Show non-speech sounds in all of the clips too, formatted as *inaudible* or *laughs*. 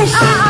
wish.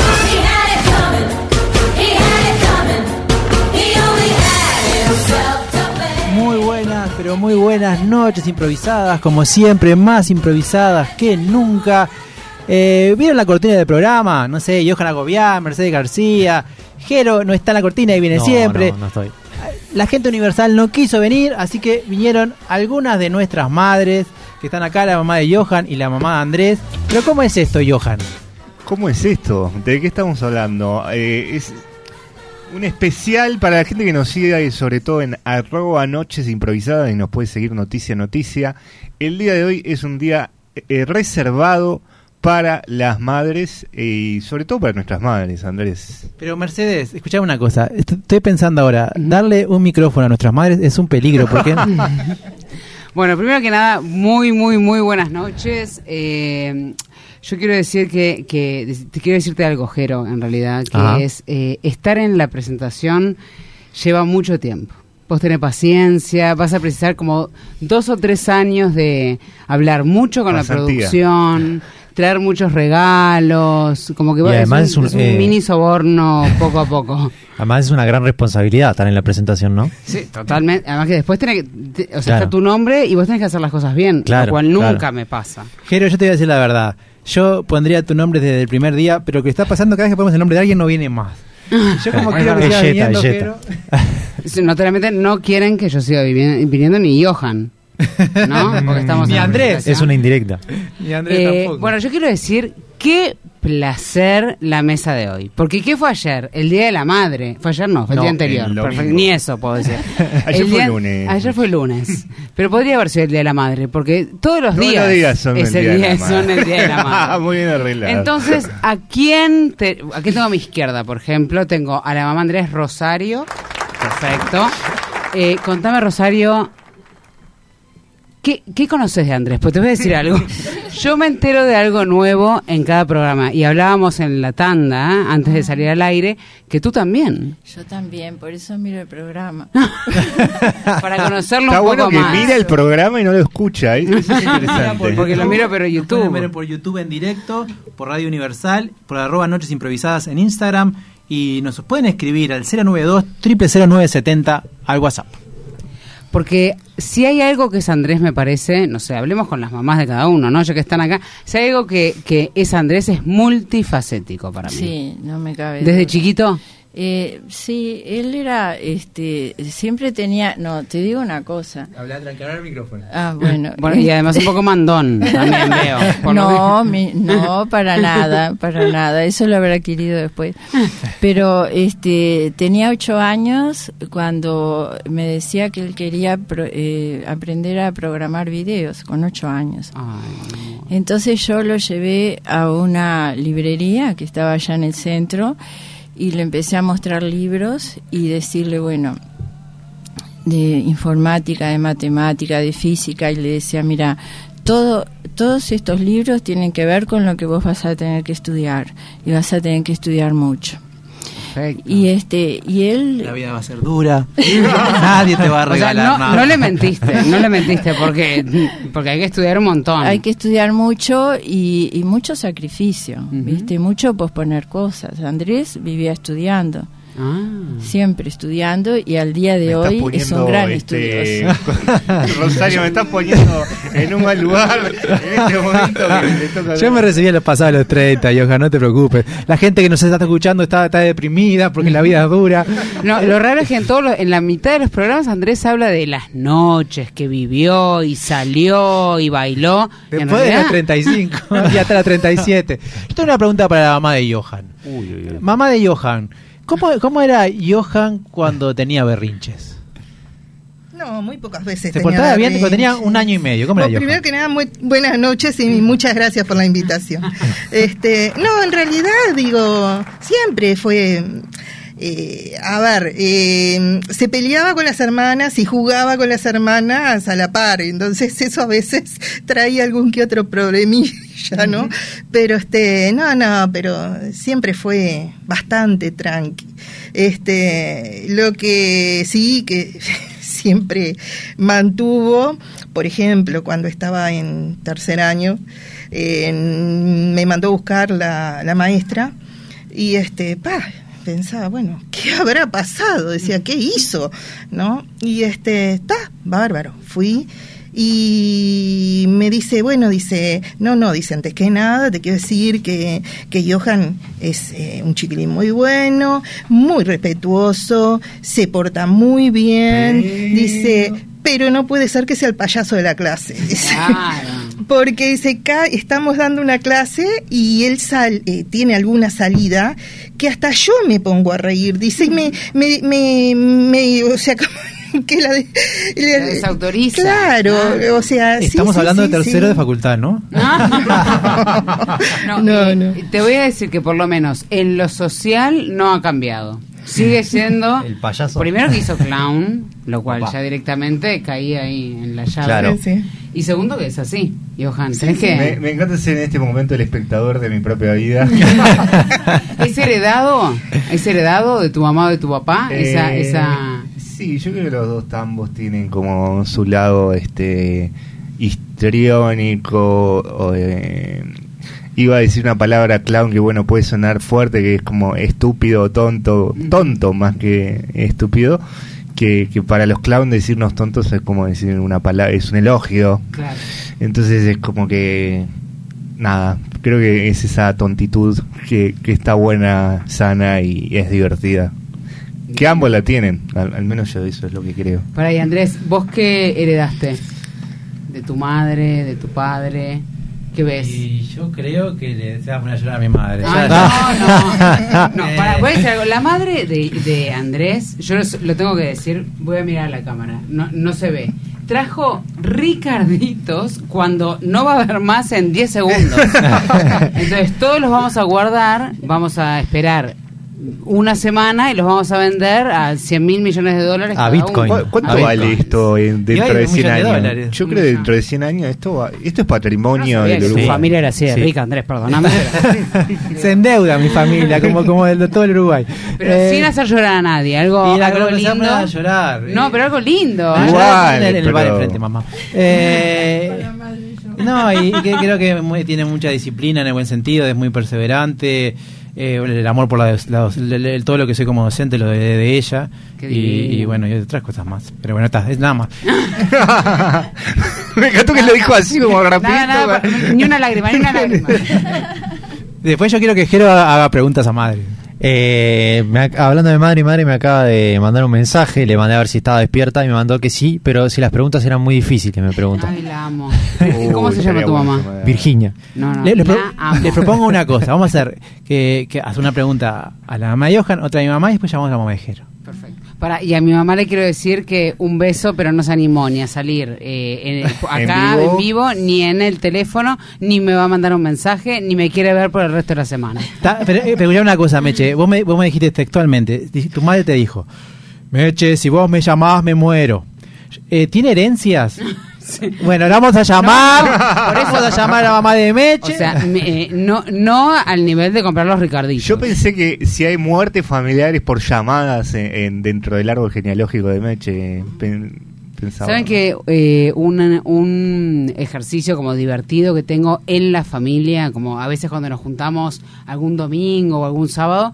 Muy buenas noches improvisadas, como siempre, más improvisadas que nunca. Eh, ¿Vieron la cortina del programa? No sé, Johan Agobián, Mercedes García, Jero no está en la cortina y viene siempre. No, estoy. La gente universal no quiso venir, así que vinieron algunas de nuestras madres, que están acá, la mamá de Johan y la mamá de Andrés. Pero ¿cómo es esto, Johan? ¿Cómo es esto? ¿De qué estamos hablando? Eh, es un especial para la gente que nos sigue y sobre todo en arroba noches improvisadas y nos puede seguir noticia a noticia. El día de hoy es un día eh, reservado para las madres y sobre todo para nuestras madres, Andrés. Pero Mercedes, escuchame una cosa, estoy pensando ahora, darle un micrófono a nuestras madres es un peligro, porque... *laughs* bueno, primero que nada, muy, muy, muy buenas noches. Eh, yo quiero decir que, que te quiero decirte algo, Jero, en realidad, que es eh, estar en la presentación lleva mucho tiempo. Vos tenés paciencia, vas a precisar como dos o tres años de hablar mucho con la producción, traer muchos regalos, como que además es un, eh, mini soborno poco a poco. *laughs* Además es una gran responsabilidad estar en la presentación, ¿no? Sí, totalmente. Además que después tenés que, o sea, está tu nombre y vos tenés que hacer las cosas bien, claro, lo cual nunca me pasa. Jero, yo te voy a decir la verdad. Yo pondría tu nombre desde el primer día, pero lo que está pasando cada vez que ponemos el nombre de alguien no viene más. *laughs* Yo como quiero que siga viniendo, pero... Naturalmente no quieren que yo siga viniendo ni Johan. ¿No? *laughs* Porque estamos ni Andrés. Es una indirecta. Ni Andrés eh, tampoco. Bueno, yo quiero decir qué placer la mesa de hoy. Porque ¿qué fue ayer? El Día de la Madre. Fue ayer no, fue el No, día anterior. Perfecto, Ni eso puedo decir. *laughs* Ayer El fue día- lunes. Ayer fue lunes. Pero podría haber sido el Día de la Madre. Porque todos los Todos días, los días son es el día de la son madre. el Día de la *laughs* Madre. Muy bien arreglado. Entonces, ¿a quién, te, ¿a quién tengo a mi izquierda, por ejemplo? Tengo a la mamá Andrés Rosario. Perfecto. Eh, contame, Rosario, ¿qué, ¿qué conoces de Andrés? Pues te voy a decir algo. *laughs* Yo me entero de algo nuevo en cada programa. Y hablábamos en la tanda, ¿eh? antes de salir al aire, que tú también. Yo también, por eso miro el programa. *laughs* Para conocerlo Está un bueno poco que más. mira el programa y no lo escucha. ¿eh? Eso es interesante. Porque lo miro pero en Nos pueden ver YouTube. por YouTube en directo, por Radio Universal, por arroba Noches Improvisadas en Instagram y nos pueden escribir al 092 0970 al WhatsApp. Porque si hay algo que es Andrés, me parece, no sé, hablemos con las mamás de cada uno, ¿no? Ya que están acá. Si hay algo que, que es Andrés, es multifacético para mí. Sí, no me cabe. Desde duda. chiquito. Eh, sí, él era, este, siempre tenía, no, te digo una cosa. Habla tranquilo el micrófono. Ah, bueno. *laughs* Bueno, y además un poco mandón, también veo. No, mi- no, para nada, para nada. Eso lo habrá adquirido después. Pero este, tenía ocho años cuando me decía que él quería pro- eh, aprender a programar videos con ocho años. Ay, Entonces yo lo llevé a una librería que estaba allá en el centro y le empecé a mostrar libros y decirle, bueno, de informática, de matemática, de física y le decía, mira, todo, todos estos libros tienen que ver con lo que vos vas a tener que estudiar y vas a tener que estudiar mucho. Perfecto. Y este y él La vida va a ser dura. *laughs* Nadie te va a O sea, regalar no, nada. no le mentiste, no le mentiste porque, porque hay que estudiar un montón. hay que estudiar mucho y, y mucho sacrificio, Ujú. ¿viste? Mucho posponer cosas. Andrés vivía estudiando. Ah. siempre estudiando y al día de Me hoy es un gran este, estudioso. *laughs* Rosario, me estás poniendo en un mal lugar en este momento que le toca Yo me recibí a los pasados los 30, Johan, no te preocupes. La gente que nos está escuchando está, está deprimida porque la vida es dura. *laughs* No, lo raro es que en, todos los- en la mitad de los programas Andrés habla de las noches que vivió y salió y bailó. Después de realidad- los 35 *laughs* y hasta las 37. Yo tengo una pregunta para la mamá de Johan. Uy, uy, uy. Mamá de Johan, ¿cómo, cómo era Johan cuando tenía berrinches? No, muy pocas veces. Se tenía portaba bien, porque tenía un año y medio. ¿Cómo era Bueno, Johan? primero que nada, muy buenas noches y muchas gracias por la invitación. *laughs* este, no, en realidad, digo, siempre fue. Eh, a ver, eh, se peleaba con las hermanas y jugaba con las hermanas a la par, entonces eso a veces *laughs* traía algún que otro problemilla, ¿no? Pero este, no, no, pero siempre fue bastante tranqui. Este, lo que sí que *laughs* siempre mantuvo, por ejemplo, cuando estaba en tercer año, eh, me mandó a buscar la, la maestra y este, pa, pensaba, bueno, *laughs* ¿qué habrá pasado? Decía, ¿qué hizo? ¿No? Y este, está, bárbaro. Fui y me dice, bueno, dice, no, no, dice, antes que nada, te quiero decir que, que Johan es eh, un chiquilín muy bueno, muy respetuoso, se porta muy bien, dice, pero no puede ser que sea el payaso de la clase. dice. Claro. Porque dice, estamos dando una clase y él sal, eh, tiene alguna salida que hasta yo me pongo a reír. Dice, y me, me, me, me- o sea, *laughs* como que la, de- la- La desautoriza. Claro, Ah. o sea, Estamos sí, hablando sí, de tercero sí. de facultad, ¿no? *laughs* *laughs* No, No, eh, no. Te voy a decir que por lo menos en lo social no ha cambiado. Sigue *laughs* siendo El payaso. primero que hizo clown, lo cual Opa. ya directamente caía ahí en la llave. Claro. Sí. Y segundo que es así, Johan, tenés que Me, me encanta ser en este momento el espectador de mi propia vida. *laughs* ¿Es heredado? ¿Es heredado de tu mamá o de tu papá? esa, Eh, esa... Sí, yo creo que los dos tambos tienen como su lado este histriónico o, eh, iba a decir una palabra clown que bueno puede sonar fuerte que es como estúpido tonto tonto más que estúpido que, que para los clowns decirnos tontos es como decir una palabra es un elogio Claro. entonces es como que nada creo que es esa tontitud que, que está buena sana y es divertida que ambos la tienen, al, al menos yo eso es lo que creo. Para ahí, Andrés, ¿vos qué heredaste? ¿De tu madre, de tu padre? ¿Qué ves? Y yo creo que le va a poner a llorar a mi madre. Ah, no, no, *laughs* no. Eh. Para, voy a decir algo. La madre de, de Andrés, yo lo, lo tengo que decir, voy a mirar a la cámara, no, no se ve. Trajo Ricarditos cuando no va a haber más en 10 segundos. *laughs* Entonces, todos los vamos a guardar, vamos a esperar una semana y los vamos a vender a 100 mil millones de dólares. A Bitcoin. uno. ¿Cu- ¿Cuánto A vale Bitcoin. esto en- dentro de un 100 millón de años? dólares. Yo creo que dentro de 100 años esto va- esto es No patrimonio sabía del Uruguay. familia era así de Sí. rica, Andrés, perdóname. *laughs* Se endeuda mi familia, como, como el de todo el Uruguay. Pero Eh, sin hacer llorar a nadie, algo, y lindo. a llorar. No, pero algo lindo. ¿eh? Igual, en el, bar pero- enfrente, mamá. *laughs* Eh, no, y, y que creo que muy- tiene mucha disciplina en el buen sentido, es muy perseverante. Eh, el amor por la, la- todo lo que soy como docente, lo de, de ella. Y, y bueno, y otras cosas más. Pero bueno, está, es nada más. *laughs* Me encantó que lo dijo así como rapidito. Nada, nada, ni una lágrima, ni una lágrima. *laughs* Después yo quiero que Jero haga preguntas a madre. Eh, me hablando de madre y madre me acaba de mandar un mensaje, le mandé a ver si estaba despierta y me mandó que sí, pero si las preguntas eran muy difíciles, me preguntó. Ay, la amo. *laughs* Uy, ¿Cómo se llama tu mamá? me- Virginia. No, no, Le, le pro- la amo. le propongo una cosa. Vamos a hacer que, que hace una pregunta a la mamá de Johan, otra a mi mamá y después llamamos a la mamá de Jero. Perfecto. Para, y a mi mamá le quiero decir que un beso, pero no se animó ni a salir eh, en el- *laughs* acá vivo? en vivo, ni en el teléfono, ni me va a mandar un mensaje, ni me quiere ver por el resto de la semana. Ta- pero, eh, pero una cosa, Meche. Vos me, vos me dijiste textualmente. Tu madre te dijo: Meche, si vos me llamás, me muero. Eh, ¿Tiene herencias? *laughs* Bueno, la vamos a llamar. por eso vamos a llamar a la mamá de O Meche. sea, me- eh, no, no al nivel de comprar los Ricarditos. Yo pensé que si hay muertes familiares por llamadas en, en- dentro del árbol genealógico de Meche, pen- pensaba. ¿Saben que eh, un, un ejercicio como divertido que tengo en la familia, como a veces cuando nos juntamos algún domingo o algún sábado,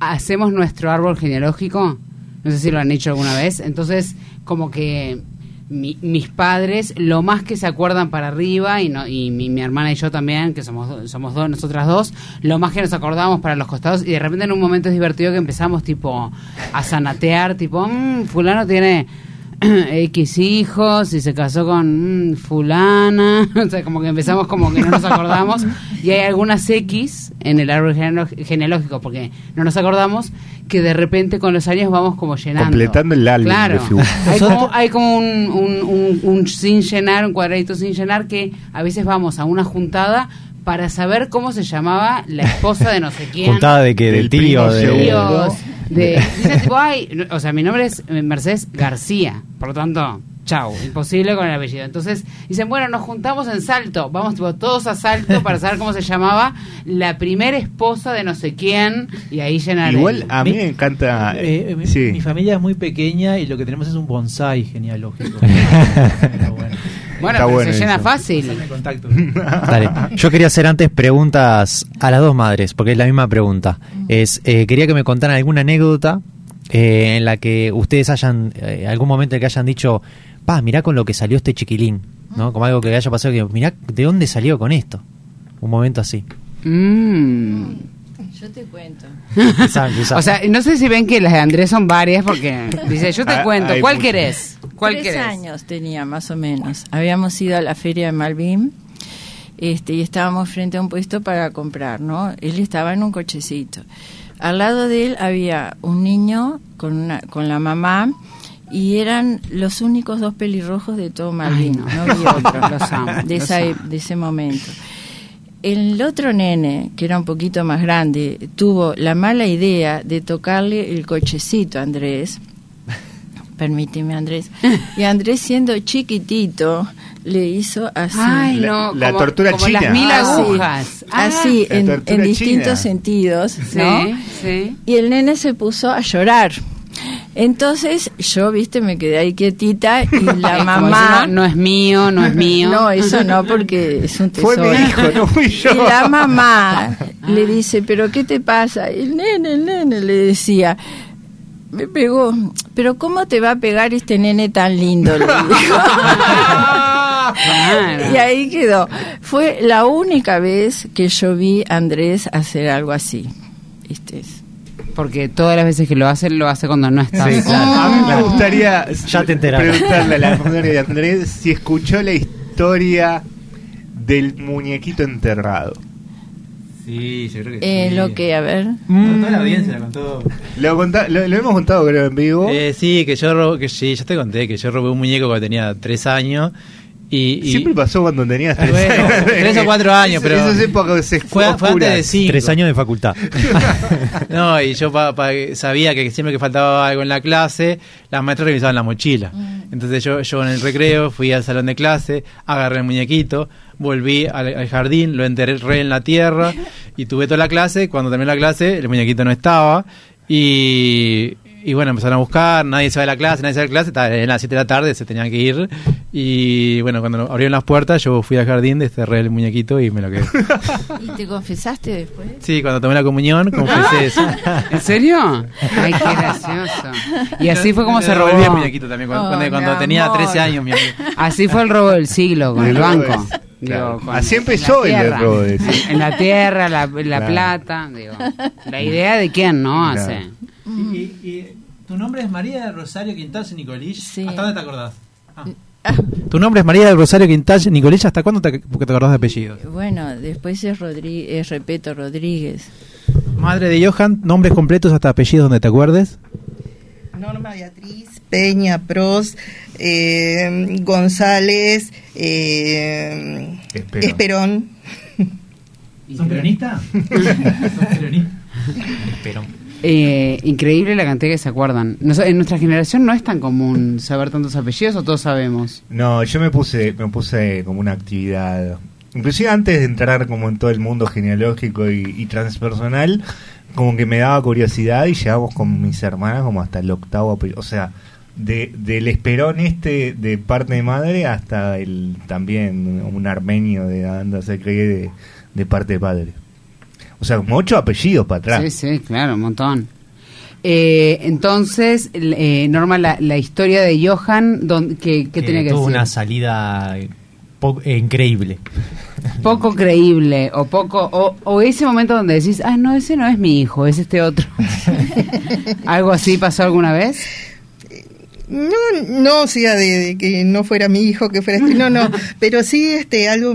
hacemos nuestro árbol genealógico? No sé si lo han hecho alguna vez. Entonces, como que mi- mis padres, lo más que se acuerdan para arriba, y, no, y mi, mi hermana y yo también, que somos, somos dos, nosotras dos, lo más que nos acordamos para los costados, y de repente en un momento es divertido que empezamos tipo a zanatear, tipo, "Mm, fulano tiene *clears throat* X hijos y se casó con mm, fulana, *laughs* o sea, como que empezamos como que no nos acordamos y hay algunas X en el árbol genealógico porque no nos acordamos que de repente con los años vamos como llenando. Completando el álbum Claro. Hay como, hay como un, un- un- un sin llenar, un cuadradito sin llenar que a veces vamos a una juntada para saber cómo se llamaba la esposa de no sé quién. Juntada de que Del del tío, de... seguro. De, *laughs* dice tipo, ay, no, o sea, mi nombre es eh, Mercedes García, por lo tanto, chau, imposible con el apellido. Entonces dicen, bueno, nos juntamos en Salto, vamos tipo, todos a Salto para saber cómo se llamaba la primera esposa de no sé quién y ahí llenar el- Igual a mí Mi- me encanta. Eh, eh, mi, sí. mi familia es muy pequeña y lo que tenemos es un bonsai genealógico. *laughs* Pero bueno, Bueno, pero bueno se llena eso. fácil. *laughs* Dale. Yo quería hacer antes preguntas a las dos madres, porque es la misma pregunta. Es eh, Quería que me contaran alguna anécdota eh, en la que ustedes hayan, eh, algún momento en que hayan dicho, pa, mirá con lo que salió este chiquilín, ¿no? Como algo que haya pasado, que mirá de dónde salió con esto. Un momento así. Mm. Yo te cuento. *laughs* O sea, no sé si ven que las de Andrés son varias porque dice, yo te Ah, cuento, ¿cuál querés? ¿Cuál Tres querés? años tenía más o menos. Habíamos ido a la feria de Malvin este, y estábamos frente a un puesto para comprar, ¿no? Él estaba en un cochecito. Al lado de él había un niño con, una, con la mamá y eran los únicos dos pelirrojos de todo Malvin. Ay, no. no. había *laughs* otro Los amo, de, los esa amo. de ese momento. El otro nene, que era un poquito más grande, tuvo la mala idea de tocarle el cochecito a Andrés. Permíteme, Andrés. *laughs* Y Andrés, siendo chiquitito, le hizo así. Ay, La- no, la como, tortura como china. las mil Así, agujas. Ah, así, en, distintos china. sentidos, ¿no? Sí, sí. Y el nene se puso a llorar. Entonces yo, viste, me quedé ahí quietita y *laughs* la mamá... diciendo, no es mío, no es mío. No, eso no, porque es un Fue tesoro. mi hijo, no fui yo. *laughs* Y la mamá le dice, pero ¿qué te pasa? Y el nene, el nene le decía, me pegó, pero ¿cómo te va a pegar este nene tan lindo? Le dijo. Claro. *laughs* y ahí quedó. Fue la única vez que yo vi a Andrés hacer algo así. ¿Viste? Porque todas las veces que lo hace, lo hace cuando no está. Sí, claro. A mí me gustaría Ya te preguntarle a la mujer de Andrés si escuchó la historia del muñequito enterrado. Sí, yo creo que Eh, lo que, a ver. Toda la audiencia la contó. Lo, conta- lo, lo hemos contado creo en vivo. Eh, sí, que yo que sí, ya te conté que yo robé un muñeco cuando tenía tres años y, y Siempre pasó cuando tenías tres Bueno, años. tres o cuatro años, pero- Esas épocas se fue, fue antes de cinco. Tres años de facultad. *laughs* No, y yo pa- pa- sabía que siempre que faltaba algo en la clase, las maestras revisaban la mochila. Entonces yo, yo en el recreo fui al salón de clase, agarré el muñequito, volví al, jardín, lo enterré en la tierra y tuve toda la clase. Cuando terminé la clase, el muñequito no estaba y, y bueno, empezaron a buscar, nadie se va de la clase, nadie se va de la clase, estaba- eran las 7 de la tarde, se tenían que ir y bueno, cuando abrieron las puertas yo fui al jardín, desterré el muñequito y me lo quedé. *laughs* ¿Y te confesaste después? Sí, cuando tomé la comunión, confesé eso. *laughs* ¿En serio? Ay, qué gracioso. Y así fue como se robó. el muñequito también, cuando, Oh, cuando- tenía amor. 13 años, mi amigo. Así fue el robo del siglo con el banco. Claro. Digo, Así empezó el tierra. robo del siglo. En la tierra, la, la Claro. plata. Digo, la idea de quién, ¿no? Claro. Hace. Y, y- tu nombre es María del Rosario Quintal Nicolich. Sí. ¿Hasta dónde te acordás? Ah. *laughs* Tu nombre es María del Rosario Quintal Nicolich. ¿Hasta cuándo te, porque te acordás de apellidos? Bueno, después es, Rodri es Repeto Rodríguez. Madre de Johan, nombres completos hasta apellidos donde te acuerdes. Norma Beatriz Peña Pros, eh, González, eh, Esperón. Esperón. ¿Son peronistas? *laughs* ¿Son peronistas? Pero Eh, increíble la cantidad que se acuerdan. Nos- en nuestra generación no es tan común saber tantos apellidos o todos sabemos. No, yo me puse, me puse como una actividad. Inclusive antes de entrar como en todo el mundo genealógico y, transpersonal, como que me daba curiosidad y llegamos con mis hermanas como hasta el octavo apellido. O sea, de, del esperón este de parte de madre hasta el también un armenio de anda se cree de, de parte de padre. O sea, como ocho apellidos para atrás. Sí, sí, claro, un montón. Eh, entonces, eh, Norma, la, la historia de Johan, don- ¿qué, qué tenía que tuvo decir? una salida po- eh, increíble. Poco creíble, o poco, o, o ese momento donde decís, ah, no, ese no es mi hijo, es este otro. *laughs* ¿Algo así pasó alguna vez? no, no, o sea, de, que no fuera mi hijo, que fuera este, no, no, *laughs* pero sí este algo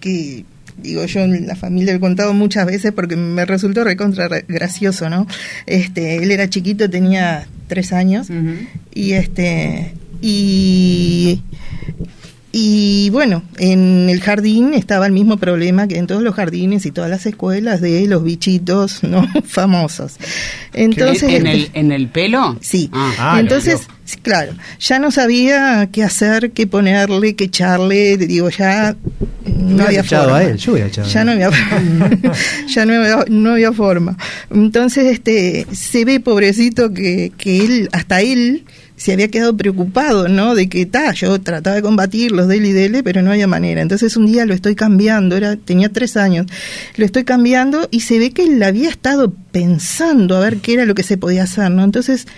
que digo yo en la familia he contado muchas veces porque me resultó recontra gracioso, ¿no? Este, él era chiquito, tenía tres años y este y y bueno, en el jardín estaba el mismo problema que en todos los jardines y todas las escuelas de los bichitos no *laughs* famosos. Entonces, ¿En, el, este, ¿En el pelo? Sí. Ah. Ah, Entonces, claro, ya no sabía qué hacer, qué ponerle, qué echarle. Digo, ya no había forma. A él, yo echado ya no había, ya no había, no había forma. Entonces, este, se ve pobrecito que, que él, hasta él, se había quedado preocupado, ¿no? De que, ta, yo trataba de combatir los dele y dele, pero no había manera. Entonces un día lo estoy cambiando, era, tenía tres años, lo estoy cambiando y se ve que él había estado pensando a ver qué era lo que se podía hacer, ¿no? Entonces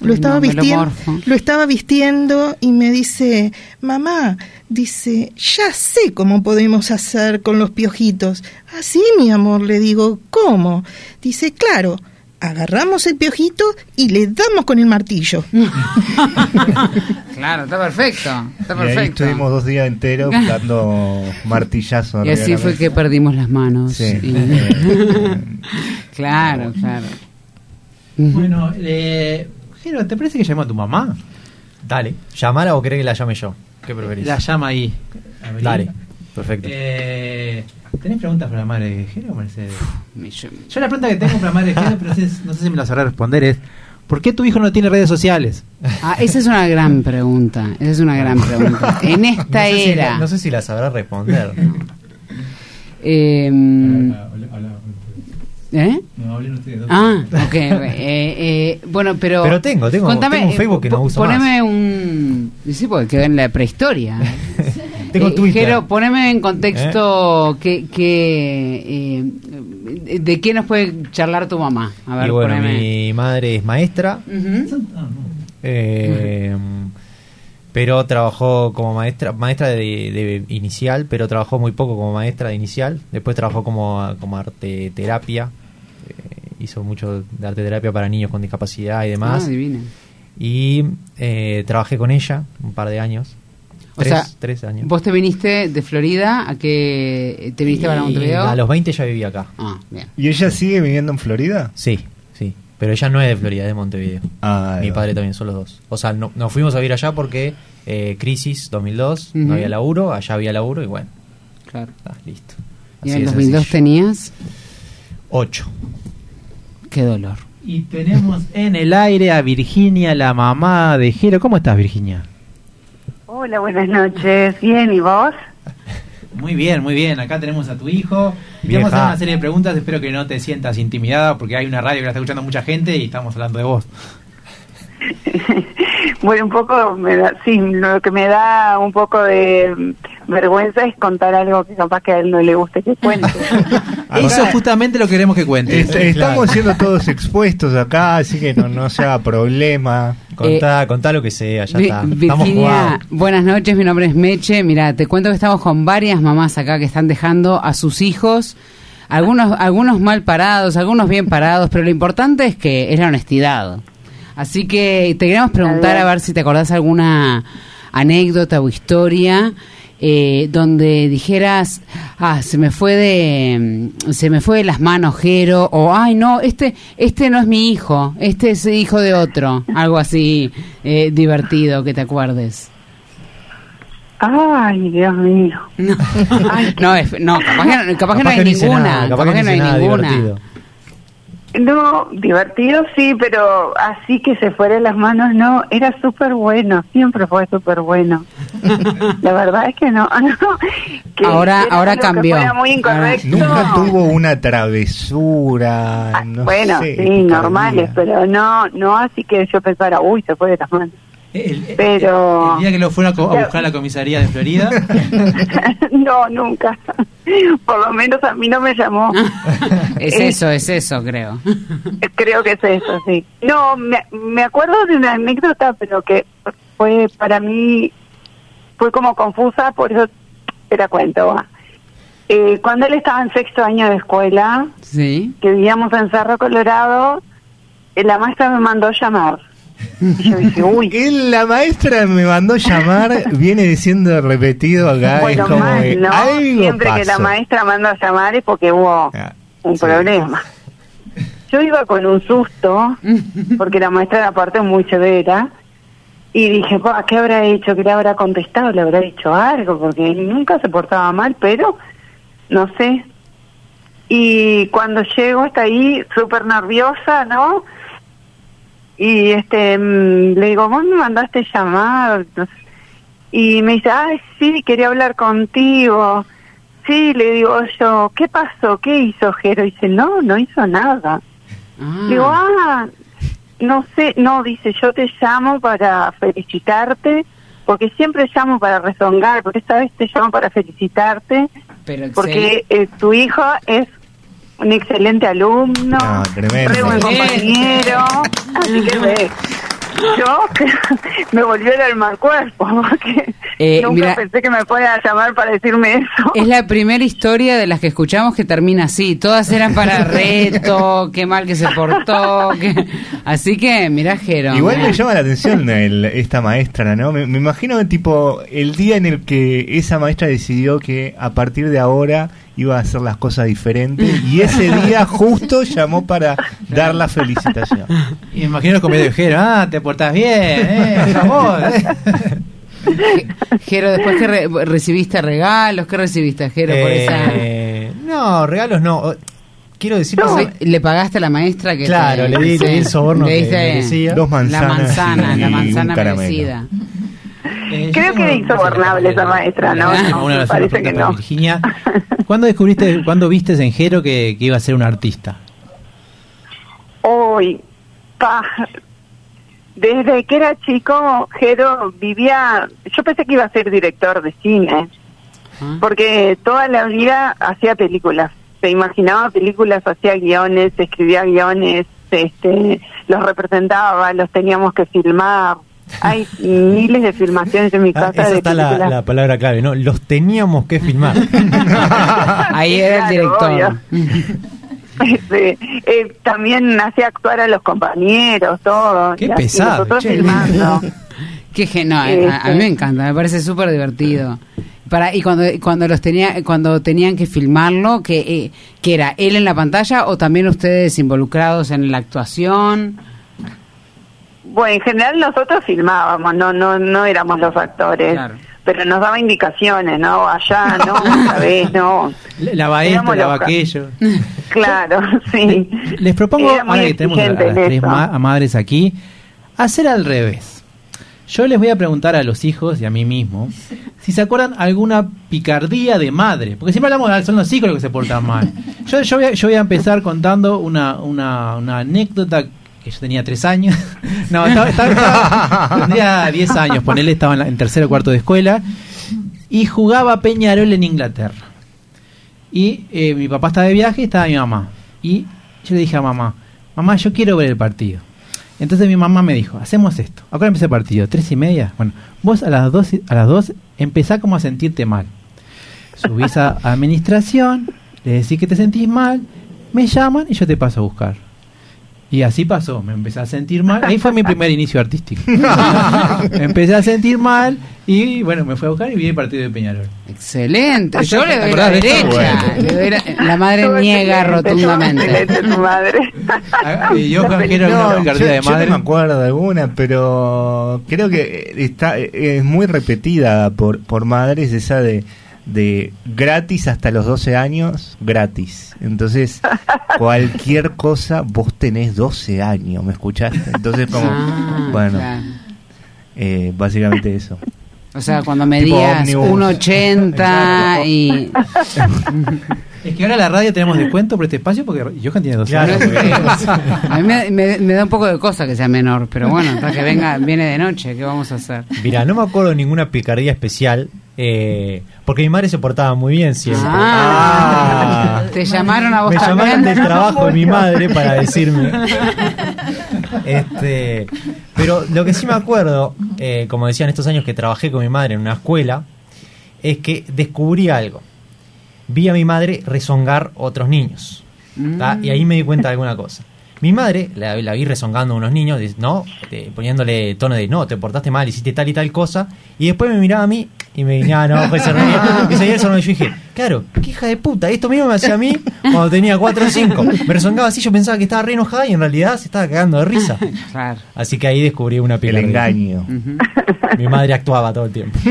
lo estaba vistiendo, lo estaba vistiendo y me dice, mamá, dice, ya sé cómo podemos hacer con los piojitos. Así, ah, mi amor, le digo, ¿cómo? Dice, claro, agarramos el piojito y le damos con el martillo. *laughs* claro, está perfecto. Está perfecto. Y ahí estuvimos dos días enteros *laughs* dando martillazos. Y así fue que perdimos las manos. Sí. *laughs* claro, claro. Bueno, eh, Jero, ¿te parece que llama a tu mamá? Dale. ¿Llamala o querés que la llame yo? ¿Qué preferís? La llama ahí. Dale. Perfecto. Eh, ¿Tenés preguntas para la madre de Jero, Mercedes? Yo la pregunta que tengo para la madre de Jero, pero no sé si me la sabrá responder, es ¿por qué tu hijo no tiene redes sociales? Ah, esa es una gran pregunta. Esa es una gran pregunta. En esta era. no sé si la sabrá responder. eh, ¿Eh? No, hablen ustedes. Ah, ok. Eh, eh, bueno, pero. Pero tengo, tengo, contame, tengo un Facebook que no uso Poneme un. Sí, porque quedó en la prehistoria. *laughs* tengo eh, Twitter. Poneme en contexto que, que de qué nos puede charlar tu mamá. A ver, y bueno, mi madre es maestra. pero trabajó como maestra maestra de, inicial pero trabajó muy poco como maestra de inicial después trabajó como, como arte terapia hizo mucho de arte terapia para niños con discapacidad y demás. Ah, y eh, trabajé con ella un par de años. O sea, tres años. ¿Vos te viniste de Florida a que te viniste para Montevideo? A los 20 ya vivía acá. Ah, bien. ¿Y ella sigue viviendo en Florida? Sí, sí. Pero ella no es de Florida, es de Montevideo. Ah, Mi padre también, son los dos. O sea, no, nos fuimos a vivir allá porque eh, crisis 2002, no había laburo, allá había laburo y bueno. Claro. Está, listo. ¿Y en 2002 tenías? Ocho. Qué dolor. Y tenemos en el aire a Virginia, la mamá de Jero. ¿Cómo estás, Virginia? Hola, buenas noches. Bien, ¿y vos? Muy bien, muy bien. Acá tenemos a tu hijo. Y vamos a hacer una serie de preguntas. Espero que no te sientas intimidada porque hay una radio que la está escuchando mucha gente y estamos hablando de vos. *laughs* bueno, un poco, me da, sí, lo que me da un poco de vergüenza es contar algo que capaz que a él no le guste que cuente. *laughs* Eso justamente lo queremos que cuente. estamos siendo todos expuestos acá, así que no, no se haga problema. Contá, eh, contá lo que sea, ya está. Virginia, buenas noches, mi nombre es Meche. Mira, te cuento que estamos con varias mamás acá que están dejando a sus hijos algunos algunos mal parados, algunos bien parados, pero lo importante es que es la honestidad. Así que te queremos preguntar a ver si te acordás alguna anécdota o historia eh, donde dijeras, ah, se me fue de se me fue de las manos Jero o ay no, este este no es mi hijo, este es hijo de otro, algo así eh, divertido que te acuerdes. Ay, Dios mío. No, no, capaz que, no hay ninguna, capaz, que no hay ninguna. No, divertido sí, pero así que se fuera las manos, no, era súper bueno, siempre fue súper bueno. *laughs* La verdad es que no. *laughs* ahora ahora cambió. muy Nunca tuvo una travesura. Ah, no bueno, sí, normales, pero no, no así que yo pensara, uy, se fue de las manos. Pero el, día que lo fueron a, buscar a la comisaría de Florida. *laughs* No nunca. Por lo menos a mí no me llamó. *laughs* Es eso es eso creo. *laughs* Creo que es eso sí. No me, me acuerdo de una anécdota pero que fue para mí fue como confusa por eso te la cuento eh, cuando él estaba en sexto año de escuela sí. que vivíamos en Cerro Colorado eh, la maestra me mandó llamar Y yo dije, uy. *laughs* La maestra me mandó llamar, viene diciendo repetido acá. Bueno, es como más, que ¿no? algo Siempre que la maestra manda a llamar es porque hubo Ah, un sí. problema. Yo iba con un susto, porque la maestra era aparte muy severa, y dije, "Pa, ¿qué habrá hecho? ¿Qué le habrá contestado? ¿Le habrá dicho algo? Porque nunca se portaba mal, pero no sé. Y cuando llego hasta ahí, súper nerviosa, ¿no? Y este mm, le digo, vos me mandaste llamar. Y me dice, ay, sí, quería hablar contigo. Sí, le digo yo, ¿qué pasó? ¿Qué hizo Jero? dice, no, no hizo nada. Ah. Digo, ah, no sé, no, dice, yo te llamo para felicitarte, porque siempre llamo para rezongar, pero esta vez te llamo para felicitarte, Pero porque eh, tu hijo es un excelente alumno, Ah, tremendo. re buen compañero, así que me, yo *laughs* me volvió el alma al cuerpo, *laughs* porque Eh, nunca mira- pensé que me fuera a llamar para decirme eso. Es la primera historia de las que escuchamos que termina así. Todas eran para *laughs* reto, qué mal que se portó. que- Así que, mirá, Jero. Igual me llama la atención el- esta maestra, ¿no? Me, me imagino tipo el día en el que esa maestra decidió que a partir de ahora iba a hacer las cosas diferentes y ese día justo llamó para dar la felicitación. Y *laughs* me imagino los compañeros dijeron, ah, te portás bien, eh, favor, eh. *laughs* Jero, después que re- recibiste regalos, ¿qué recibiste, Jero, por esa...? Eh, no, regalos no. Quiero decir No, le pagaste a la maestra que Claro, te- le di- le di el soborno le que diste. Dos manzanas la manzana, y la manzana caramelo. merecida. Eh, Creo que era insobornable esa maestra, ¿no? Ah, *laughs* No, una parece que no. Virginia, *laughs* ¿cuándo descubriste, cuándo viste en Jero que, que iba a ser un artista? Hoy, pa, desde que era chico, Jero vivía, yo pensé que iba a ser director de cine, Ah. porque toda la vida hacía películas, se imaginaba películas, hacía guiones, escribía guiones, este, los representaba, los teníamos que filmar. Hay miles de filmaciones en mi Ah, casa esa de está la, la palabra clave, ¿no? Los teníamos que filmar. *laughs* Ahí era el director. Este, *laughs* eh, también hacía actuar a los compañeros, todo. Qué y pesado, Nosotros che. filmando. *laughs* Qué gen- no, a, a mí Este. me encanta, me parece súper divertido. Para, y cuando cuando los tenía cuando tenían que filmarlo, que eh, que era él en la pantalla o también ustedes involucrados en la actuación. Bueno, en general nosotros filmábamos, no no no éramos los actores, Claro. pero nos daba indicaciones, ¿no? Allá, no, *laughs* esta vez, no. Lava esto, lava aquello. Claro, *laughs* sí. Les propongo, ahora que tenemos a, a tres ma- a madres aquí, hacer al revés. Yo les voy a preguntar a los hijos y a mí mismo si se acuerdan alguna picardía de madre, porque siempre hablamos de son los hijos los que se portan mal. Yo, yo, voy, a, yo voy a empezar contando una, una, una anécdota que yo tenía tres años. *laughs* No, estaba, estaba- tendría diez años, ponele, estaba en, la- en tercero o cuarto de escuela y jugaba Peñarol en Inglaterra. Y eh, mi papá estaba de viaje y estaba mi mamá. Y yo le dije a mamá, mamá, yo quiero ver el partido. Entonces mi mamá me dijo, hacemos esto. Ahora empieza el partido, tres y media. Bueno, vos a las dos, a las dos empezás como a sentirte mal. Subís a administración, le decís que te sentís mal, me llaman y yo te paso a buscar. Y así pasó, me empecé a sentir mal. Ahí fue mi primer inicio artístico. *laughs* me empecé a sentir mal y bueno, me fue a buscar y vi el partido de Peñarol. Excelente. Yo le ¿Te doy la derecha. Bueno. Le doy la, la madre niega rotundamente. tu madre. Ah, y yo quiero película. una yo, de yo madre. no me acuerdo de alguna, pero creo que está es muy repetida por, por madres esa de, de gratis hasta los 12 años, gratis. Entonces, *laughs* cualquier cosa, vos tenés 12 años, ¿me escuchaste? Entonces, como, Ah, bueno, claro. eh, básicamente eso. O sea, cuando medías ómnibus. 1.80 y... *laughs* Es que ahora la radio tenemos descuento por este espacio porque Johan tiene dos Claro, años. *laughs* A mí me, me- me da un poco de cosa que sea menor, pero bueno, hasta que venga, viene de noche, ¿qué vamos a hacer? Mira, no me acuerdo de ninguna picardía especial, eh, porque mi madre se portaba muy bien siempre. Ah, te llamaron a vos me llamaron del *laughs* trabajo de mi madre para decirme. Este, pero lo que sí me acuerdo, eh, como decían estos años que trabajé con mi madre en una escuela, es que descubrí algo. Vi a mi madre rezongar otros niños. ¿tá? Y ahí me di cuenta de alguna cosa. Mi madre, la, la vi rezongando a unos niños, dice, no, poniéndole tono de, no, te portaste mal, hiciste tal y tal cosa, y después me miraba a mí y me venía, no, pues se reía, y el y yo dije, claro, qué hija de puta, esto mismo me hacía a mí cuando tenía 4 o 5. Me rezongaba así, yo pensaba que estaba re enojada y en realidad se estaba cagando de risa. Claro. Así que ahí descubrí una El pila de- engaño. Mi madre actuaba todo el tiempo. *laughs*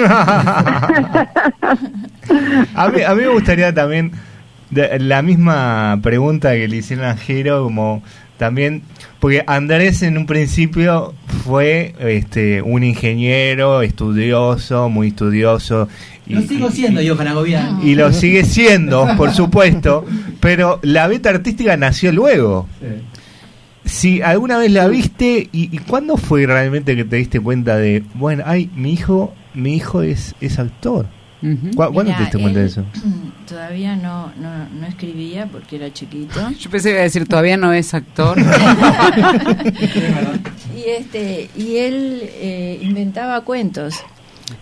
a, mí, a mí me gustaría también de- la misma pregunta que le hicieron a Jero, como también, porque Andrés en un principio fue este un ingeniero, estudioso, muy estudioso. Y, Lo sigo y- siendo, Johan Agobián. y lo sigue siendo, *laughs* por supuesto, pero la beta artística nació luego. Si alguna vez la viste, y, y cuándo fue realmente que te diste cuenta de, bueno, ay, mi hijo, mi hijo es, es actor? Ujú. ¿Cu- ¿Cuándo Mirá, te diste cuenta de eso? *clears throat* Todavía no, no, no escribía porque era chiquito. Yo pensé que iba a decir, todavía no es actor. *laughs* *laughs* y este y él eh, inventaba cuentos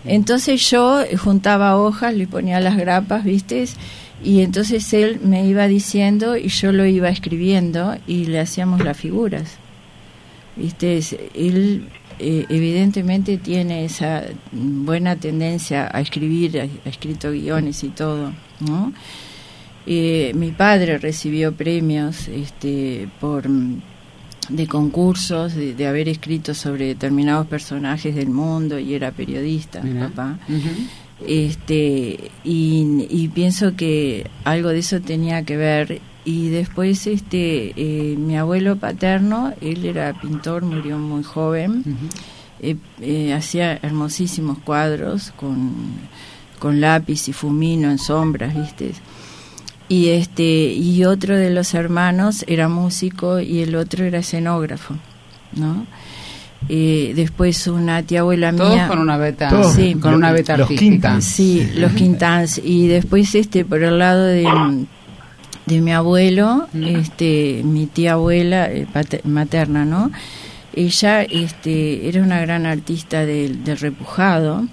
entonces yo juntaba hojas le ponía las grapas viste y entonces él me iba diciendo y yo lo iba escribiendo y le hacíamos las figuras viste Es- él eh, evidentemente tiene esa buena tendencia a escribir ha, escrito guiones y todo no Eh, mi padre recibió premios este por de concursos, de, de haber escrito sobre determinados personajes del mundo y era periodista, Mirá. papá. Este, y, y pienso que algo de eso tenía que ver. Y después, este, eh, mi abuelo paterno, él era pintor, murió muy joven, eh, eh, hacía hermosísimos cuadros con, con lápiz y fumino en sombras, ¿viste? y este y otro de los hermanos era músico y el otro era escenógrafo no después una tía abuela Todos mía con una beta, Todos. Sí. con una beta Los artística. Quintans. sí los quintans y después este por el lado de de mi abuelo este mi tía abuela eh, pater- materna no ella este era una gran artista del, del repujado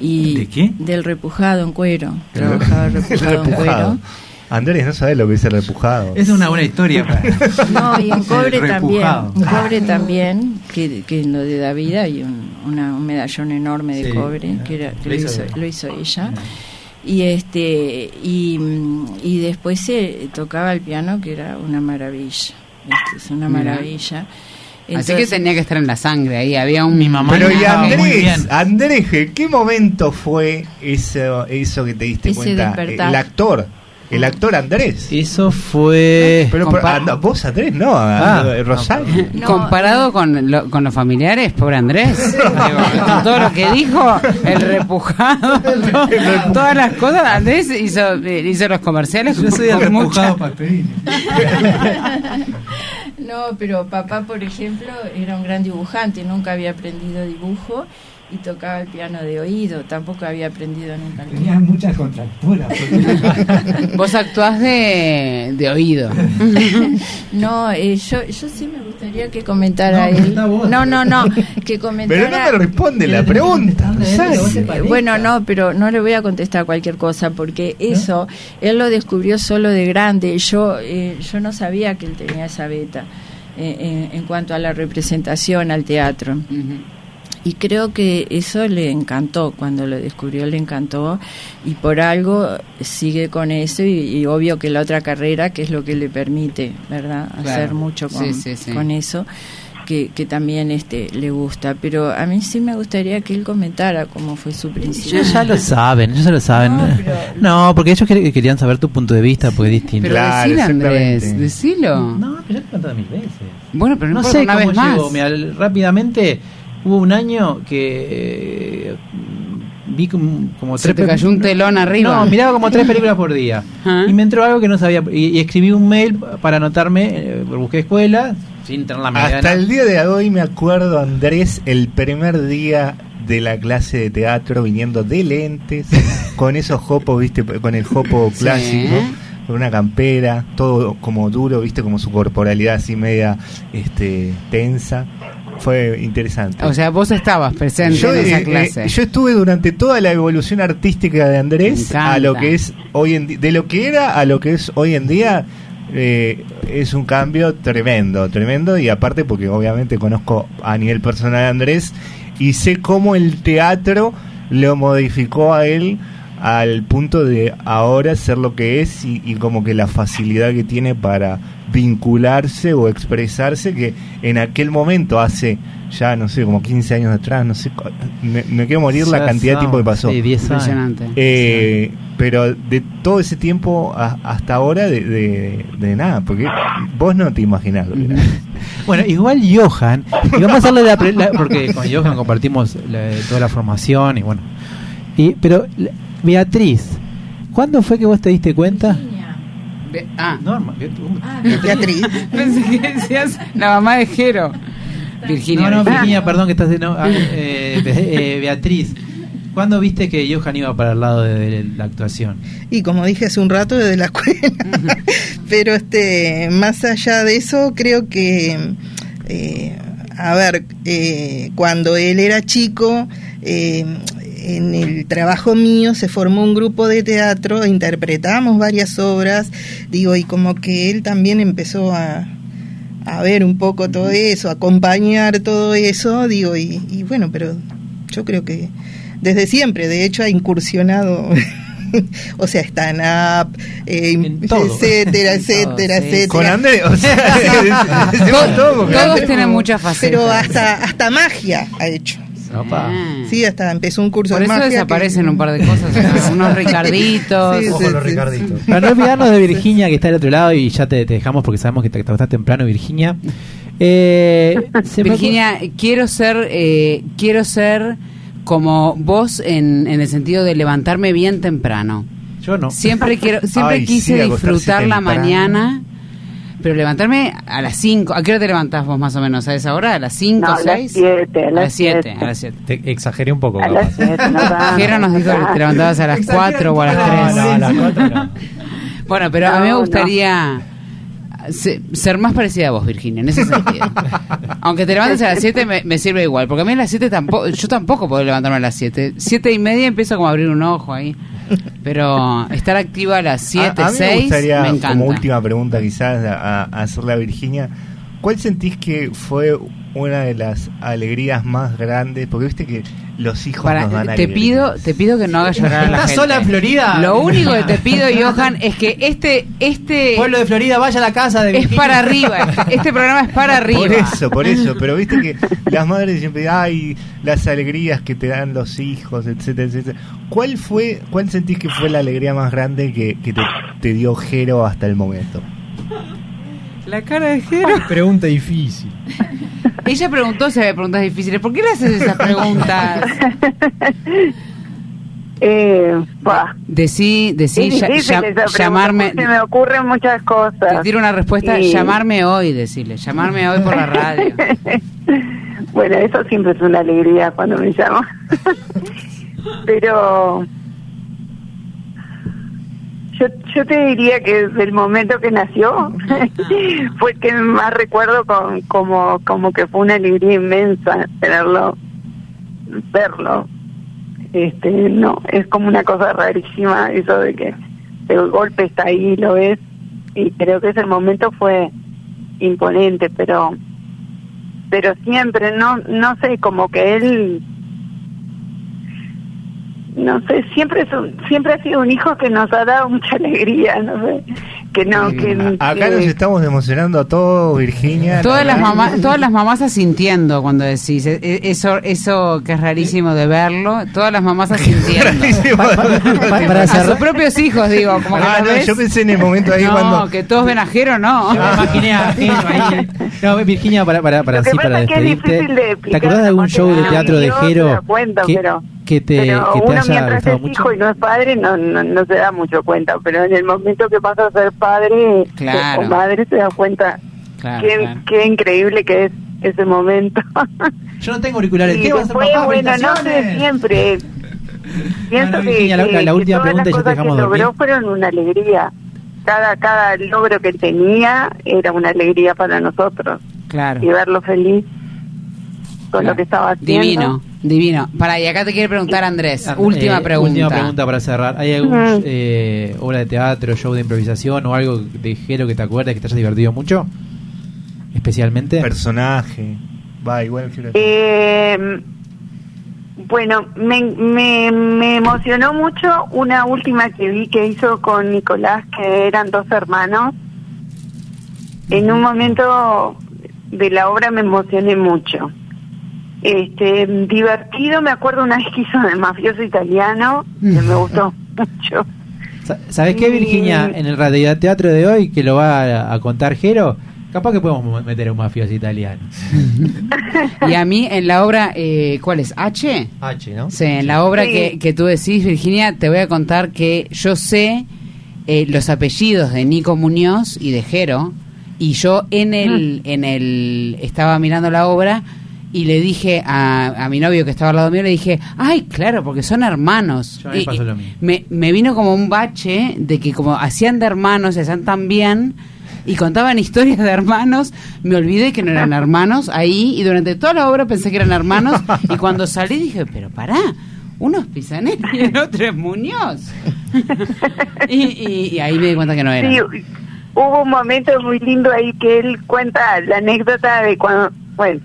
y ¿De qué? del repujado en cuero *laughs* trabajaba repujado en cuero Andrés, no sabes lo que es el repujado. Es una buena historia. *laughs* para- No, y en cobre también, en cobre también, que, que en lo de David hay un, una- un medallón enorme de Sí. cobre, que, era, que Lo hizo lo hizo ella. Y este y, y después se tocaba el piano, que era una maravilla. Este, es una maravilla. Así que Entonces- tenía que estar en la sangre ahí. Había un. Mi mamá Pero y Andrés. Andrés, ¿qué momento fue eso, eso que te diste Ese cuenta? despertar. El actor, el actor Andrés. Eso fue. Pero, pero, Compa- anda, vos Andrés, no, Ah. a- Rosario. No, Comparado con, lo- con los familiares, pobre Andrés. Digo, con todo lo que dijo, el repujado, *laughs* to- todas las cosas. Andrés hizo, eh, hizo los comerciales. Yo soy el repujado. *laughs* No, pero papá, por ejemplo, era un gran dibujante, nunca había aprendido dibujo y tocaba el piano de oído, tampoco había aprendido nunca el piano. Tenía muchas contracturas. *laughs* Vos actuás de, de oído. *laughs* No, eh, yo, yo sí me gustaría que comentara No, él. vos. No, no, no, que Pero no comentara. te responde la pregunta. Rosario. Bueno, no, pero no le voy a contestar cualquier cosa porque eso él lo descubrió solo de grande. Yo eh, yo no sabía que él tenía esa beta eh, en, en cuanto a la representación al teatro. Ujú. Y creo que eso le encantó, cuando lo descubrió le encantó y por algo sigue con eso y, y obvio que la otra carrera, que es lo que le permite, ¿verdad? Claro. Hacer mucho con, Sí, sí, sí. con eso, que, que también este le gusta. Pero a mí sí me gustaría que él comentara cómo fue su principio. Ellos ya lo saben, ellos ya lo saben. No, pero- No, porque ellos quer- querían saber tu punto de vista, porque es distinto. Pero Claro, decilo, Andrés, decilo. No, pero ya te he contado mil veces. Bueno, pero no, No sé una cómo vez más. llegó. Mira, l- rápidamente hubo un año que eh, vi como, como Se tres te cayó un telón arriba. No, miraba como tres películas por día. Ajá. *laughs* Y me entró algo que no sabía. Y, y escribí un mail para anotarme, eh, busqué escuela, sin tener la medida. Hasta el día de hoy me acuerdo, Andrés, el primer día de la clase de teatro viniendo de lentes, *laughs* con esos jopos, viste, con el jopo Sí. clásico, con una campera, todo como duro, viste, como su corporalidad así media este, tensa. Fue interesante. O sea, vos estabas presente yo, en esa eh, clase. eh, yo estuve durante toda la evolución artística de Andrés a lo que es hoy en de lo que era a lo que es hoy en día eh, es un cambio tremendo, tremendo, y aparte porque obviamente conozco a nivel personal a Andrés y sé cómo el teatro lo modificó a él al punto de ahora ser lo que es y, y como que la facilidad que tiene para vincularse o expresarse que en aquel momento hace ya no sé como 15 años atrás no sé cu- me, me quiero morir la cantidad de tiempo que pasó Sí, 10 años. Impresionante. Eh, pero de todo ese tiempo a- hasta ahora de, de- de nada porque vos no te imaginás lo que era. *laughs* Bueno, igual Johan, y vamos a hacerle la, la- porque con Johan compartimos la- toda la formación y bueno. Y, pero Beatriz, ¿cuándo fue que vos te diste cuenta? Be- ah, Norma, *laughs* Beatriz. pensé que decías la mamá de Jero. Virginia. No, no, Virginia, perdón que estás de no, ah, eh, eh, Beatriz. ¿Cuándo viste que Johan iba para el lado de, de la actuación? Y como dije hace un rato, desde la escuela. *laughs* Pero este, más allá de eso, creo que, eh, a ver, eh, cuando él era chico, eh, en el trabajo mío se formó un grupo de teatro, interpretamos varias obras, digo, y como que él también empezó a, a ver un poco todo eso, a acompañar todo eso, digo, y, y bueno, pero yo creo que desde siempre, de hecho, ha incursionado, *laughs* o sea, stand-up, eh, etcétera, *laughs* etcétera, sí. etcétera. con Andrés o sea *laughs* decimos todo porque Todos tienen muchas facetas. Pero hasta, hasta magia ha hecho. Opa. Sí, hasta empezó un curso Por de eso magia. que- desaparecen un par de cosas, *laughs* ¿no? unos Ricarditos. Sí, Ojo sí, los sí. Ricarditos. Para no olvidarnos de Virginia que está del otro lado y ya te, te dejamos porque sabemos que te, te acostás temprano, Virginia. Eh, Virginia, quiero ser, eh, quiero ser como vos en, en el sentido de levantarme bien temprano. Yo no. Siempre quiero, siempre Ay, quise sí, disfrutar la temprano. mañana, pero levantarme a las 5. ¿A qué hora te levantás vos más o menos? ¿A esa hora? ¿A las 5, No, a las 6? siete, a las 7, siete. a las 7. Te exageré un poco. A las capaz. siete, no *laughs* tanto, Jero nos dijo que te levantabas a las 4 o a las 3. No, no, a las cuatro no. *laughs* Bueno, pero a mí me No, gustaría se- ser más parecida a vos, Virginia, en ese sentido. *laughs* Aunque te levantes a las 7 me, me sirve igual, porque a mí a las 7 tampoco, yo tampoco puedo levantarme a las 7. 7 y media empiezo como a abrir un ojo ahí. Pero estar activa a las 7, a, a mí 6, me gustaría, me encanta. como última pregunta quizás, a, a hacerle a Virginia, ¿cuál sentís que fue una de las alegrías más grandes? Porque viste que los hijos Para- nos dan te alegría. pido, te pido que no hagas llorar a la ¿Estás gente. sola en Florida? Lo único que te pido, Johan, es que este, este Pueblo de Florida, vaya a la casa de es Virginia. para arriba. Este, este programa es para arriba. Por eso, por eso, pero viste que las madres siempre, ay, las alegrías que te dan los hijos, etcétera, etcétera. ¿Cuál fue, cuál sentís que fue la alegría más grande que, que te, te dio Jero hasta el momento? La cara de Jero. Pregunta difícil. Ella preguntó si había preguntas difíciles. ¿Por qué le haces esas preguntas? *laughs* Eh, bah, Decí, decí, es ya- difícil llamarme. Se me ocurren muchas Te cosas. tiro una respuesta, Y- llamarme hoy, decirle. Llamarme hoy por la radio. *laughs* bueno, eso siempre es una alegría cuando me llaman. *laughs* Pero yo, yo te diría que desde el momento que nació *laughs* fue que más recuerdo con, como, como que fue una alegría inmensa tenerlo, verlo. Este, no, es como una cosa rarísima eso de que el golpe está ahí, lo ves, y creo que ese momento fue imponente, pero pero siempre no no sé como que él no sé siempre es un- siempre ha sido un hijo que nos ha dado mucha *laughs* alegría no sé que no que, Acá que- nos estamos emocionando a todos, Virginia. Todas La las mamás, todas las mamás asintiendo cuando decís e- e- eso, eso que es rarísimo de verlo. Todas las mamás *laughs* asintiendo. Pa- para A sus propios hijos, digo, como que Ah, no, ves. yo pensé en el momento ahí *laughs* no, cuando... que todos ven a Jero, no. Yo me imaginé a Jero ahí. No, Virginia, para, para, para, Lo que así, pasa para es que es despedirte. difícil de ¿Te explicar acordás de algún show de teatro de Jero que, pero- que te, pero que te uno haya mientras gustado es mucho? hijo y no es padre no, no, no se da mucho cuenta pero en el momento que pasa a ser padre Claro. o madre se da cuenta Claro, qué, claro. qué increíble que es ese momento *laughs* Yo no tengo auriculares. y ¿Qué vas a hacer, después papá? bueno no sé siempre pienso Bueno, que, Virginia, la- que- la- la que última todas pregunta las cosas que logró fueron una alegría cada cada logro que tenía era una alegría para nosotros Claro. y verlo feliz con Claro. lo que estaba haciendo Divino. Divino. Para, y acá te quiere preguntar Andrés. Ah, última eh, pregunta. Última pregunta para cerrar. ¿Hay alguna eh, obra de teatro, show de improvisación o algo de Jero que te acuerdes que te haya divertido mucho? Especialmente. Personaje. Va, igual Eh, bueno, me, me, me emocionó mucho una última que vi que hizo con Nicolás, que eran dos hermanos. En un momento de la obra me emocioné mucho. Este, divertido, me acuerdo una vez que hizo de mafioso italiano, que me gustó *laughs* mucho. Sa- ¿Sabes qué, Virginia? En el radioteatro de hoy, que lo va a, a contar Jero, capaz que podemos meter a un mafioso italiano. *laughs* Y a mí en la obra, eh, ¿cuál es? ¿H? H, ¿no? Sí, en la obra Sí. que, que tú decís, Virginia, te voy a contar que yo sé eh, los apellidos de Nico Muñoz y de Jero, y yo en el, en el, estaba mirando la obra y le dije a, a mi novio que estaba al lado mío, le dije, ay, claro, porque son hermanos. Yo me Y- pasó y lo mismo. me, me vino como un bache de que como hacían de hermanos, se hacían tan bien y contaban *laughs* historias de hermanos, me olvidé que no eran *laughs* hermanos ahí y durante toda la obra pensé que eran hermanos y cuando salí dije, pero pará, uno es y el otro es Muñoz. *laughs* y, y- y ahí me di cuenta que no eran. Sí, hubo un momento muy lindo ahí que él cuenta la anécdota de cuando, bueno,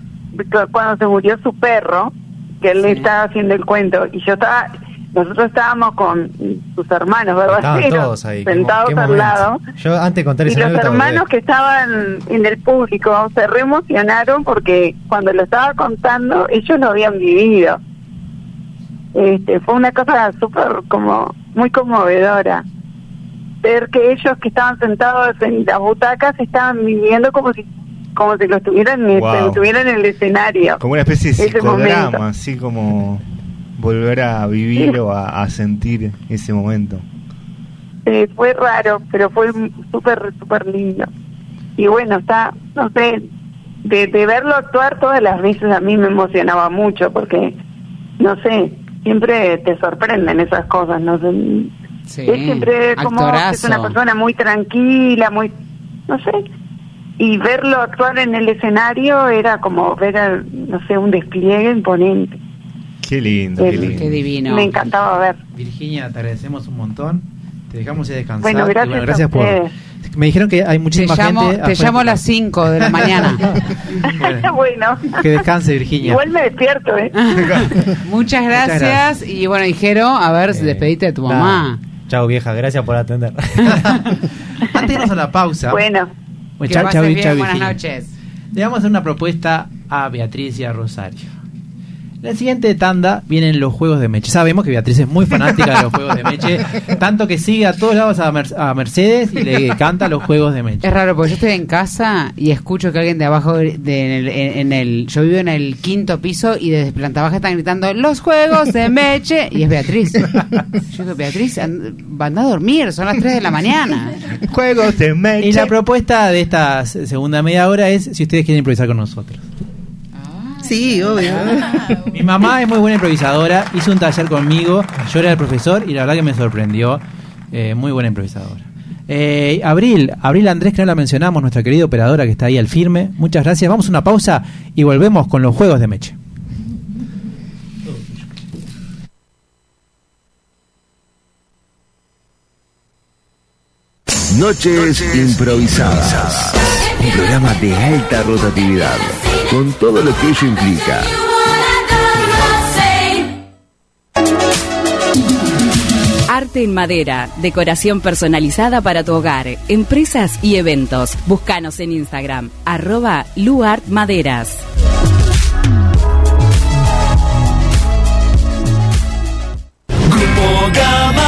cuando se murió su perro, que él le Sí. estaba haciendo el cuento, y yo estaba, nosotros estábamos con sus hermanos, ¿verdad? Todos ahí. Sentados al lado. Yo antes Y los hermanos que estaban en el público se re emocionaron porque cuando lo estaba contando ellos lo habían vivido. Este, fue una cosa súper como muy conmovedora. Ver que ellos que estaban sentados en las butacas estaban viviendo como si como si lo estuvieran, este, Wow. estuvieran en el escenario. Como una especie de psicodrama, así como volver a vivir o a, a sentir ese momento. Eh, fue raro, pero fue súper, súper lindo. Y bueno, está, no sé, de, de verlo actuar todas las veces a mí me emocionaba mucho porque, no sé, siempre te sorprenden esas cosas, no sé. Sí, Él siempre como que es actorazo. una persona muy tranquila, muy, no sé. Y verlo actuar en el escenario era como ver, a, no sé, un despliegue imponente. Qué lindo, qué El- lindo. Qué divino. Me encantaba ver. Virginia, te agradecemos un montón. Te dejamos ir a descansar. Bueno, gracias a gracias por. Me dijeron que hay Te muchísima llamo, gente. te afuera. llamo a las 5 de la mañana. *laughs* Bueno, *laughs* bueno, que descanse, Virginia. igual me despierto, ¿eh? *laughs* Muchas gracias. gracias. Y bueno, y Jero, a ver, Eh, despedite de tu mamá. Chao, vieja, gracias por atender. Antes de irnos a la pausa. Bueno. Bueno, Que chau, pases chau, bien, chau, buenas noches. Le vamos a hacer una propuesta a Beatriz y a Rosario. La siguiente tanda vienen los juegos de Meche. Sabemos que Beatriz es muy fanática de los juegos de Meche, *laughs* tanto que sigue a todos lados a, Mer- a Mercedes y le canta los juegos de Meche. Es raro porque yo estoy en casa y escucho que alguien de abajo, de, en, el, en- en el- yo vivo en el quinto piso y desde planta baja están gritando los juegos de Meche y es Beatriz. *laughs* Yo digo, Beatriz, van a dormir, son las 3 de la mañana. *laughs* Juegos de Meche. Y la propuesta de esta segunda media hora es si ustedes quieren improvisar con nosotros. Sí, obvio. *laughs* Mi mamá es muy buena improvisadora, hizo un taller conmigo, yo era el profesor y la verdad que me sorprendió. Eh, muy buena improvisadora. Eh, Abril, Abril Andrés, que no la mencionamos, nuestra querida operadora que está ahí al firme. Muchas gracias. Vamos a una pausa y volvemos con los juegos de Meche. Noches improvisadas. Un programa de alta rotatividad, con todo lo que ello implica. Arte en madera, decoración personalizada para tu hogar, empresas y eventos. Búscanos en Instagram, arroba luartmaderas. ¡Se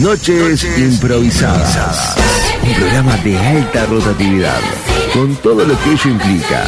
Noches improvisadas. Un programa de alta rotatividad, con todo lo que ello implica.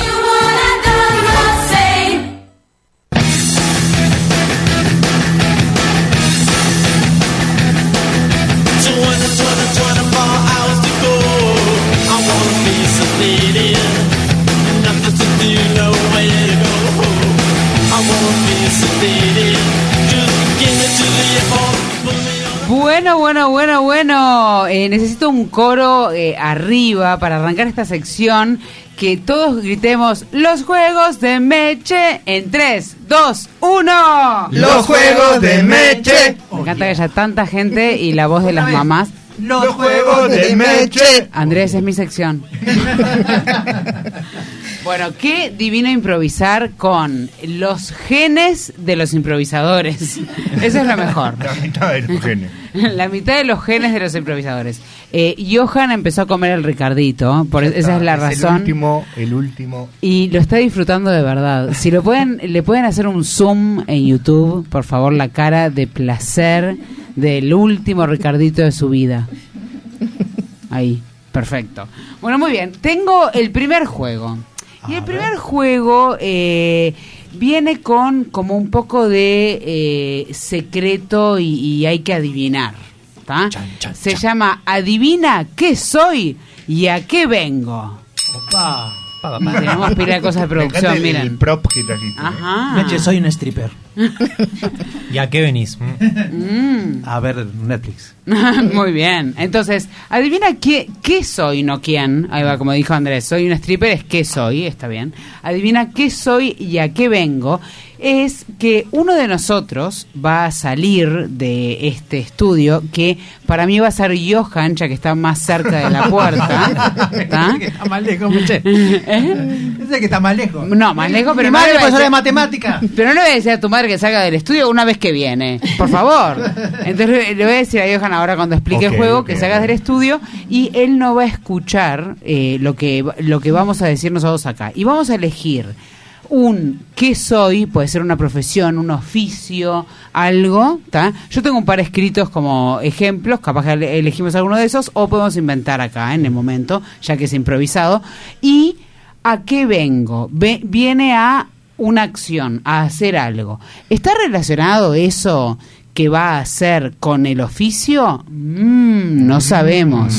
Eh, necesito un coro eh, arriba para arrancar esta sección. Que todos gritemos los juegos de Meche en 3, 2, 1. Los juegos de Meche. Me encanta que haya tanta gente y la voz de las mamás. Los juegos de Meche. Andrés, es mi sección. *laughs* Bueno, qué divino improvisar con los genes de los improvisadores. *laughs* Eso es lo mejor. La mitad de los genes. *laughs* La mitad de los genes de los improvisadores. Eh, Johan empezó a comer el Ricardito, por esa es la El razón. último, el último. Y lo está disfrutando de verdad. Si lo pueden, le pueden hacer un zoom en YouTube, por favor, la cara de placer del último Ricardito de su vida. Ahí, perfecto. Bueno, muy bien. Tengo el primer juego. Y el primer juego eh, viene con como un poco de eh, secreto y, y hay que adivinar. Se llama Adivina qué soy y a qué vengo. Tenemos pila de cosas de producción, el- miren. El prop que trajiste. Ajá. Meche, soy un stripper. *laughs* ¿Y a qué venís? Mm. A ver Netflix. *laughs* Muy bien. Entonces, adivina qué, qué soy, no quién. Ahí va, como dijo Andrés. Soy un stripper, es qué soy, está bien. Adivina qué soy y a qué vengo. Es que uno de nosotros va a salir de este estudio, que para mí va a ser Johan, ya que está más cerca de la puerta. ¿tá? *laughs* está más lejos. *laughs* ¿Eh? Que está más lejos. No, más lejos, pero Mi no madre a profesora de matemática. *laughs* Pero no le voy a decir a tu madre que salga del estudio una vez que viene, por favor. Entonces le voy a decir a Johan ahora cuando explique el juego que salgas del estudio y él no va a escuchar eh, lo que lo que vamos a decir nosotros acá. Y vamos a elegir un qué soy, puede ser una profesión, un oficio, algo, ¿tá? Yo tengo un par escritos como ejemplos, capaz que ele- elegimos alguno de esos o podemos inventar acá en el momento, ya que es improvisado. Y ¿a qué vengo? Ve- viene a una acción, a hacer algo. ¿Está relacionado eso que va a hacer con el oficio? Mm, no sabemos.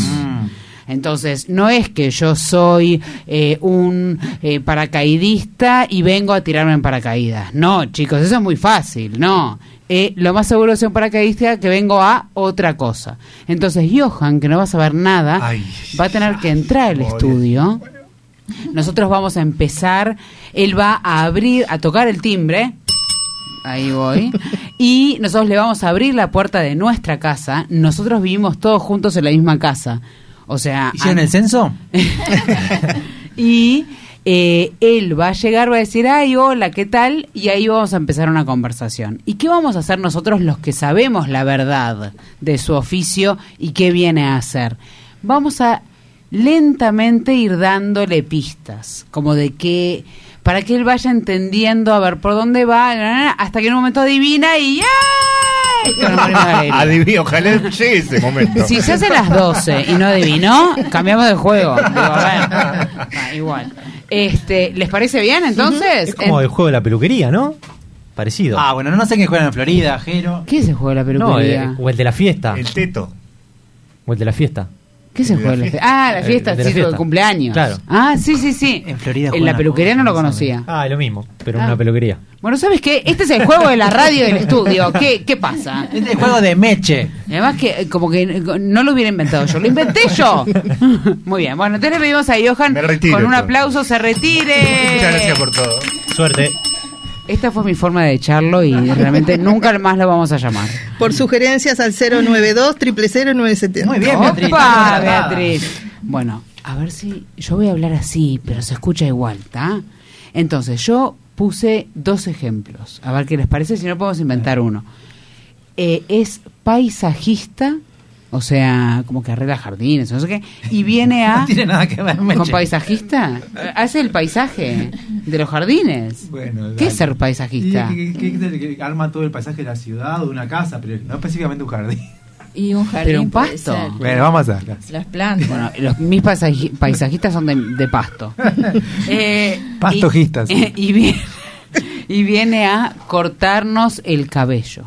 Entonces, no es que yo soy eh, un eh, paracaidista y vengo a tirarme en paracaídas. No, chicos, eso es muy fácil, no. Eh, lo más seguro es un paracaidista que vengo a otra cosa. Entonces, Johan, que no va a saber nada, Ay, va a tener que entrar al estudio. Nosotros vamos a empezar, él va a abrir, a tocar el timbre. Ahí voy. *laughs* Y nosotros le vamos a abrir la puerta de nuestra casa. Nosotros vivimos todos juntos en la misma casa. O sea, ¿Hicieron el censo? *laughs* y eh, él va a llegar, va a decir, ay, hola, ¿qué tal? Y ahí vamos a empezar una conversación. ¿Y qué vamos a hacer nosotros los que sabemos la verdad de su oficio y qué viene a hacer? Vamos a lentamente ir dándole pistas, como de que para que él vaya entendiendo a ver por dónde va, hasta que en un momento adivina y ¡ay! Adivino, ojalá llegue ese momento. Si se hace las 12 y no adivinó, cambiamos de juego. Digo, a ver, ah, igual. Este, ¿Les parece bien entonces? Es como En- el juego de la peluquería, ¿no? Parecido. Ah, bueno, no sé qué juegan en Florida, Jero. ¿Qué es el juego de la no, peluquería? eh, o el de la fiesta. El teto. O el de la fiesta. ¿Qué es el juego de la fiesta? Ah, la El- fiesta, el de la sí, fiesta. el cumpleaños. Claro. Ah, sí, sí, sí. En Florida En la peluquería no lo conocía. Ah, lo mismo, pero Ah. en una peluquería. Bueno, ¿sabes qué? Este es el juego de la radio del estudio. ¿Qué, qué pasa? Este es el juego de Meche. Y Además que eh, como que eh, no lo hubiera inventado yo, lo inventé yo. *laughs* Muy bien, bueno, entonces le pedimos a Johan con un aplauso se retire. Muchas gracias por todo. Suerte. Esta fue mi forma de echarlo y realmente *laughs* nunca más lo vamos a llamar. Por sugerencias al 092 970 Muy bien, Beatriz. ¡Opa, estás preparada. Beatriz! Bueno, a ver si yo voy a hablar así, pero se escucha igual, ¿está? Entonces, yo puse dos ejemplos. A ver qué les parece, si no podemos inventar uno. Eh, es paisajista, o sea, como que arregla jardines, no sé qué, y viene *laughs* a... No tiene nada que ver, Meche. ¿Con paisajista? Hace el paisaje de los jardines. Bueno, ¿Qué es ser paisajista? Que arma todo el paisaje de la ciudad o de una casa, pero no específicamente un jardín. Y un jardín. Pero un pasto. ser. Bueno, vamos a. Las plantas. Bueno, los, mis paisaji- paisajistas son de, de pasto. *laughs* Eh, Pastojistas. Y, *laughs* y viene, y viene a cortarnos el cabello.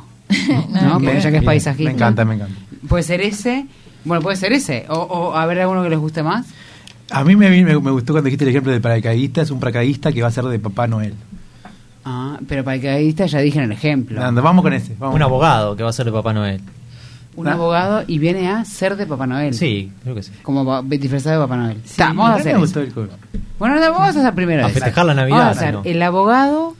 ¿no? Porque ya que es Bien, paisajista. Me encanta, me encanta. Puede ser ese. Bueno, puede ser ese. O, o a ver alguno que les guste más. A mí me, me, me gustó cuando dijiste el ejemplo del paracaidista. Es un paracaidista que va a ser de Papá Noel. Ah, pero paracaidista ya dije en el ejemplo. Vamos con ese. Vamos. Un abogado que va a ser de Papá Noel. Un Ah. abogado y viene a ser de Papá Noel. Sí, creo que sí. Como va- disfrazado de Papá Noel. Sí, Ta, vamos a hacer me eso. gustó el juego. Bueno, no, vamos a hacer primero A festejar la Navidad, Vamos a hacer ¿no? el abogado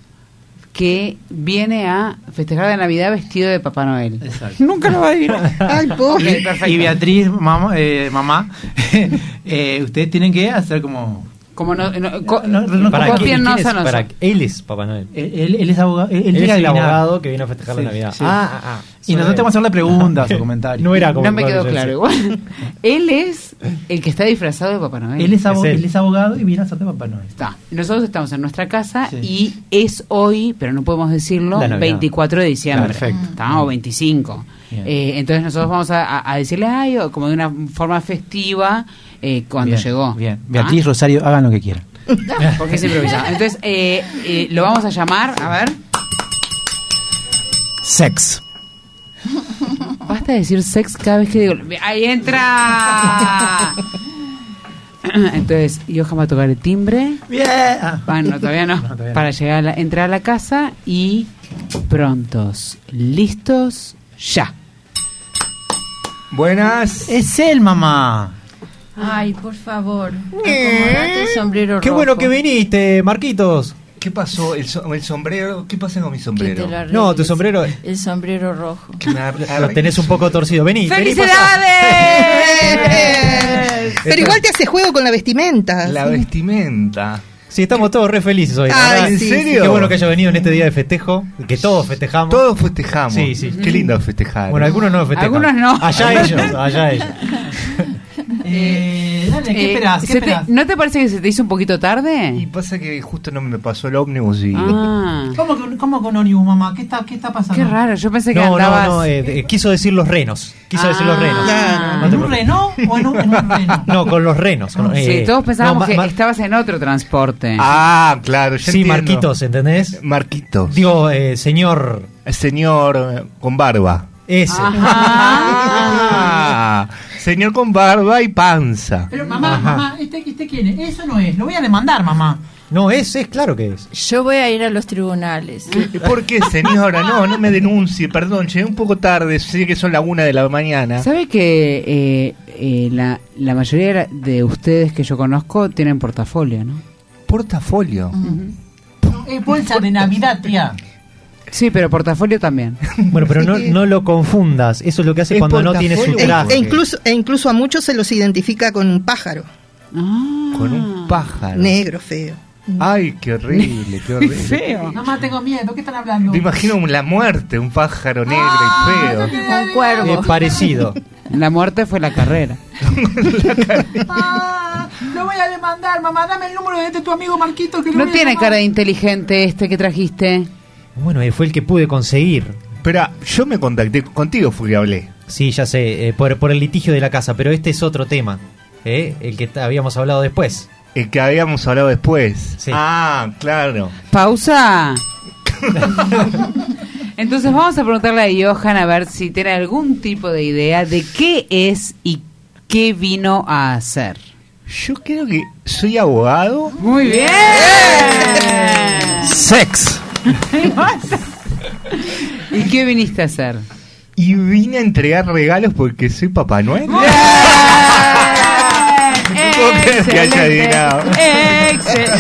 que viene a festejar la Navidad vestido de Papá Noel. Exacto. Nunca lo va a ir. *laughs* Ay, pobre. Y Beatriz, mamá, eh, mamá *laughs* eh, ustedes tienen que hacer como... Como no, no, co- No, no, Para, ¿Cómo ¿quién- es? a nosotros. Para- él es Papá Noel. Él, él- él es abogado. Él, es el abogado que vino a festejar Sí, la Navidad. sí. Ah, ah, ah. Y nosotros te vamos a hacerle preguntas o comentarios. *laughs* No era como no me quedó claro igual. Él es el que está disfrazado de Papá Noel. Él es, abo- Es él. él es abogado y viene a ser de Papá Noel. Está. Nosotros estamos en nuestra casa Sí. y es hoy, pero no podemos decirlo, La Navidad. 24 de diciembre. Perfecto. Está, o 25. Eh, entonces nosotros vamos a, a- a decirle, ay, como de una forma festiva, eh, cuando Bien, llegó. Bien. ¿Ah? Beatriz, Rosario, hagan lo que quieran. *laughs* Porque es improvisado. Entonces, eh, eh, lo vamos a llamar, a ver. Sex. Basta de decir sex cada vez que digo. ¡Ahí entra! *laughs* Entonces, Johan va a tocar el timbre. Bien. Ah. Ah, no, todavía no. No, todavía no. Para llegar a la- entrar a la casa y prontos, listos, ya. Buenas. Es él, mamá. Ay, por favor. Acomodate el sombrero Qué rojo. bueno que viniste, Marquitos. ¿Qué pasó? ¿El, so- el sombrero? ¿Qué pasa con mi Que te sombrero? lo arregles. No, tu sombrero El sombrero rojo. Que me ar- lo tenés un poco torcido. Vení. vení, pasá. ¡Felicidades! Pero igual te hace juego con la vestimenta. La ¿sí? vestimenta. Sí, estamos todos re felices hoy. Ay. ¿En sí, serio? Qué bueno que haya venido en este día de festejo, que todos festejamos. Todos festejamos. Sí, sí. Qué lindo festejar. Bueno, algunos no festejan. Algunos no. Allá ellos, allá ellos. *laughs* Eh, dale, ¿qué Eh, esperás? ¿Qué ¿se te- esperás? ¿No te parece que se te hizo un poquito Y tarde? pasa que justo no me pasó el ómnibus y... Ah, *laughs* ¿Cómo, con- ¿Cómo con Onius, mamá? ¿Qué está, qué está pasando? qué raro. Yo pensé que No, no, andabas. no, eh, eh, quiso decir los renos. Quiso decir los renos. Ah. No ¿En un. Renault o en un, en un Renault? No, con los renos. con- Sí, eh, todos pensábamos no, que estabas en otro transporte. Ah, claro, ya Sí, entiendo. Marquitos, ¿entendés? Marquitos. Digo, eh, señor. Señor eh, con barba. Ese. Ah, *laughs* señor con barba y panza. Pero mamá, mamá, ¿este, ¿este quién es? Eso no es. Lo voy a demandar, mamá. No, es, es claro que es. Yo voy a ir a los tribunales. ¿Por qué, señora? No, no me denuncie, perdón, llegué un poco tarde, sé que son la una de la mañana. ¿Sabe que eh, eh, la, la mayoría de ustedes que yo conozco tienen portafolio, no? Portafolio. Es bolsa de Navidad, tía. Sí, pero portafolio también. Bueno, pero no, no lo confundas. Eso es lo que hace Es cuando no tiene su portafolio. E, traje. e incluso, e incluso a muchos se los identifica con un pájaro Ah, Con un pájaro. negro, feo. Ay, qué horrible, qué horrible. *laughs* feo. Mamá, tengo miedo. ¿Qué están hablando? Me imagino la muerte, un pájaro negro y feo. Un cuervo. Es parecido. *laughs* La muerte fue la carrera. *laughs* Ah, lo voy a demandar, mamá. Dame el número de este tu amigo Marquito. Que lo No tiene cara de inteligente este que trajiste. Bueno, eh, fue el que pude conseguir. Pero yo me contacté contigo, fue que hablé. Sí, ya sé, eh, por, por el litigio de la casa, pero este es otro tema, ¿eh? el que habíamos hablado después. El que habíamos hablado después. Sí. Ah, claro. Pausa. *laughs* Entonces vamos a preguntarle a Johan a ver si tiene algún tipo de idea de qué es y qué vino a hacer. Yo creo que soy abogado. Muy bien. Sex. *laughs* ¿Y qué viniste a hacer? Y vine a entregar regalos porque soy Papá Noel. *laughs* adivinado. Excelente.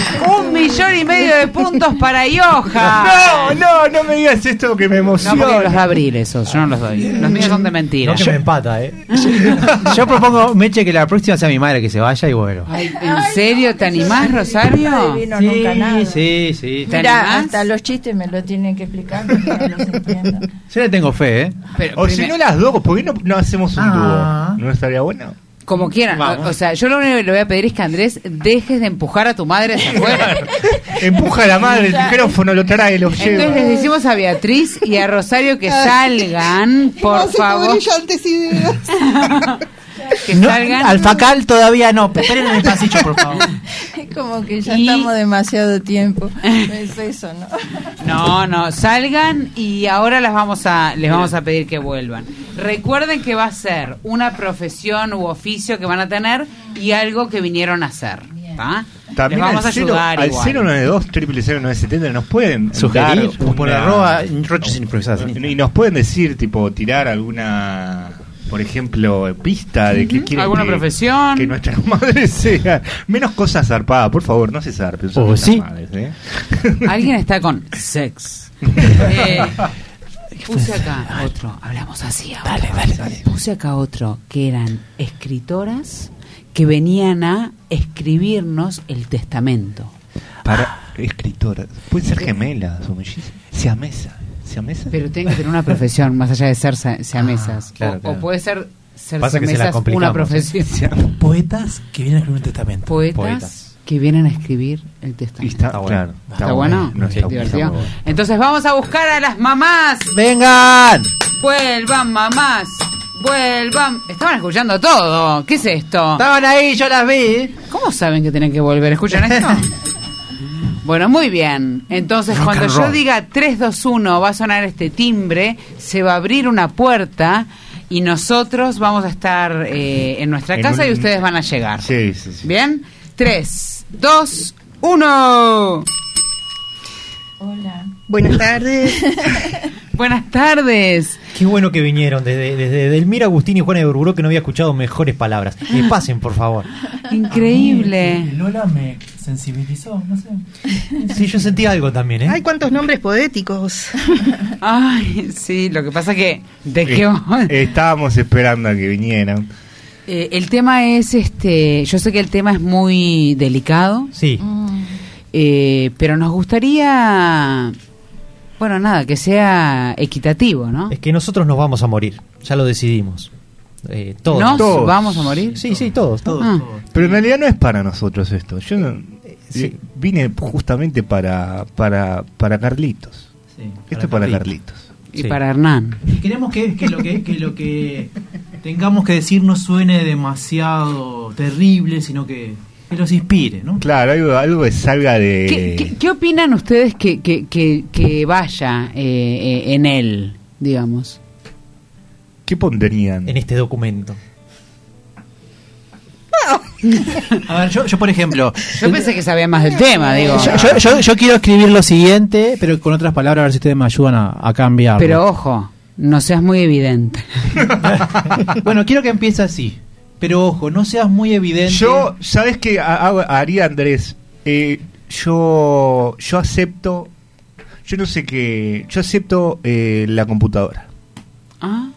Millón y medio de puntos para Johan. No, no, no me digas esto que me No, porque emociona. los da Abril esos, yo no los doy. Los míos son de mentira. No que me empata, ¿eh? *laughs* Yo propongo, Meche, que la próxima sea mi madre que se vaya y bueno. Ay, ¿En serio te animás, Rosario? No adivino nunca nada. sí, sí. ¿Te Mira, hasta los chistes me lo tienen que explicar porque no los entiendo. Yo le tengo fe, ¿eh? Pero O si no las dos, ¿por qué no, no hacemos un Ah. dúo? ¿No estaría bueno? Como quieran. O, o sea, yo lo único que le voy a pedir es que Andrés dejes de empujar a tu madre hacia afuera. *laughs* Empuja a la madre, el micrófono lo trae, lo Entonces lleva. les decimos a Beatriz y a Rosario que *laughs* salgan, por favor. brillantes ideas. *laughs* Que No, salgan. Alfacal todavía no. Esperen en el pasillo, por favor. Es como que ya Y- estamos demasiado tiempo. Es eso, ¿no? No, no, salgan y ahora las vamos a, les vamos a pedir que vuelvan. Recuerden que va a ser una profesión u oficio que van a tener y algo que vinieron a hacer. ¿tá? También les vamos al, a cero- ayudar al igual. 092 0970 nos pueden Sugerir por arroba roches improvisadas. y nos pueden decir tipo tirar alguna por ejemplo pista de qué quieren ¿Alguna que, profesión? que nuestras *laughs* madres sean menos cosas zarpadas por favor no se zarpen Oh, sí. madres, ¿eh? Alguien está con sex. *laughs* Eh, puse acá otro, hablamos así ahora. Dale, dale, dale. Puse acá otro, que eran escritoras que venían a escribirnos el testamento. para escritoras pueden ser gemelas o mellizas siamesas siamesas Pero tienen que tener una profesión, más allá de ser sa- siamesas. claro, o, claro. o puede ser ser Pasa que se la una complicamos. profesión. Poetas que vienen a escribir un testamento. Poetas, Poetas. Que vienen a escribir el Y testamento. está, Está bueno. claro ¿Está bueno? no, Sí, está- divertido. está muy bueno. Entonces vamos a buscar a las mamás. ¡Vengan! Vuelvan, mamás. Vuelvan. Estaban escuchando todo. ¿Qué es esto? Estaban ahí, yo las vi. ¿Cómo saben que tienen que volver? ¿Escuchan esto? *laughs* Bueno, muy bien. Entonces, Rock cuando and yo diga 3, 2, 1, va a sonar este timbre, se va a abrir una puerta y nosotros vamos a estar eh, en nuestra En casa un- y ustedes van a llegar. sí sí sí ¿Bien? 3, 2, 1. Hola. Buenas tardes. *laughs* Buenas tardes. Qué bueno que vinieron desde, desde Delmira, Agustín y Juana de Burburó que no había escuchado mejores palabras. Eh, *laughs* pasen, por favor. Increíble. Lola me sensibilizó, no sé. Sí, yo sentí algo también, ¿eh? Ay, cuántos nombres poéticos. *laughs* Ay, sí, lo que pasa que de qué Eh, estábamos esperando a que vinieran Eh, el tema es este, yo sé que el tema es muy delicado, Sí. eh, pero nos gustaría, bueno, nada, que sea equitativo, ¿no? Es que nosotros nos vamos a morir. Ya lo decidimos. Eh, todos. ¿Nos Todos. vamos a morir? Sí, sí, todos. todos. Ah. Pero en realidad no es para nosotros esto. Yo no- sí. eh, vine justamente para, para, para Carlitos. Esto es para Carlitos. Y Sí. para Hernán. Y queremos que, que lo que, que lo que tengamos que decir no suene demasiado terrible, sino que, que los inspire, ¿no? Claro, algo, algo que salga de... ¿Qué, qué, qué opinan ustedes que, que, que, que vaya eh, eh, en él, digamos? ¿Qué pondrían? En este documento. *laughs* A ver, yo, yo por ejemplo, Yo pensé que sabía más del tema, digo. yo, yo- yo- yo quiero escribir lo siguiente, pero con otras palabras, a ver si ustedes me ayudan a, a cambiarlo. Pero ojo, no seas muy evidente. *laughs* bueno, quiero que empiece así. Pero ojo, no seas muy evidente. Yo, ¿sabes qué haría Andrés? Eh, yo, yo acepto... Yo no sé qué... Yo acepto eh, la computadora. Ah.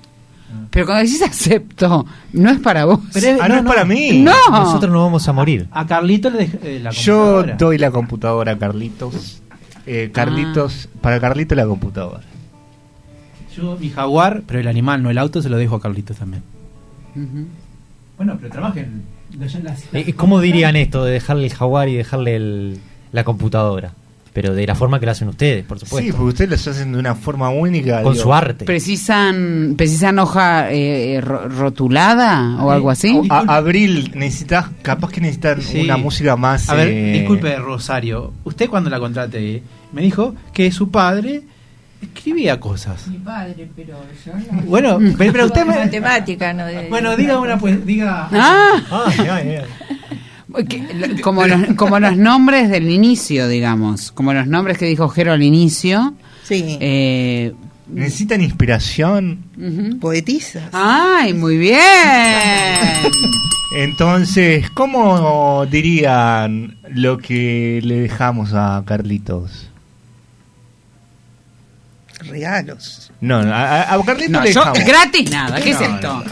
Pero cuando decís acepto, no es para vos. Pero es- Ah, no, es para mí. No. Nosotros nos vamos a morir. A Carlito le dej- eh, la Yo computadora. doy la computadora a Carlitos. Eh, Carlitos, para Carlitos la computadora. Yo mi jaguar, pero el animal, no el auto, se lo dejo a Carlitos también. Bueno, pero trabajen. Eh, ¿Cómo dirían esto de dejarle el jaguar y dejarle el- la computadora? Pero de la forma que lo hacen ustedes, por Sí, supuesto. porque ustedes lo hacen de una forma única. Con digo. su arte. ¿Precisan, precisan hoja eh, ro- rotulada o algo así? A- Abril, necesitas, capaz que necesitan Sí. una música más. A ver, eh, disculpe, Rosario. Usted cuando la contraté me dijo que su padre escribía cosas. Mi padre, pero yo no. Bueno, *laughs* pero, pero usted me... Matemática, no de- Bueno, diga una, pues, diga... Ah, que- como, los, como los nombres del inicio, digamos. Como los nombres que dijo Jero al inicio. Sí. Eh, Necesitan inspiración. ujú. Poetizas. ¡Ay, muy bien! Entonces, ¿cómo dirían lo que le dejamos a Carlitos? Regalos. No, a, a- a Carlitos No, le yo, gratis nada, ¿qué es No, esto?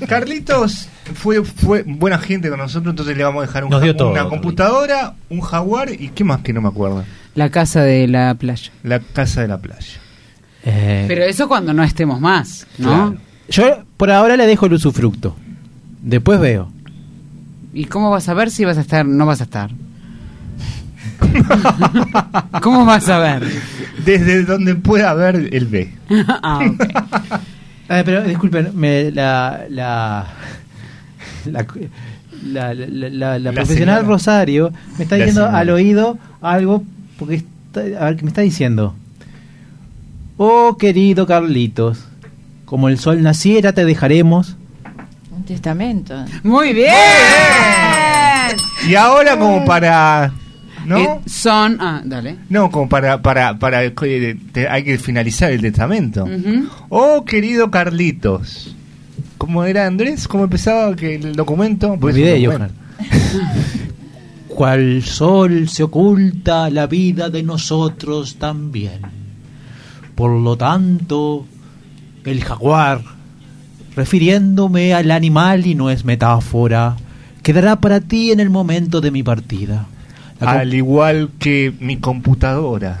no. Carlitos fue, fue buena gente con nosotros, entonces le vamos a dejar un Nos ja- dio todo, una Carlitos. computadora, un jaguar y qué más que no me acuerdo. La casa de la playa. La casa de la playa. Eh, Pero eso cuando no estemos más, ¿no? Claro. Yo por ahora le dejo el usufructo. Después veo. ¿Y cómo vas a ver si vas a estar no vas a estar? *laughs* ¿Cómo vas a ver? Desde donde pueda ver el B. *laughs* ah. Ah, pero disculpen, me, la, la, la, la, la- la- la La profesional señora. Rosario me está diciendo al oído algo, porque está, a ver, ¿qué me está diciendo? Oh, querido Carlitos, como el sol naciera te dejaremos. Un testamento. Muy bien. Y ahora como para... ¿No? Eh, son ah, dale. No, como para, para, para, eh, te- hay que finalizar el testamento. Oh, querido Carlitos. ¿Cómo era Andrés? ¿Cómo empezaba que el documento? Pues. *laughs* Cual sol se oculta la vida de nosotros también. Por lo tanto, el jaguar, refiriéndome al animal y no es metáfora, quedará para ti en el momento de mi partida. Al igual que mi computadora.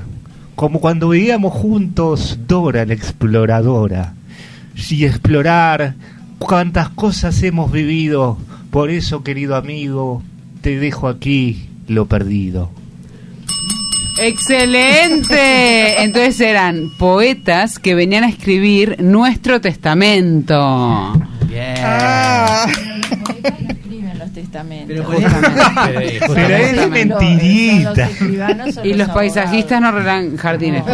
Como cuando veíamos juntos Dora la exploradora. Si explorar cuántas cosas hemos vivido. Por eso, querido amigo, te dejo aquí lo perdido. Excelente. Entonces eran poetas que venían a escribir nuestro testamento. Bien. Ah, *laughs* Testamentos. Pero Eh, Pero es Justamente. mentirita. Los Y los paisajistas no arreglan jardines.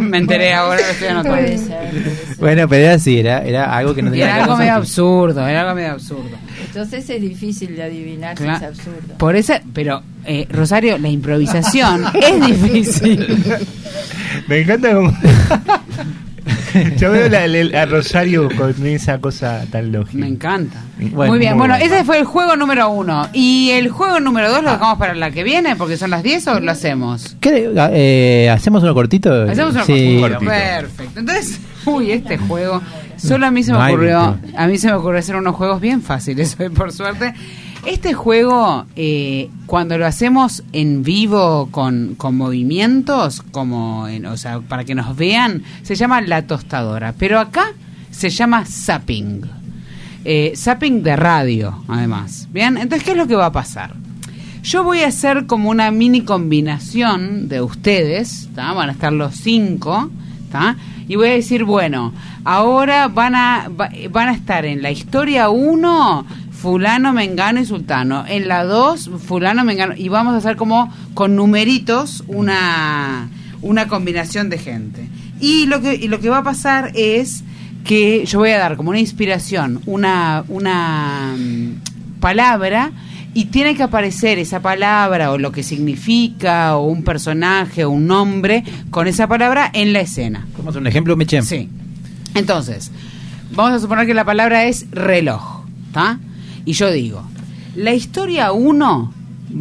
Me enteré ahora, lo estoy anotando. Puede ser, puede ser. Bueno, pero era así, era, era algo que no tenía Era que algo medio absurdo, era algo medio absurdo. Entonces es difícil de adivinar si Cla- es absurdo. Por eso, pero eh, Rosario, la improvisación *laughs* es difícil. Me encanta como... *laughs* *laughs* Yo veo la- la- a Rosario con esa cosa tan lógica. Me encanta. Bueno, muy bien, muy bueno, bueno. ese fue el juego número uno. ¿Y el juego número dos lo dejamos para la que viene? Porque son las 10 o lo hacemos. ¿Qué, eh, ¿Hacemos uno cortito? Hacemos una sí. cortito. Perfecto. Entonces, *laughs* uy, este juego. Solo a mí se me No ocurrió. A mí se me ocurrió hacer unos juegos bien fáciles *laughs* hoy, por suerte. Este juego, eh, cuando lo hacemos en vivo con, con movimientos, como en- o sea, para que nos vean, se llama la tostadora. Pero acá se llama zapping. Eh, zapping de radio, además. Bien, entonces, ¿qué es lo que va a pasar? Yo voy a hacer como una mini combinación de ustedes, ¿tá? van a estar los cinco, ¿tá? y voy a decir, bueno, ahora van a, va- van a estar en la historia 1, fulano, mengano y sultano, en la 2, fulano, mengano, y vamos a hacer como con numeritos una, una combinación de gente. Y lo que, y lo que va a pasar es que yo voy a dar como una inspiración, una, una mm, palabra y tiene que aparecer esa palabra o lo que significa o un personaje o un nombre con esa palabra en la escena. ¿Cómo hacer un ejemplo, Meche? Sí. Entonces, vamos a suponer que la palabra es reloj, ¿está? Y yo digo, la historia 1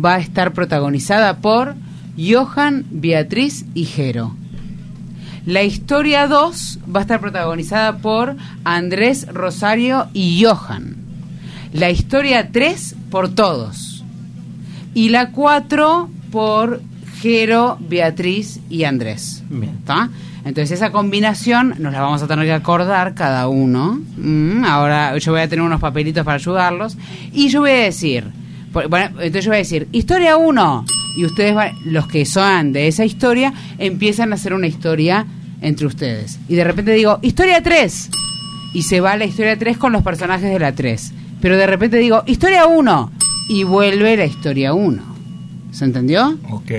va a estar protagonizada por Johan, Beatriz y Jero. La historia 2 va a estar protagonizada por Andrés, Rosario y Johan. La historia 3 por todos. Y la 4 por Jero, Beatriz y Andrés. ¿Está? Entonces esa combinación nos la vamos a tener que acordar cada uno. Mm, ahora yo voy a tener unos papelitos para ayudarlos. Y yo voy a decir, por- bueno, entonces yo voy a decir, historia 1. Y ustedes, van- los que son de esa historia, empiezan a hacer una historia entre ustedes. Y de repente digo, historia 3. Y se va la historia 3 con los personajes de la 3. Pero de repente digo, historia 1. Y vuelve la historia 1. ¿Se entendió? Ok.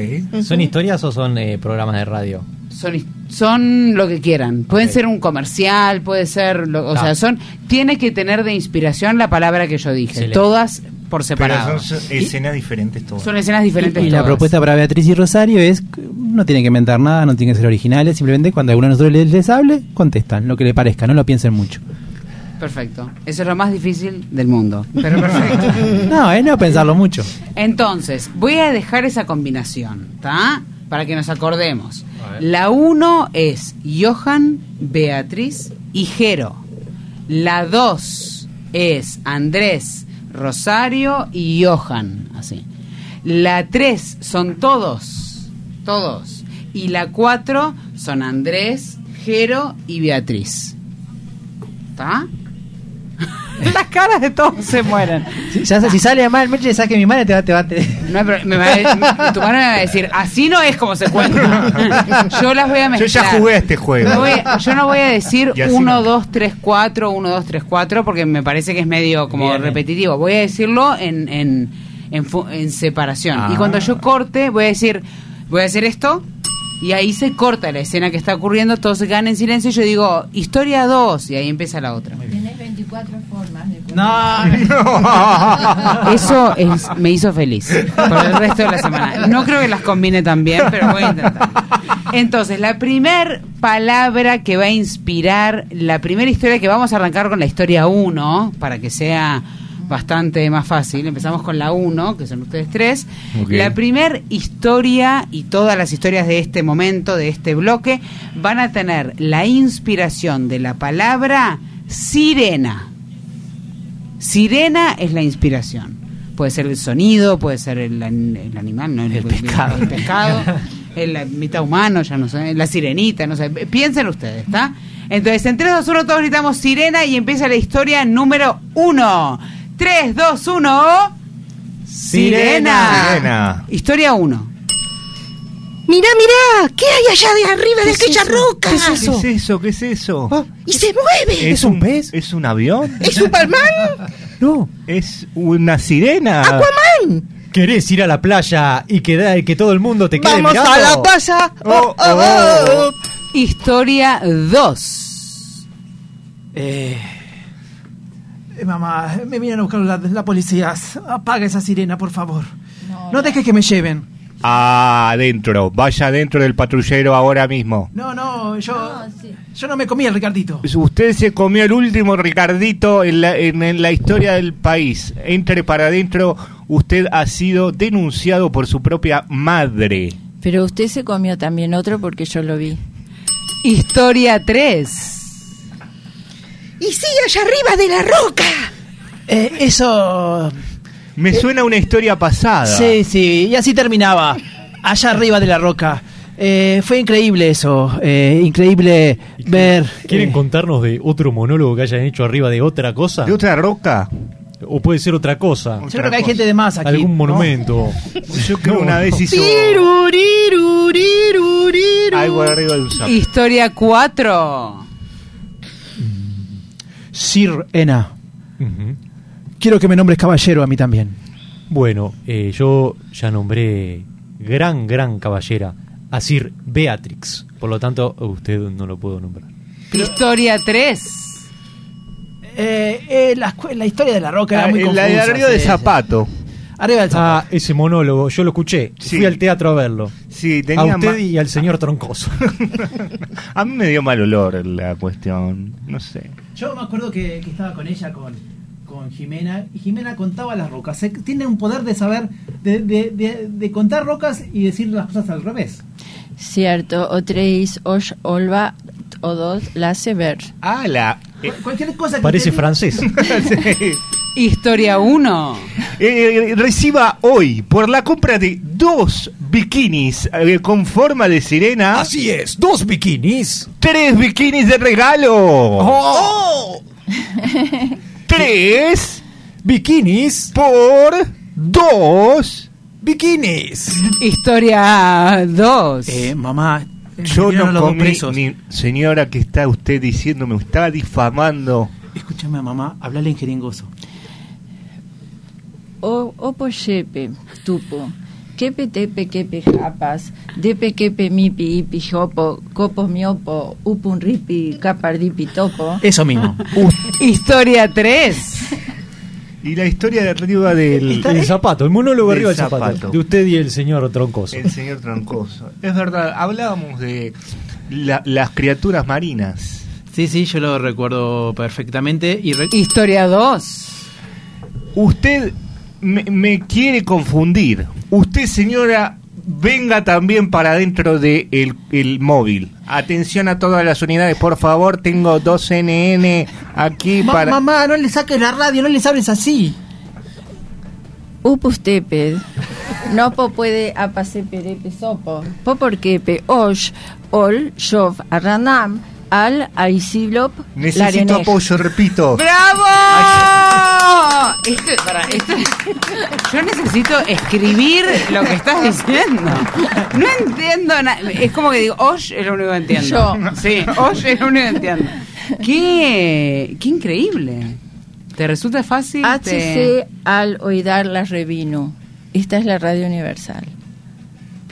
¿Son historias o son eh, programas de radio? Son, son lo que quieran. Pueden ser un comercial, puede ser, lo- o sea, son tiene que tener de inspiración la palabra que yo dije, Excelente. todas por separado. Pero son escenas diferentes todas. Son escenas diferentes Y la todas. propuesta para Beatriz y Rosario es no tienen que inventar nada, no tienen que ser originales, simplemente cuando alguno de nosotros les, les hable, contestan lo que le parezca, no lo piensen mucho. Perfecto. Eso es lo más difícil del mundo. Pero perfecto. *laughs* No, es no pensarlo mucho. Entonces, voy a dejar esa combinación, ¿está? Para que nos acordemos. La 1 es Johan, Beatriz y Jero. La 2 es Andrés, Rosario y Johan, así. La 3 son todos, todos. Y la 4 son Andrés, Jero y Beatriz. ¿Está? *laughs* Las caras de todos se mueren. Si, ya, si sale mal, Meche, saque mi mano y te va, te va te- No hay pro- me va a- tu mano me va a decir, así no es como se cuenta. *laughs* Yo las voy a Yo mezclar. ya jugué a este juego. No voy a- yo no voy a decir Y así 1, no. 2, 3, 4, 1, 2, 3, 4, porque me parece que es medio como Bien, repetitivo. Voy a decirlo en, en, en, en separación. Ah. Y cuando yo corte, voy a decir, voy a hacer esto. Y ahí se corta la escena que está ocurriendo, todos se quedan en silencio y yo digo, historia 2, y ahí empieza la otra. Tenés 24 formas de No, Eso es- me hizo feliz por el resto de la semana. No creo que las combine tan bien, pero voy a intentar. Entonces, la primer palabra que va a inspirar, la primera historia que vamos a arrancar con la historia 1, para que sea bastante más fácil. Empezamos con la 1, que son ustedes tres. La primer historia y todas las historias de este momento, de este bloque, van a tener la inspiración de la palabra sirena. Sirena es la inspiración. Puede ser el sonido, puede ser el, an- el animal, no el, pescado. El pescado, el- la mitad humano, ya no sé, la sirenita, no sé. Piensen ustedes, ¿está? Entonces, en 3, 2, 1 todos gritamos sirena y empieza la historia número 1. 3, 2, 1. Sirena. Sirena. Historia 1. Mirá, mirá, ¿qué hay allá de arriba de aquella roca? ¿Qué es eso? ¿Qué es eso? Y se mueve. ¿Es un pez? ¿Es un avión? ¿Es Superman? No. ¿Es una sirena? Aquaman. ¿Querés ir a la playa y que, que todo el mundo te quede Vamos mirando? a la playa. Oh, Oh, oh, oh. Historia 2. Eh, eh, mamá, me vienen a buscar la, la policía. Apaga esa sirena, por favor. No, dejes que me lleven. Adentro. Vaya adentro del patrullero ahora mismo. No, no, yo, yo no me comí el Ricardito. Usted se comió el último Ricardito en la, en, en la historia del país. Entre para adentro, usted ha sido denunciado por su propia madre. Pero usted se comió también otro porque yo lo vi. Historia 3. Y sigue allá arriba de la roca. Eh, eso... Me suena una historia pasada. Sí, sí, y así terminaba. Allá arriba de la roca. Eh, fue increíble eso. eh, increíble ver... ¿Quieren eh, contarnos de otro monólogo que hayan hecho arriba de otra cosa? ¿De otra roca? O puede ser otra cosa. yo creo que hay gente de más aquí. Algún ¿no? monumento. Yo creo una vez hizo algo arriba de un sapo. Historia 4. Sir Ena. Quiero que me nombres caballero a mí también. Bueno, eh, yo ya nombré gran, gran caballera a Sir Beatrix. Por lo tanto, usted no lo puedo nombrar. Historia 3. Eh, eh, la, la historia de la roca era Ah, muy la confusa. de arriba sí, de zapato. Arriba del zapato. Ah, ese monólogo, yo lo escuché. Sí. Fui al teatro a verlo. Sí, A tenía usted ma- y al señor Troncoso. *laughs* A mí me dio mal olor la cuestión. No sé. Yo me acuerdo que, que estaba con ella, con, con Jimena, y Jimena contaba las rocas. Tiene un poder de saber, de, de- de- de contar rocas y decir las cosas al revés. Cierto, o tres, os, olva, o dos, la hace ver. Ah, la. Cu- Cualquier cosa que Parece francés. *laughs* Sí. Historia 1. Eh, reciba hoy por la compra de dos bikinis eh, con forma de sirena. Así es, dos bikinis. Tres bikinis de regalo. ¡Oh! *laughs* Tres bikinis por dos bikinis. Historia 2. Eh, mamá, Yo no comí, ni- señora, que está usted diciendo, me está difamando. Escúchame, mamá, hablale en jeringoso. O, opo shepe, tupo. Kepe tepe kepe japas. Depe kepe mipi ipi jopo. Copo miopo. Upun ripi capardipi topo. Eso mismo. *laughs* Historia 3. Y la historia de arriba del El zapato, el monólogo Del arriba del zapato. zapato. De usted y el señor Troncoso. el señor Troncoso. Es verdad, hablábamos de la- las criaturas marinas. Sí, sí, yo lo recuerdo perfectamente. Y re- Historia 2. Usted me, me quiere confundir. Usted, señora, venga también para dentro del de el móvil. Atención a todas las unidades, por favor. Tengo dos NN aquí Ma- para... Mamá, no le saques la radio, no les hables así. Upus tepe. Nopo puede apase perepe sopo. Poporquepe. Osh. Ol. Shov. Arranam. Al. Aisilop. Necesito apoyo, repito. ¡Bravo! Esto, para, esto- yo necesito escribir lo que estás diciendo. No entiendo nada. Es como que digo, Osh es lo único que entiendo. Yo. Sí, Osh es lo único que entiendo. Qué, qué increíble. ¿Te resulta fácil? Te- HC al oidar la revino. Esta es la radio universal.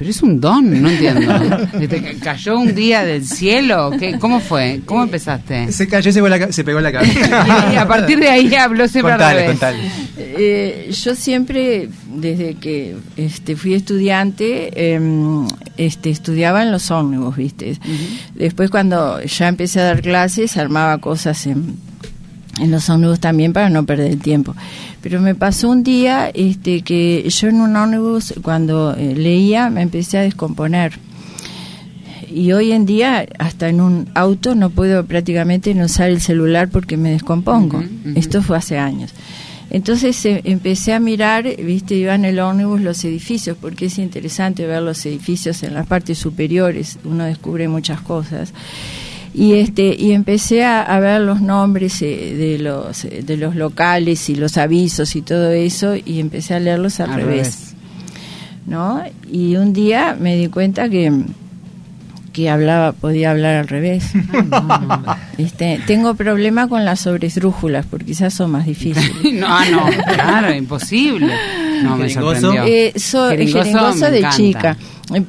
Pero es un don, no entiendo. ¿Te ca- cayó un día del cielo? ¿Qué, ¿Cómo fue? ¿Cómo empezaste? Se cayó y se, pegó la se pegó en la cabeza. Y, y a partir de ahí habló siempre al contale, revés. contale. Eh, yo siempre, desde que este, fui estudiante, em, este, estudiaba en los ómnibus, ¿viste? Después cuando ya empecé a dar clases, armaba cosas en, en los ómnibus también para no perder el tiempo. Pero me pasó un día este, que yo en un ómnibus, cuando eh, leía, me empecé a descomponer. Y hoy en día, hasta en un auto, no puedo prácticamente no usar el celular porque me descompongo. Esto fue hace años. Entonces eh, empecé a mirar, viste, iba en el ómnibus los edificios, porque es interesante ver los edificios en las partes superiores, uno descubre muchas cosas. Y este y empecé a, a ver los nombres eh, de los eh, de los locales y los avisos y todo eso y empecé a leerlos al, Al revés. revés. ¿No? Y un día me di cuenta que que hablaba podía hablar al revés. *laughs* *laughs* Este, tengo problema con las sobresdrújulas porque quizás son más difíciles. *laughs* No, no, claro, imposible. No, me sorprendió. Eh, so- Jeringoso jeringoso me de encanta. chica.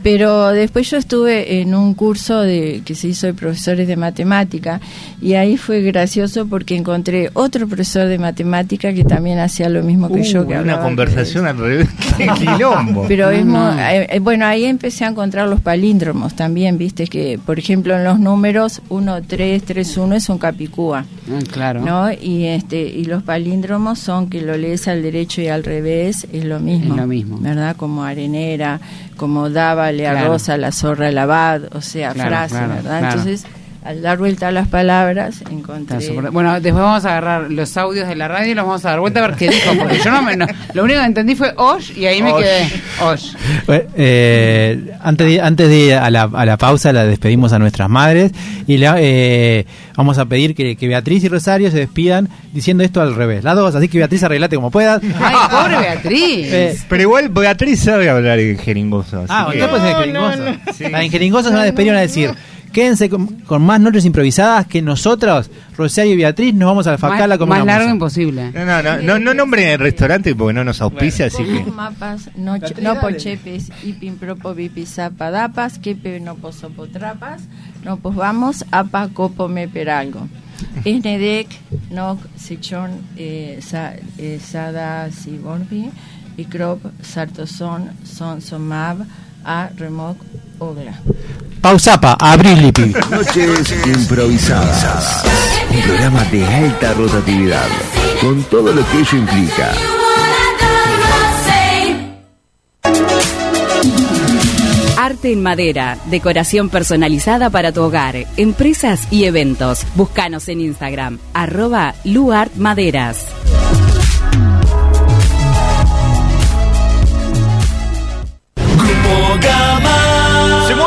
Pero después yo estuve en un curso de que se hizo de profesores de matemática y ahí fue gracioso porque encontré otro profesor de matemática que también hacía lo mismo que yo. Uh, Que una conversación al revés. *laughs* ¡Qué quilombo! pero es no. eh, eh, bueno, ahí empecé a encontrar los palíndromos también, viste que, por ejemplo, en los números 1, 3, 3, 1 es un capicúa, Ah, claro. ¿no? Y este y los palíndromos son que lo lees al derecho y al revés, es lo mismo. Es lo mismo. ¿Verdad? Como arenera, como dávale a Claro. Rosa la zorra el abad, o sea, Claro, frase, ¿verdad? Entonces, al dar vuelta a las palabras, Está encontré... Bueno, después vamos a agarrar los audios de la radio y los vamos a dar vuelta a ver qué dijo, *laughs* porque yo no me... no- lo único que entendí fue Osh y ahí me quedé. Osh. Bueno, eh, antes de, antes de ir a la, a la pausa, la despedimos a nuestras madres y le, eh, vamos a pedir que, que Beatriz y Rosario se despidan diciendo esto al revés. Las dos, así que Beatriz arreglate como puedas. Ay, pobre Beatriz. Eh, Pero igual Beatriz sabe hablar en jeringoso. así ah, usted puede ser No, jeringosa. no, no. Sí. Las jeringosa se van a despedir y van a decir, quédense con, con más noches improvisadas que nosotros, Rosario y Beatriz, nos vamos a alfacar la más, más largo imposible. No, no, no, no, no nombren el restaurante porque no nos auspicia, así que... Como mapas, no, no pochepes, ipin propo vipisapadapas, kepe no posopotrapas, no pues vamos, apa copo me peralgo. Esnedek, no sechon, eh, eh, sada siborbi, y crop, sartoson, son somab, a remok, Pausapa, abril Noches improvisadas. Un programa de alta rotatividad, con todo lo que ello implica. Arte en madera, decoración personalizada para tu hogar, empresas y eventos. Búscanos en Instagram, arroba luartmaderas. Grupo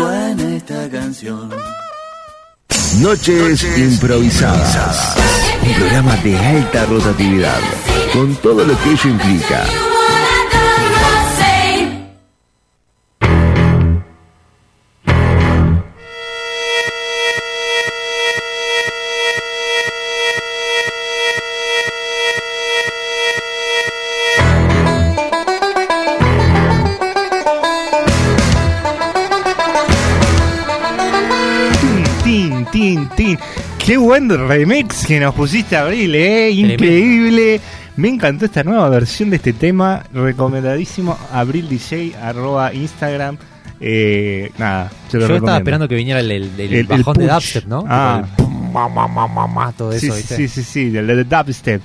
Suena esta canción. Noches Improvisadas. Un programa de alta rotatividad, con todo lo que ello implica. Buen remix que nos pusiste, Abril, ¿eh? Increíble. Me encantó esta nueva versión de este tema. Recomendadísimo. Abril DJ, arroba Instagram. Eh, nada, Yo estaba esperando que viniera el, el- el El- el bajón de dubstep, ¿no? Ah. El pum, ma, ma, ma, ma, ma, todo eso, sí, ¿viste? sí, sí, sí, del de dubstep.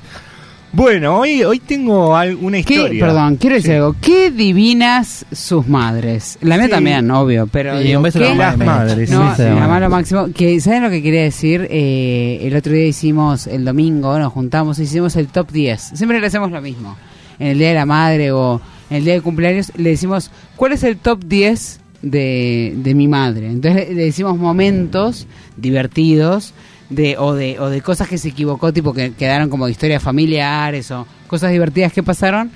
Bueno, hoy, hoy tengo una ¿Qué- historia. perdón, quiero decir Sí. algo. Qué divinas sus madres. La mía Sí. también, obvio, pero. Sí, digo, un beso a ¿qué- Las madres, No, a la mamá lo máximo. Que, ¿Saben lo que quería decir? Eh, el otro día hicimos, el domingo, nos juntamos, hicimos el top 10. Siempre le hacemos lo mismo. En el día de la madre o en el día de cumpleaños le decimos, ¿cuál es el top 10 de, de mi madre? Entonces le, le decimos momentos divertidos. De, o, de, o de cosas que se equivocó, tipo que quedaron como historias familiares o cosas divertidas que pasaron,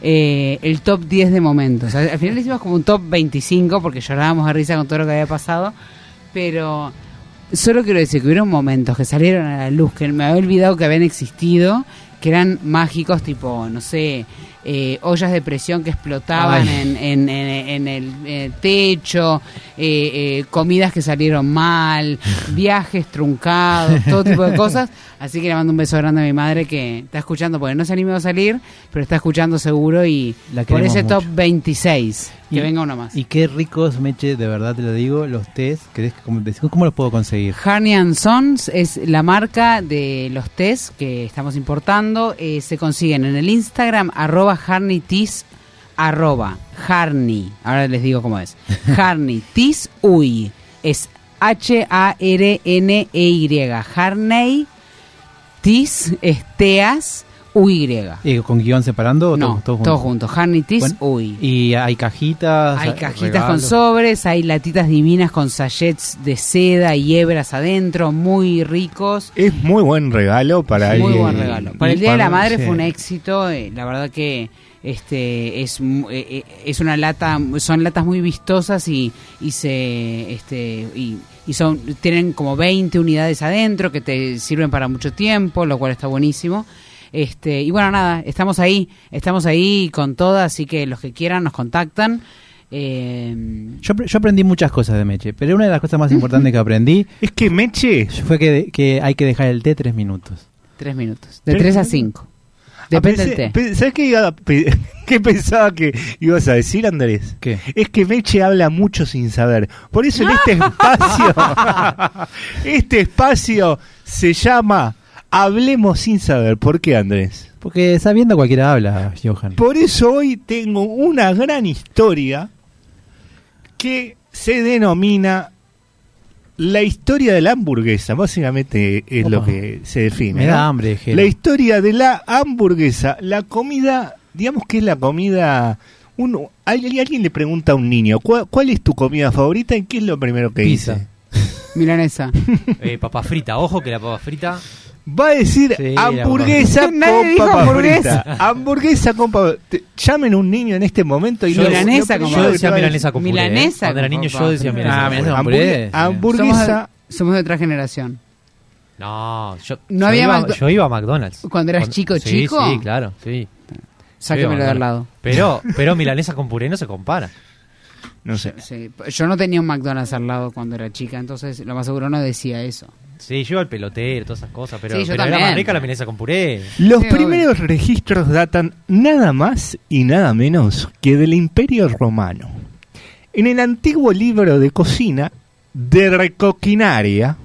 eh, el top 10 de momentos. Al, al final hicimos como un top 25 porque llorábamos de risa con todo lo que había pasado, pero solo quiero decir que hubieron momentos que salieron a la luz que me había olvidado que habían existido, que eran mágicos, tipo, no sé, eh, ollas de presión que explotaban en, en- en- en el, el techo, eh, eh, comidas que salieron mal, *laughs* viajes truncados, todo tipo de cosas. Así que le mando un beso grande a mi madre que está escuchando, porque no se animó a salir, pero está escuchando seguro y La por ese top mucho. 26, que Y- venga uno más. Y qué ricos, Meche, de verdad te lo digo, los test. ¿Querés que- ¿Cómo, cómo los puedo conseguir? Harney and Sons es la marca de los tés que estamos importando. Eh, se consiguen en el Instagram, arroba Harney Teas, arroba Harney. Ahora les digo cómo es. *laughs* Harney Teas Uy. Es H-A-R-N-E-Y. Harney Teas, es Teas Uy. Eh, ¿Con guion separando o No, todo, todo junto. Harney Teas Bueno, Uy. Y hay cajitas. Hay cajitas regalos. con sobres, hay latitas divinas con sachets de seda y hebras adentro, muy ricos. Es muy buen regalo para Muy alguien. buen regalo. Para y el Día de la Madre sí. fue un éxito. eh, la verdad que este es eh, eh, es una lata, son latas muy vistosas y, y se este y, y son tienen como 20 unidades adentro que te sirven para mucho tiempo, lo cual está buenísimo. Este, y bueno, nada, estamos ahí, estamos ahí con todas, así que los que quieran nos contactan. Eh, Yo, apre- yo aprendí muchas cosas de Meche, pero una de las cosas más importantes que aprendí *laughs* Es que Meche. fue que, que hay que dejar el té tres minutos. tres minutos. De ¿Tres 3 a minutos? 5. Depende Ah, del té. ¿Sabes qué, iba a *laughs* qué pensaba que ibas a decir, Andrés? ¿Qué? Es que Meche habla mucho sin saber. Por eso en este *laughs* espacio, este espacio se llama Hablemos sin saber. ¿Por qué, Andrés? Porque sabiendo cualquiera habla, Johan. Por eso hoy tengo una gran historia que se denomina la historia de la hamburguesa. Básicamente es lo que se define. Me ¿no? da hambre, Jero. La historia de la hamburguesa, la comida, digamos que es la comida. Uno, alguien, alguien le pregunta a un niño, ¿cuál, cuál es tu comida favorita? ¿Y qué es lo primero que Pizza. dice? Milanesa. *laughs* Eh, papa frita, ojo que la papa frita. Va a decir Sí, hamburguesa con dijo papa hamburguesa. frita. Hamburguesa con papa te- Llamen a un niño en este momento y Yo- lo- Milanesa Yo decía milanesa con puré. ¿eh? Milanesa Cuando era niño yo decía milanesa. Ah, milanesa con puré, sí. hamburguesa. Somos, somos de otra generación. No, yo, No yo había iba, yo iba a McDonald's. ¿Cuando eras chico, sí, chico? Sí, claro, sí. Sáquemelo de al lado. Pero, pero milanesa con puré no se compara. No sé. Sí, Yo no tenía un McDonald's al lado cuando era chica, entonces lo más seguro no decía eso. Sí, yo al pelotero, todas esas cosas, pero, Sí, yo pero era también. más rica la milanesa con puré. Los Sí, primeros registros datan nada más y nada menos que del Imperio Romano. En el antiguo libro de cocina de Recoquinaria,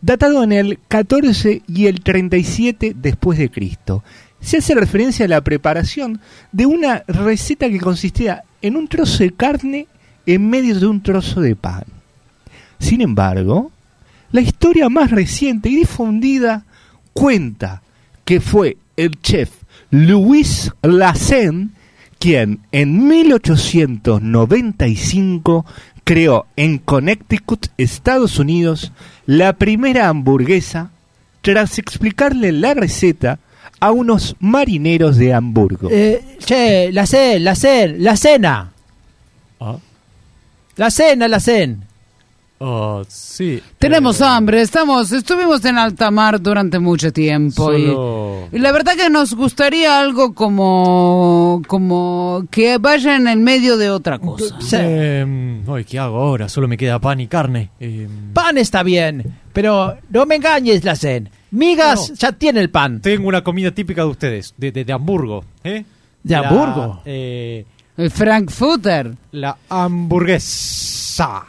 datado en el 14 y el 37 después de Cristo, se hace referencia a la preparación de una receta que consistía en un trozo de carne en medio de un trozo de pan. Sin embargo, la historia más reciente y difundida cuenta que fue el chef Louis Lassen quien en 1895 creó en Connecticut, Estados Unidos, la primera hamburguesa tras explicarle la receta a unos marineros de Hamburgo. Eh, che, la cen, la cen, la cena. Ah. La cena, la cen. Oh, sí. Tenemos hambre, estamos, estuvimos en alta mar durante mucho tiempo y- Solo... y, la verdad que nos gustaría algo como como que vaya en el medio de otra cosa. Sí. Eh, ay, ¿qué hago ahora? Solo me queda pan y carne. Eh, Pan está bien, pero no me engañes, la cen. Migas No. ya tiene el pan. tengo una comida típica de ustedes, de, de, de Hamburgo. ¿eh? ¿De La, Hamburgo? eh, El Frankfurter. la hamburguesa.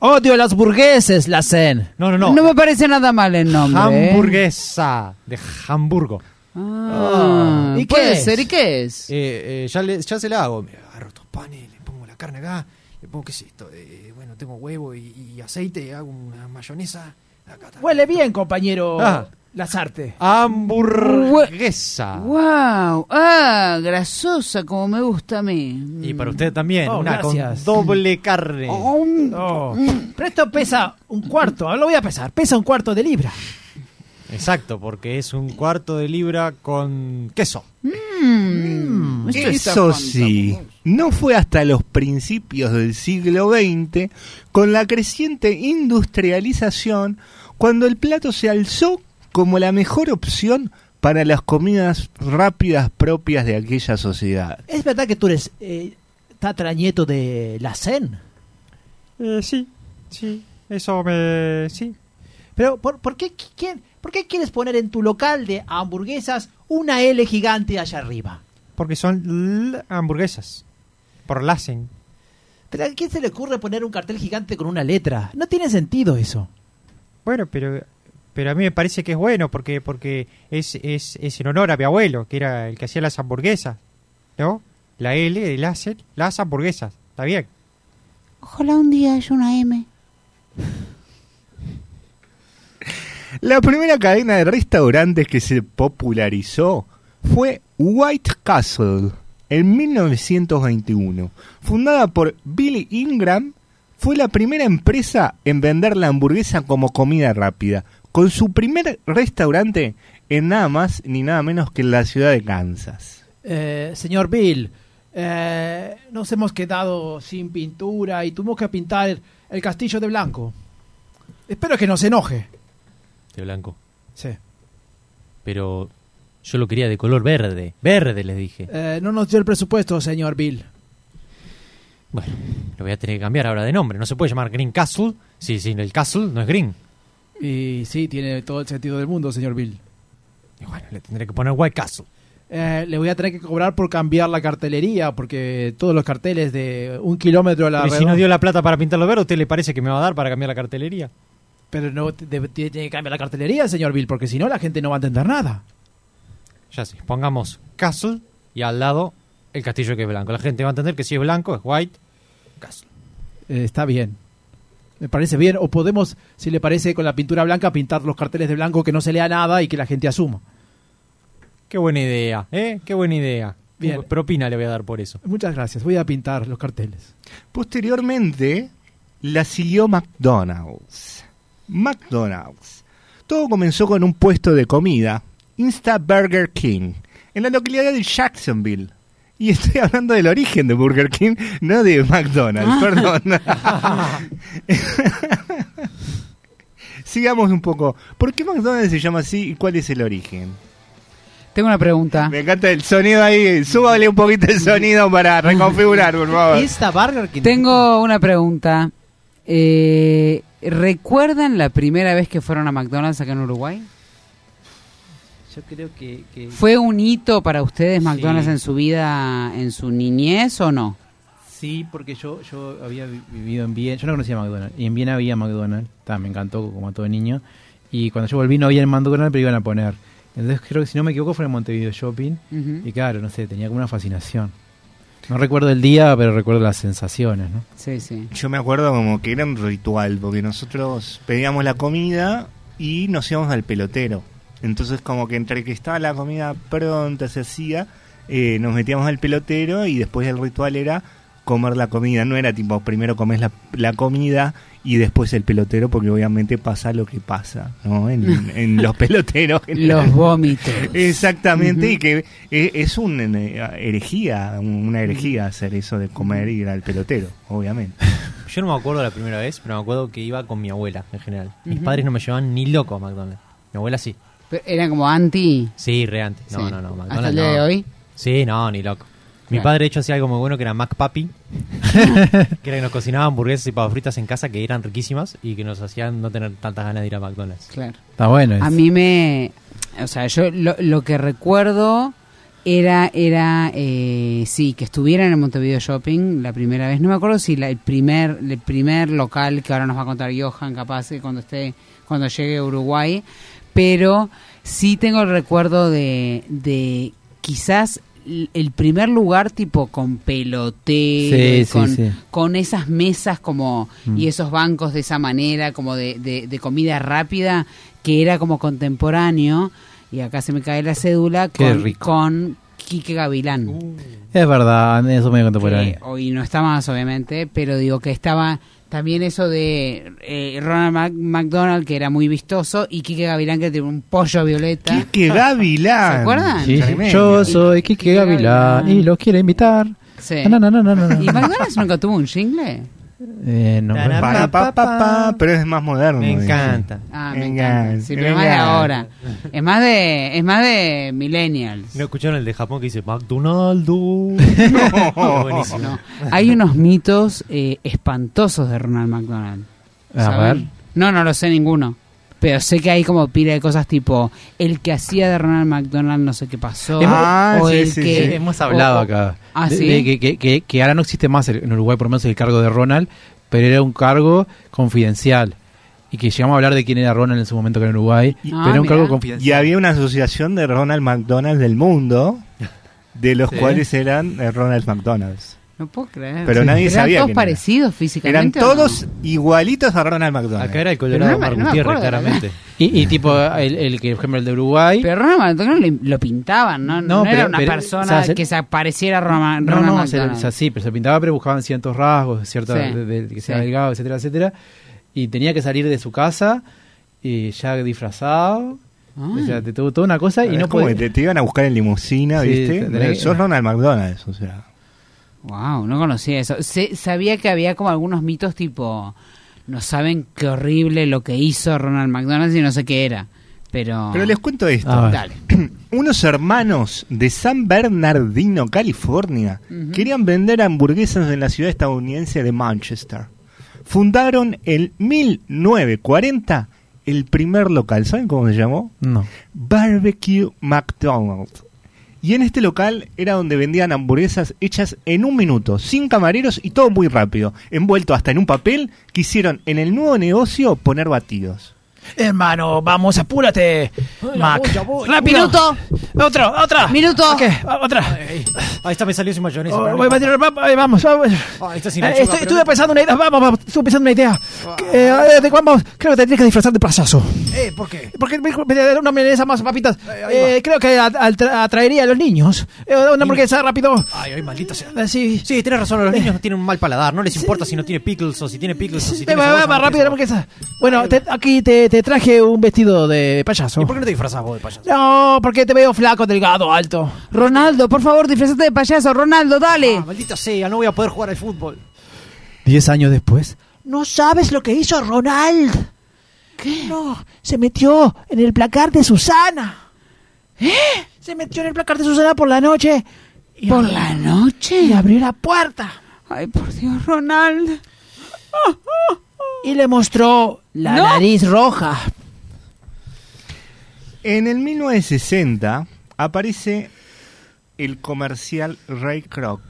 Odio las burgueses, la cen. No, no, no. No me parece nada mal el nombre. ¿eh? Hamburguesa de Hamburgo. Ah, ¿Y qué puede es? ser, ¿y qué es? Eh, eh, ya, le- ya se la hago. Me agarro estos panes, le pongo la carne acá, le pongo, ¿qué es esto? Eh, bueno, tengo huevo y, y aceite, hago una mayonesa. Acá está. Huele bien, compañero Ah. Lazarte. Hamburguesa. Wow, ah, grasosa como me gusta a mí. Y para usted también, Oh, una gracias. con doble carne. Oh. Pero esto pesa un cuarto, lo voy a pesar, pesa un cuarto de libra. Exacto, porque es un cuarto de libra con queso. Mm, esto está Eso fantástico. sí, no fue hasta los principios del siglo XX, con la creciente industrialización, cuando el plato se alzó como la mejor opción para las comidas rápidas propias de aquella sociedad. ¿Es verdad que tú eres eh, de la CEN? Eh, sí, sí, eso me... sí. Pero, ¿por, por qué, quién- ¿por qué quieres poner en tu local de hamburguesas una L gigante allá arriba? Porque son l- hamburguesas. Por Lassen. ¿Pero a quién se le ocurre poner un cartel gigante con una letra? No tiene sentido eso. Bueno, pero pero a mí me parece que es bueno porque porque es, es, es en honor a mi abuelo, que era el que hacía las hamburguesas. ¿No? La L de Lassen, las hamburguesas. ¿Está bien? Ojalá un día haya una M. La primera cadena de restaurantes que se popularizó fue White Castle en 1921. Fundada por Billy Ingram, fue la primera empresa en vender la hamburguesa como comida rápida, con su primer restaurante en nada más ni nada menos que en la ciudad de Kansas. Eh, señor Bill, eh, nos hemos quedado sin pintura y tuvimos que pintar el, castillo de blanco. Espero que no se enoje. De blanco. Sí. Pero yo lo quería de color verde. Verde, les dije. Eh, no nos dio el presupuesto, señor Bill. Bueno, lo voy a tener que cambiar ahora de nombre. No se puede llamar Green Castle si, si el Castle no es Green. Y sí, tiene todo el sentido del mundo, señor Bill. Y bueno, le tendré que poner White Castle. eh, le voy a tener que cobrar por cambiar la cartelería, porque todos los carteles de un kilómetro a la Pero si nos dio la plata para pintarlo verde, ¿a usted le parece que me va a dar para cambiar la cartelería? Pero no tiene que cambiar la cartelería, señor Bill, porque si no la gente no va a entender nada. Ya sé, pongamos Castle y al lado el castillo que es blanco. La gente va a entender que si es blanco es white. Eh, está bien. Me parece bien. O podemos, si le parece, con la pintura blanca pintar los carteles de blanco que no se lea nada y que la gente asuma. Qué buena idea, ¿eh? Qué buena idea. Bien. Propina le voy a dar por eso. Muchas gracias. Voy a pintar los carteles. Posteriormente, la siguió McDonald's. McDonald's. Todo comenzó con un puesto de comida, Insta Burger King, en la localidad de Jacksonville. Y estoy hablando del origen de Burger King, no de McDonald's, perdón. *laughs* *laughs* Sigamos un poco. ¿Por qué McDonald's se llama así y cuál es el origen? Tengo una pregunta. Me encanta el sonido ahí. Súbale un poquito el sonido para reconfigurar, por favor. Esta Burger King. Tengo una pregunta. Eh, ¿Recuerdan la primera vez que fueron a McDonald's acá en Uruguay? Yo creo que. que- ¿Fue un hito para ustedes McDonald's Sí. en su vida, en su niñez o no? Sí, porque yo, yo había vi- vivido en Viena. Yo no conocía McDonald's. Y en Viena había McDonald's. Ta, me encantó como a todo niño. Y cuando yo volví no había en McDonald's, pero iban a poner. Entonces creo que si no me equivoco fue en Montevideo Shopping. Y claro, no sé, tenía como una fascinación. No recuerdo el día, pero recuerdo las sensaciones, ¿no? Sí, sí. Yo me acuerdo como que era un ritual, porque nosotros pedíamos la comida y nos íbamos al pelotero. Entonces como que entre que estaba la comida pronta, se hacía, eh, nos metíamos al pelotero y después el ritual era comer la comida. No era tipo, primero comes la, la comida y después el pelotero, porque obviamente pasa lo que pasa, ¿no? En, *laughs* en los peloteros. Los vómitos. Exactamente, y que eh, es una herejía, una herejía hacer eso de comer y ir al pelotero, obviamente. *laughs* Yo no me acuerdo la primera vez, pero me acuerdo que iba con mi abuela en general. Mis padres no me llevaban ni loco a McDonald's. Mi abuela sí. Pero ¿Eran como anti? Sí, re antes. No, Sí. no, no. McDonald's ¿Hasta el día no. de hoy? Sí, no, ni loco. Mi Claro. padre, de hecho, hacía algo muy bueno que era Mac Papi. *laughs* que era que nos cocinaba hamburguesas y papas fritas en casa que eran riquísimas y que nos hacían no tener tantas ganas de ir a McDonald's. Claro. Está bueno. A mí me... O sea, yo lo, lo que recuerdo era, era eh, sí, que estuvieran en Montevideo Shopping la primera vez. No me acuerdo si la- el primer el primer local que ahora nos va a contar Johan, capaz, que cuando esté cuando llegue a Uruguay. Pero sí tengo el recuerdo de, de quizás el primer lugar tipo con pelotero, Sí, y sí, con, sí. con esas mesas como Mm. y esos bancos de esa manera, como de, de- de comida rápida, que era como contemporáneo, y acá se me cae la cédula, con, con Quique Gavilán. Es verdad, eso me conté por ahí. que hoy no está más, obviamente, pero digo que estaba también eso de eh, Ronald Mac- McDonald, que era muy vistoso, y Quique Gavilán, que tiene un pollo violeta. ¡Qué *laughs* Gavilán! ¿Se acuerdan? Sí, yo soy Kike Gavilán y los quiero invitar. Sí. No, no, no, no, no, no. ¿Y McDonald's nunca tuvo un jingle? Eh, no, Tará, Pa, pa, pa, pa, pero es más moderno. Me dice. encanta. Ah, me encanta. Sí, pero más de ahora. Es más de, es más de millennials. ¿No escucharon el de Japón que dice McDonald's? *laughs* *laughs* Buenísimo. No. Hay unos mitos eh, espantosos de Ronald McDonald. A ver. No, no lo sé ninguno. Pero sé que hay como pila de cosas tipo el que hacía de Ronald McDonald no sé qué pasó. Ah, o sí, el sí, que sí. Hemos hablado o- acá. Ah, de- ¿sí? de que, que- que- que ahora no existe más en Uruguay, por lo menos el cargo de Ronald, pero era un cargo confidencial. Y que llegamos a hablar de quién era Ronald en su momento que era en Uruguay, Ah, pero era un mirá. cargo confidencial. Y había una asociación de Ronald McDonald del mundo, de los Sí. cuales eran eh, Ronald McDonald's. No puedo creer. Pero nadie ¿Eran sabía todos quién era. parecidos Eran físicamente? no? todos igualitos a Ronald McDonald. Acá era el Pero Colorado no no me Gutiérrez, acuerdo, claramente. Y, y tipo, el, el que, por ejemplo, el de Uruguay. Pero Ronald McDonald lo, pintaban, ¿no? No, No, era pero- una pero- persona o sea, se- que se pareciera a Ronald, No, Ronald no, se, o sea, sí, pero se pintaba, pero buscaban ciertos rasgos, ciertos, Sí. de- de- que sea Sí. delgado, etcétera, etcétera. Y tenía que salir de su casa y ya disfrazado. Ah. O sea, te tuvo toda una cosa y Es no como podía. que te, te iban a buscar en limusina, Sí, ¿viste? Sos Ronald McDonald, o sea. Wow, no conocía eso. Se- sabía que había como algunos mitos tipo, no saben qué horrible lo que hizo Ronald McDonald y no sé qué era. Pero... Pero les cuento esto. Dale. *clears throat* Unos hermanos de San Bernardino, California, querían vender hamburguesas en la ciudad estadounidense de Manchester. Fundaron en 1940 el primer local. ¿Saben cómo se llamó? No. Barbecue McDonald's. Y en este local era donde vendían hamburguesas hechas en un minuto, sin camareros y todo muy rápido, envuelto hasta en un papel que hicieron en el nuevo negocio poner batidos. Hermano, vamos, apúrate. Mac. voy, ya voy. Rápido. Minuto. Otra, otra. Minuto. Ok, otra. Ahí está, me salió sin mayonesa. Oh, voy a tirar- va- eh, vamos, vamos. Ah, está sin Eh, estoy, estuve pensando una idea. Vamos, vamos, estuve pensando una idea. Que, eh, de- vamos, creo que te tienes que disfrazar de payaso. Eh, ¿por qué? Porque me me da una mayonesa más, papitas. Eh, creo que atraería a los niños. Eh, una hamburguesa rápido. Ay, ay, maldita sea. Eh, Sí. Sí, tienes razón, los niños no tienen un mal paladar, no les importa si no tiene pickles o si tiene pickles o si tiene va, va, va, rápido la hamburguesa. Bueno, te- aquí te, te traje un vestido de payaso. ¿Y por qué no te disfrazás vos de payaso? No, porque te veo flaco, delgado, alto. Ronaldo, por favor, disfrazate de payaso. Ronaldo, dale. Ah, maldita sea, no voy a poder jugar al fútbol. Diez años después. No sabes lo que hizo Ronald. ¿Qué? No, se metió en el placar de Susana. ¿Eh? Se metió en el placar de Susana por la noche. Y ¿Por abrió- la noche? Y abrió la puerta. Ay, por Dios, Ronaldo. *laughs* Y le mostró la No. nariz roja. En el 1960 aparece el comercial Ray Kroc,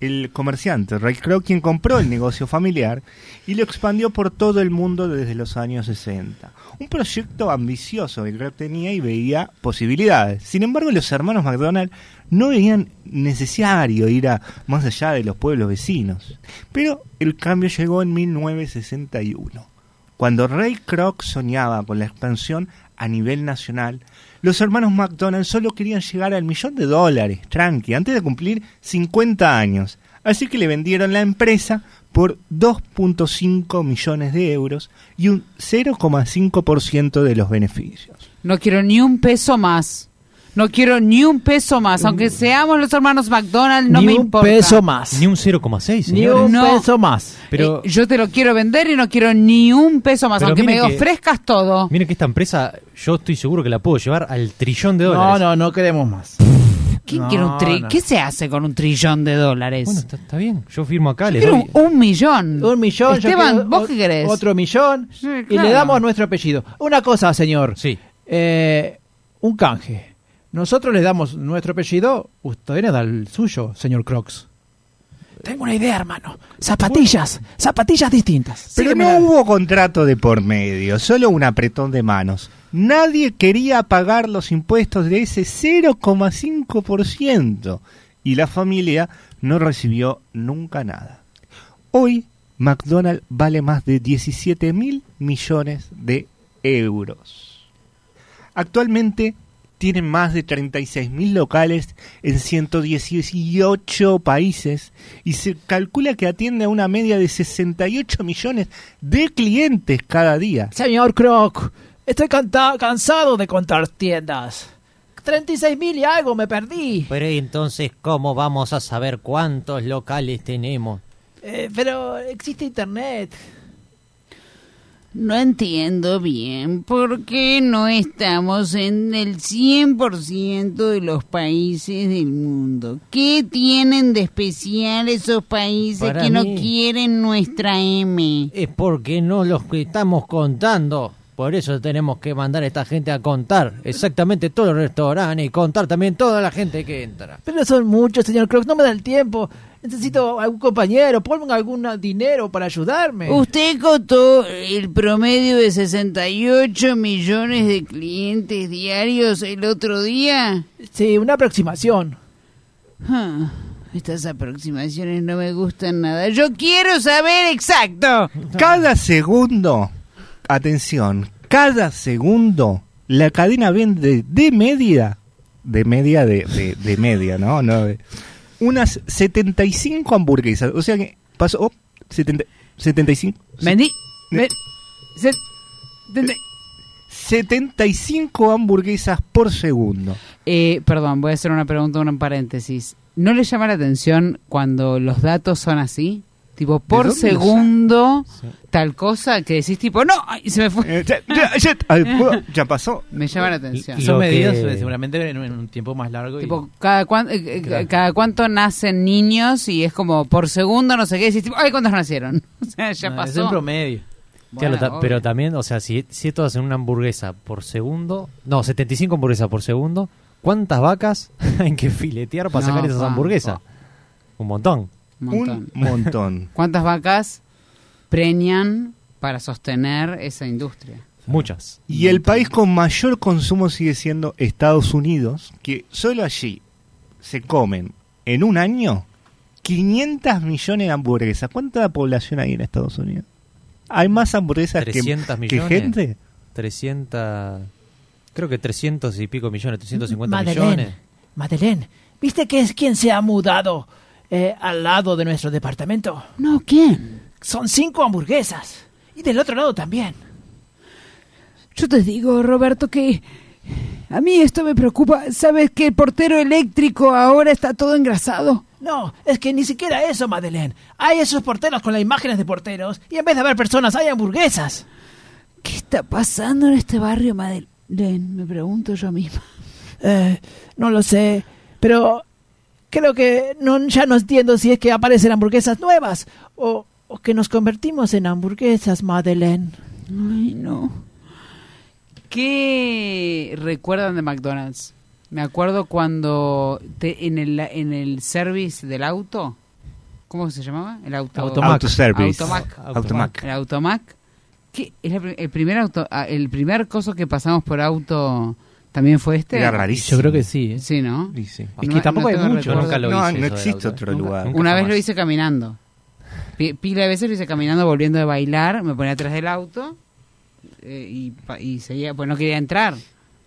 el comerciante Ray Kroc quien compró el negocio familiar y lo expandió por todo el mundo desde los años 60. Un proyecto ambicioso que Kroc tenía y veía posibilidades. Sin embargo, los hermanos McDonald no veían necesario ir a más allá de los pueblos vecinos. Pero el cambio llegó en 1961. Cuando Ray Kroc soñaba con la expansión a nivel nacional, los hermanos McDonald solo querían llegar al millón de dólares, tranqui, antes de cumplir 50 años. Así que le vendieron la empresa por 2.5 millones de euros y un 0,5% de los beneficios. No quiero ni un peso más. No quiero ni un peso más. Aunque seamos los hermanos McDonald, no Ni me un importa. peso más. Ni un 0,6, Ni un No. peso más. Pero Eh, yo te lo quiero vender y no quiero ni un peso más. Pero aunque me que- ofrezcas todo. miren que esta empresa, yo estoy seguro que la puedo llevar al trillón de No, dólares. no, no queremos más. ¿Quién No, quiere un tri- no. ¿Qué se hace con un trillón de dólares? Bueno, está, está bien, yo firmo acá, le quiero doy. un, un millón. Un millón. yo Esteban, ¿vos qué querés? Otro millón. Sí, Y le damos nuestro apellido. Una cosa, señor. Sí. Eh, un canje. Nosotros le damos nuestro apellido, usted le da el suyo, señor Crocs. Tengo una idea, hermano. Zapatillas. Zapatillas distintas. Pero Sígueme no la- hubo contrato de por medio, solo un apretón de manos. Nadie quería pagar los impuestos de ese 0,5% y la familia no recibió nunca nada. Hoy McDonald's vale más de 17 mil millones de euros. Actualmente tienen más de 36 mil locales en 118 países y se calcula que atiende a una media de 68 millones de clientes cada día. Señor Croc, estoy cansado de contar tiendas. 36 mil y algo me perdí. Pero ¿y entonces, ¿cómo vamos a saber cuántos locales tenemos? Eh, pero existe internet. No entiendo bien por qué no estamos en el 100% de los países del mundo. ¿Qué tienen de especial esos países Para que no quieren nuestra M? Es porque no los que estamos contando. Por eso tenemos que mandar a esta gente a contar exactamente todos los restaurantes y contar también toda la gente que entra. Pero son muchos, señor Croc, no me da el tiempo. Necesito algún compañero, ponga algún dinero para ayudarme. Usted contó el promedio de 68 millones de clientes diarios el otro día. Sí, una aproximación. Ah, estas aproximaciones no me gustan nada. Yo quiero saber exacto. Cada segundo, atención, cada segundo la cadena vende de media, de media de, de, de media, ¿no? no de- unas 75 hamburguesas. O sea que pasó oh, 70 75. Vendí. ve- se- de- 75 hamburguesas por segundo. Eh, perdón, voy a hacer una pregunta, un paréntesis. ¿No le llama la atención cuando los datos son así? Tipo, por segundo, tal cosa que decís tipo, no, ay, se me fue. Eh, ya, ya, ya, ay, puedo- ya pasó. Me llama la atención. Son medidas que- eh, seguramente en, en un tiempo más largo. y- Tipo, cada, cuan- eh, Claro. cada cuánto nacen niños y es como por segundo, no sé qué, decís tipo, ay, ¿cuántos nacieron? *laughs* O sea, ya No, pasó. Es un promedio. Bueno, pero también, o sea, si, si esto hacen una hamburguesa por segundo, no, 75 hamburguesas por segundo, ¿cuántas vacas *laughs* hay que filetear para No, sacar esas hamburguesas? Un montón. Montón. Un montón. *laughs* ¿Cuántas vacas preñan para sostener esa industria? Muchas. Y el país con mayor consumo sigue siendo Estados Unidos, que solo allí se comen en un año 500 millones de hamburguesas. ¿Cuánta población hay en Estados Unidos? ¿Hay más hamburguesas que, 300 que millones. gente? 300. Creo que 300 y pico millones, 350 Madeleine, millones. Madeleine, ¿viste que es quien se ha mudado eh, al lado de nuestro departamento? No, ¿quién? Son cinco hamburguesas. Y del otro lado también. Yo te digo, Roberto, que a mí esto me preocupa. ¿Sabes que el portero eléctrico ahora está todo engrasado? No, es que ni siquiera eso, Madeleine. Hay esos porteros con las imágenes de porteros y en vez de haber personas hay hamburguesas. ¿Qué está pasando en este barrio, Madeleine? Me pregunto yo misma. Eh, no lo sé, pero creo que no, ya no entiendo si es que aparecen hamburguesas nuevas o, o que nos convertimos en hamburguesas, Madeleine. Ay, no. ¿Qué recuerdan de McDonald's? Me acuerdo cuando te- en el en el service del auto, ¿cómo se llamaba? El auto Automac. Autoservice. Automac. Automac. El Automac. ¿Qué? ¿Es el, el primer auto ah, el primer coso que pasamos por auto también fue este? Era rarísimo. Yo creo que sí. ¿eh? Sí, ¿no? Sí. Es que tampoco hay mucho, recuerdo. nunca lo No, hice no existe otro Nunca- lugar. nunca Una vez lo hice caminando. Pi- Pila de veces lo hice caminando, volviendo de bailar, me ponía atrás del auto eh, y, pa- y seguía, pues no quería entrar.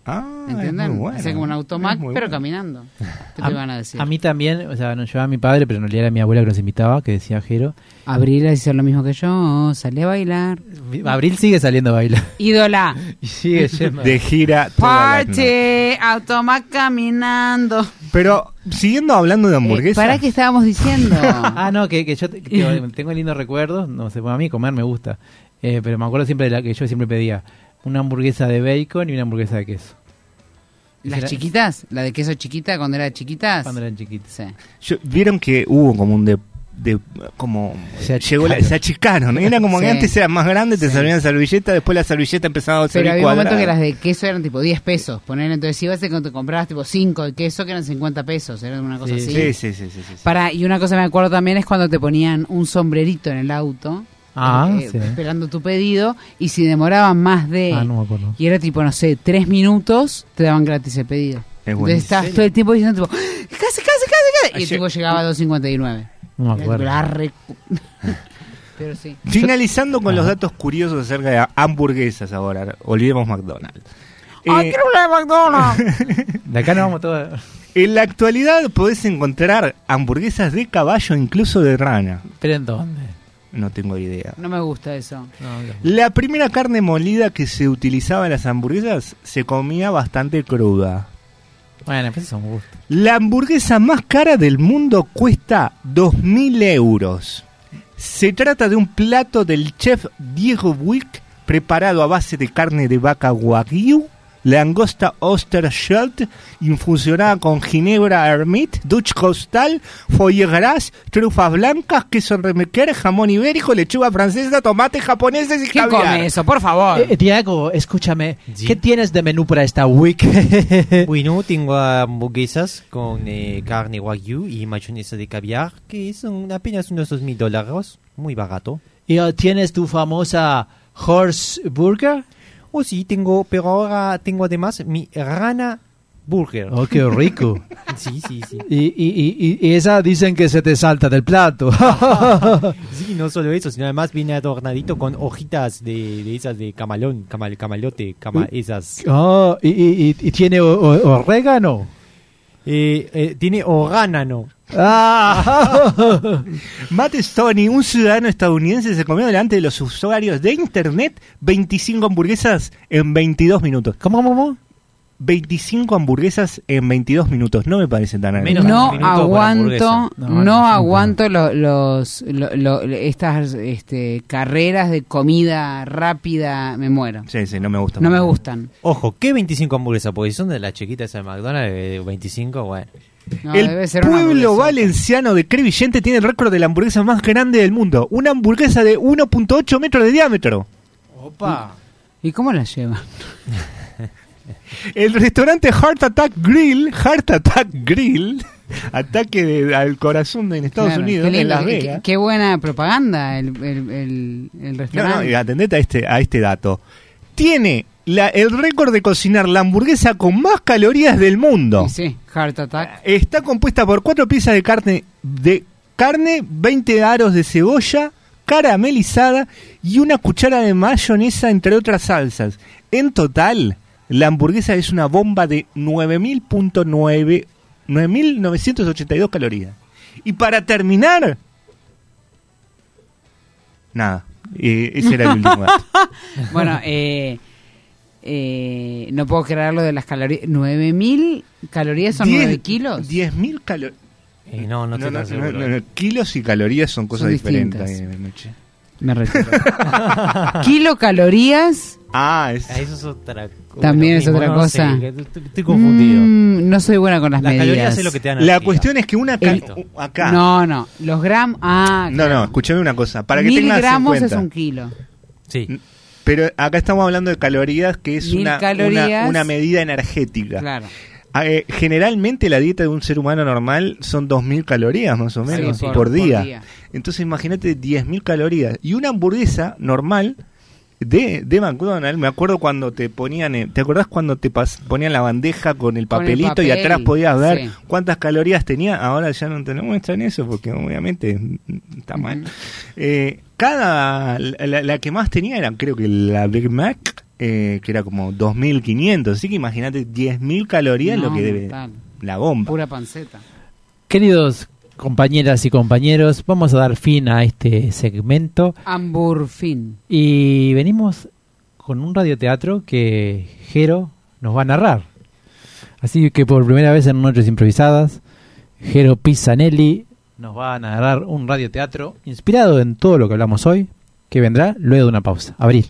Ah, es ¿Entienden? muy bueno. Hacía como un automac, Es muy pero bueno. caminando. ¿Qué A, te van a decir? a mí también, o sea, nos llevaba mi padre, pero en realidad era mi abuela que nos invitaba, que decía Jero. Abril hizo lo mismo que yo, salí a bailar. Abril sigue saliendo a bailar. *laughs* Ídola. *laughs* Y sigue yendo. De gira. Party, automac caminando. Pero siguiendo hablando de hamburguesas. ¿Para qué estábamos diciendo? *laughs* Ah, no, que, que yo te- que tengo lindos recuerdos. No sé, a mí comer me gusta. Eh, pero me acuerdo siempre de la que yo siempre pedía una hamburguesa de bacon y una hamburguesa de queso. ¿Las Era- chiquitas? ¿La de queso chiquita cuando era chiquitas? Cuando eran chiquitas. Sí. Yo- Vieron que hubo como un de, de- como Se llegó la- se achicaron. Era como que antes era más grande, te Sí. servían servilleta, después la servilleta empezaba a ser Pero había un momento que las de queso eran tipo 10 pesos. Poner, entonces ibas y te comprabas tipo 5 de queso que eran 50 pesos. Era una cosa Sí. así. Sí, sí, sí, sí, sí, sí. Para, y una cosa que me acuerdo también es cuando te ponían un sombrerito en el auto. Ah, eh, sí. Esperando tu pedido. Y si demoraban más de. Ah, no me acuerdo. Y era tipo, no sé, 3 minutos, te daban gratis el pedido. Es Entonces buenísimo. estabas todo el tiempo diciendo, tipo, casi, casi, casi, casi. Y el tipo llegaba a 2.59. No me acuerdo. Re- *laughs* Pero sí. Finalizando con los datos curiosos acerca de hamburguesas ahora. Olvidemos McDonald's. ¡Ay, Eh, quiero una de McDonald's! *laughs* De acá nos vamos todos. en la actualidad podés encontrar hamburguesas de caballo, incluso de rana. ¿Pero en dónde? No tengo idea. No me gusta eso. No, no. La primera carne molida que se utilizaba en las hamburguesas se comía bastante cruda. Bueno, pues eso me gusta. La hamburguesa más cara del mundo cuesta 2.000 euros. Se trata de un plato del chef Diego Wick preparado a base de carne de vaca wagyu, langosta Osterschelt infusionada con ginebra hermit, Dutch costal, foie gras, trufas blancas, queso remequer, jamón ibérico, lechuga francesa, tomates japoneses y ¿Quién caviar. come eso? Por favor. Eh, Diego, escúchame, Sí. ¿qué tienes de menú para esta week? *laughs* Bueno, tengo hamburguesas con eh, carne wagyu y mayonesa de caviar, que son apenas unos dos mil dólares, muy barato. ¿Y uh, tienes tu famosa horse burger? Oh sí, tengo, pero ahora tengo además mi rana burger. Oh, qué rico. *laughs* Sí, sí, sí. y, y, y, y esa dicen que se te salta del plato. *laughs* Sí, no solo eso, sino además viene adornadito con hojitas de, de esas de camalón, camal, camalote, cama, esas. oh, y, y, y- y tiene orégano. Eh, eh, tiene oránano. Ah. *laughs* Matt Stoney, un ciudadano estadounidense, se comió delante de los usuarios de internet 25 hamburguesas en 22 minutos. ¿Cómo, cómo, cómo? 25 hamburguesas en 22 minutos. No me parece tan Menos agradable. no aguanto, no, No, no, aguanto lo- los, lo- lo- estas este, carreras de comida rápida, me muero. Sí, sí, no me gusta. No me gustan. Ojo, ¿qué 25 hamburguesas? Porque son de las chiquitas de McDonald's, de 25, bueno. No, el debe ser una pueblo valenciano de Crevillente tiene el récord de la hamburguesa más grande del mundo. Una hamburguesa de 1.8 metros de diámetro. Opa. ¿Y cómo la llevan? *laughs* El restaurante Heart Attack Grill, Heart Attack Grill, *laughs* ataque de- al corazón en Estados Claro, Unidos, lindo, en Las Vegas. Qué, qué buena propaganda el, el, el, el No, no, restaurante. atendete a este, a este dato. Tiene la- el récord de cocinar la hamburguesa con más calorías del mundo. Y sí, Heart Attack. Está compuesta por cuatro piezas de carne, de carne, 20 aros de cebolla, caramelizada y una cuchara de mayonesa, entre otras salsas. En total, la hamburguesa es una bomba de 9.000.9 9.982 calorías. Y para terminar, nada. Eh, ese era el último dato. *laughs* bueno, eh, eh, no puedo creer lo de las calorías. ¿9.000 calorías son Diez- 9 kilos? 10.000 calorías. no, no no, no, no, no, kilos y calorías son cosas Son diferentes. Me retiro. *laughs* Kilocalorías Ah, es... Eso es otra también es otra no cosa. sé, estoy, estoy confundido. Mm, no soy buena con las, Las medidas. calorías es lo que te dan La energía. cuestión es que una ca- El- acá. No, no. Los gramos. Ah, No, no, escúchame una cosa. Para que Mil tengas en gramos cuenta. es un kilo. Sí. Pero acá estamos hablando de calorías, que es Mil una, calorías. una, una medida energética. Claro. Ah, eh, generalmente la dieta de un ser humano normal son 2.000 calorías más o menos por- por, por día. día. Entonces imagínate 10.000 calorías. Y una hamburguesa normal de, de McDonald's, me acuerdo cuando te ponían, eh, ¿te acordás cuando te pas- ponían la bandeja con el Con el papelito y atrás podías ver sí. cuántas calorías tenía? Ahora ya no te lo muestran eso porque obviamente está mal. Eh, cada, la, la que más tenía era creo que la Big Mac, eh, que era como 2.500, así que imagínate 10.000 calorías lo que debe tal. la bomba. Pura panceta. Queridos compañeras y compañeros, vamos a dar fin a este segmento Hamburfin. y venimos con un radioteatro que Jero nos va a narrar. Así que por primera vez en Noches Improvisadas, Jero Pisanelli nos va a narrar un radioteatro inspirado en todo lo que hablamos hoy, que vendrá luego de una pausa. Abril.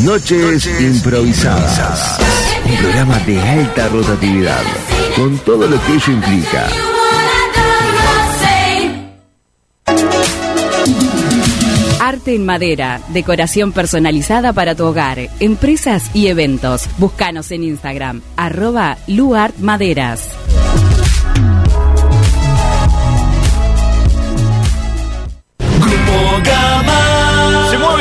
Noches improvisadas. Un programa de alta rotatividad, con todo lo que ello implica. Arte en madera, decoración personalizada para tu hogar, empresas y eventos. Búscanos en Instagram, arroba luartmaderas. ¡Se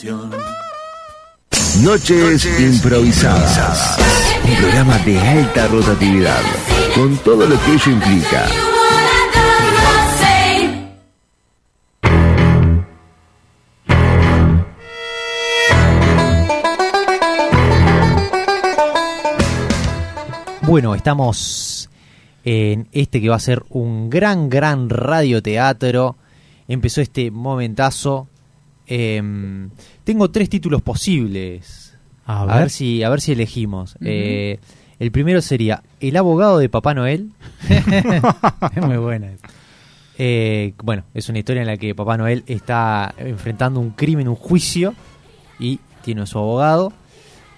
Canción. Noches improvisadas. Un programa de alta rotatividad, con todo lo que ello implica. Bueno, estamos en este que va a ser un gran, gran radioteatro. Empezó este momentazo. Em, tengo tres títulos posibles A ver. ver, si, a ver si elegimos. Eh, el primero sería El abogado de Papá Noel. *laughs* es muy buena. Eh, bueno, es una historia en la que Papá Noel está enfrentando un crimen, un juicio, y tiene a su abogado.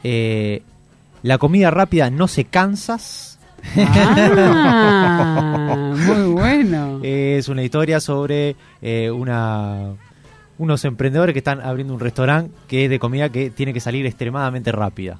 Eh, la comida rápida no se cansas. Ah, *laughs* muy bueno. Es una historia sobre eh, una unos emprendedores que están abriendo un restaurante que es de comida que tiene que salir extremadamente rápida.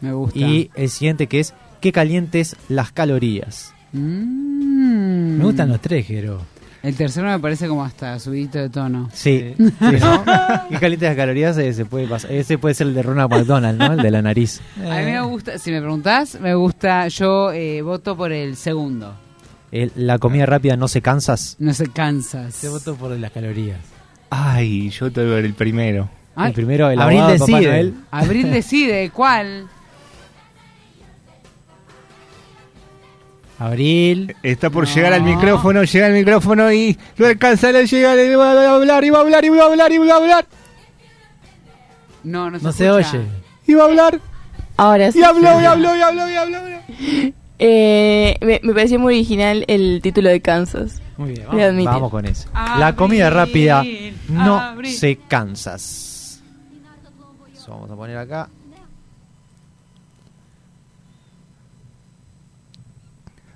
Me gusta. Y el siguiente que es qué calientes las calorías. Mm. Me gustan los tres, Jero. El tercero me parece como hasta subidito de tono. Sí, sí, ¿no? *laughs* qué calientes las calorías ese puede pasar. Ese puede ser el de Ronald McDonald, ¿no? El de la nariz. A mí me gusta, si me preguntás, me gusta, yo eh, voto por el segundo. El- la comida rápida no se cansas. No se cansas. Te voto por las calorías. Ay, yo te voy a ver el primero. Ay. El primero, el Abril abogado Papá decide. Noel. Abril decide *laughs* cuál. Abril. Está por No. llegar al micrófono, llega al micrófono y no alcanza, no llega, le va a hablar, iba a hablar, iba a hablar, iba a hablar, No, no se, No se oye. iba a hablar, Ahora sí. y habló, y habló, y habló, y habló. y habló. Eh, me, me pareció muy original el título de Kansas. Muy bien. Vamos con eso. Abril, la comida rápida no abril. se cansas. Eso vamos a poner acá.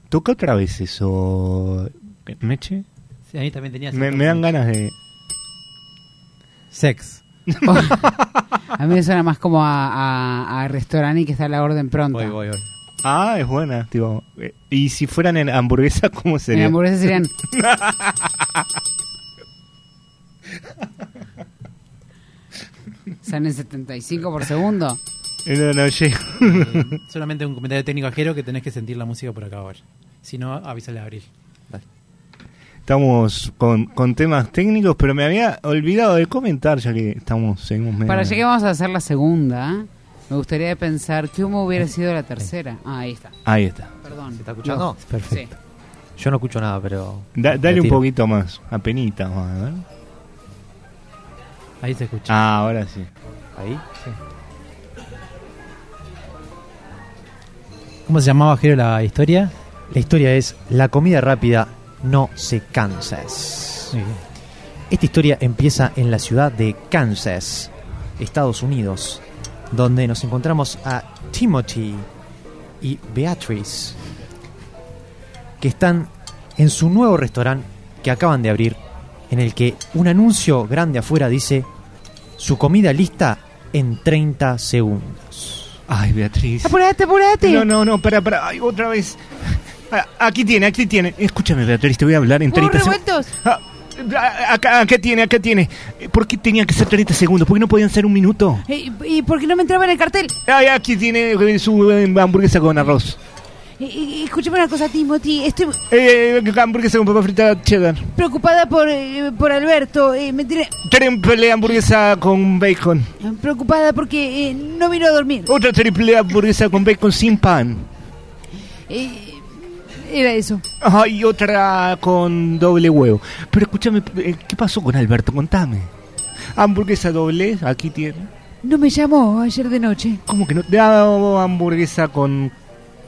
Toca otra vez eso, Meche. Sí, a mí también tenía Me, me dan ganas de. Sex. *laughs* A mí me suena más como a, a, a restaurante y que está a la orden pronta. Voy, voy, voy. Ah, es buena, tipo. eh, Y si fueran en hamburguesa, *laughs* ¿cómo En sería? hamburguesas serían. *laughs* ¿Salen 75 por segundo? No, no, llego. Eh, solamente un comentario técnico ajero que tenés que sentir la música por acá ahora. Si no, avísale a Abril. Estamos con, con temas técnicos, pero me había olvidado de comentar, ya que estamos, seguimos medio- Para ya que vamos a hacer la segunda, me gustaría pensar cómo hubiera sido la tercera. Ah, ahí está. Ahí está. Perdón. ¿Se está escuchando? Perfecto. Yo no escucho nada, pero. Da- dale un poquito más, apenita más, a ver. Ahí se escucha. Ah, ahora sí. Ahí. ¿Cómo se llamaba, Jero, la historia? La historia es La comida rápida no se cansas. Esta historia empieza en la ciudad de Kansas, Estados Unidos, donde nos encontramos a Timothy y Beatrice, que están en su nuevo restaurante que acaban de abrir, en el que un anuncio grande afuera dice su comida lista en 30 segundos. Ay, Beatriz. ¡Apurate, apurate! No, no, no, para, para. Ay, otra vez. Ah, Aquí tiene, aquí tiene. Escúchame, Beatriz, te voy a hablar en 30 segundos. Ah, ah, acá, acá tiene, acá tiene. ¿Por qué tenía que ser 30 segundos? ¿Por qué no podían ser un minuto? Eh, ¿Y por qué no me entraba en el cartel? Ay, aquí tiene eh, su eh, hamburguesa con arroz. Eh, eh, escúchame una cosa, Timothy. Estoy Eh, hamburguesa con papa frita cheddar. preocupada por, eh, por Alberto. Eh, me tiene Triple hamburguesa con bacon. preocupada porque eh, no vino a dormir. Otra triple hamburguesa con bacon sin pan. Eh, era eso. Ay, otra con doble huevo. Pero escúchame, eh, ¿qué pasó con Alberto? Contame. Hamburguesa doble, aquí tiene. No me llamó ayer de noche. ¿Cómo que no? ¿Te ha dado hamburguesa con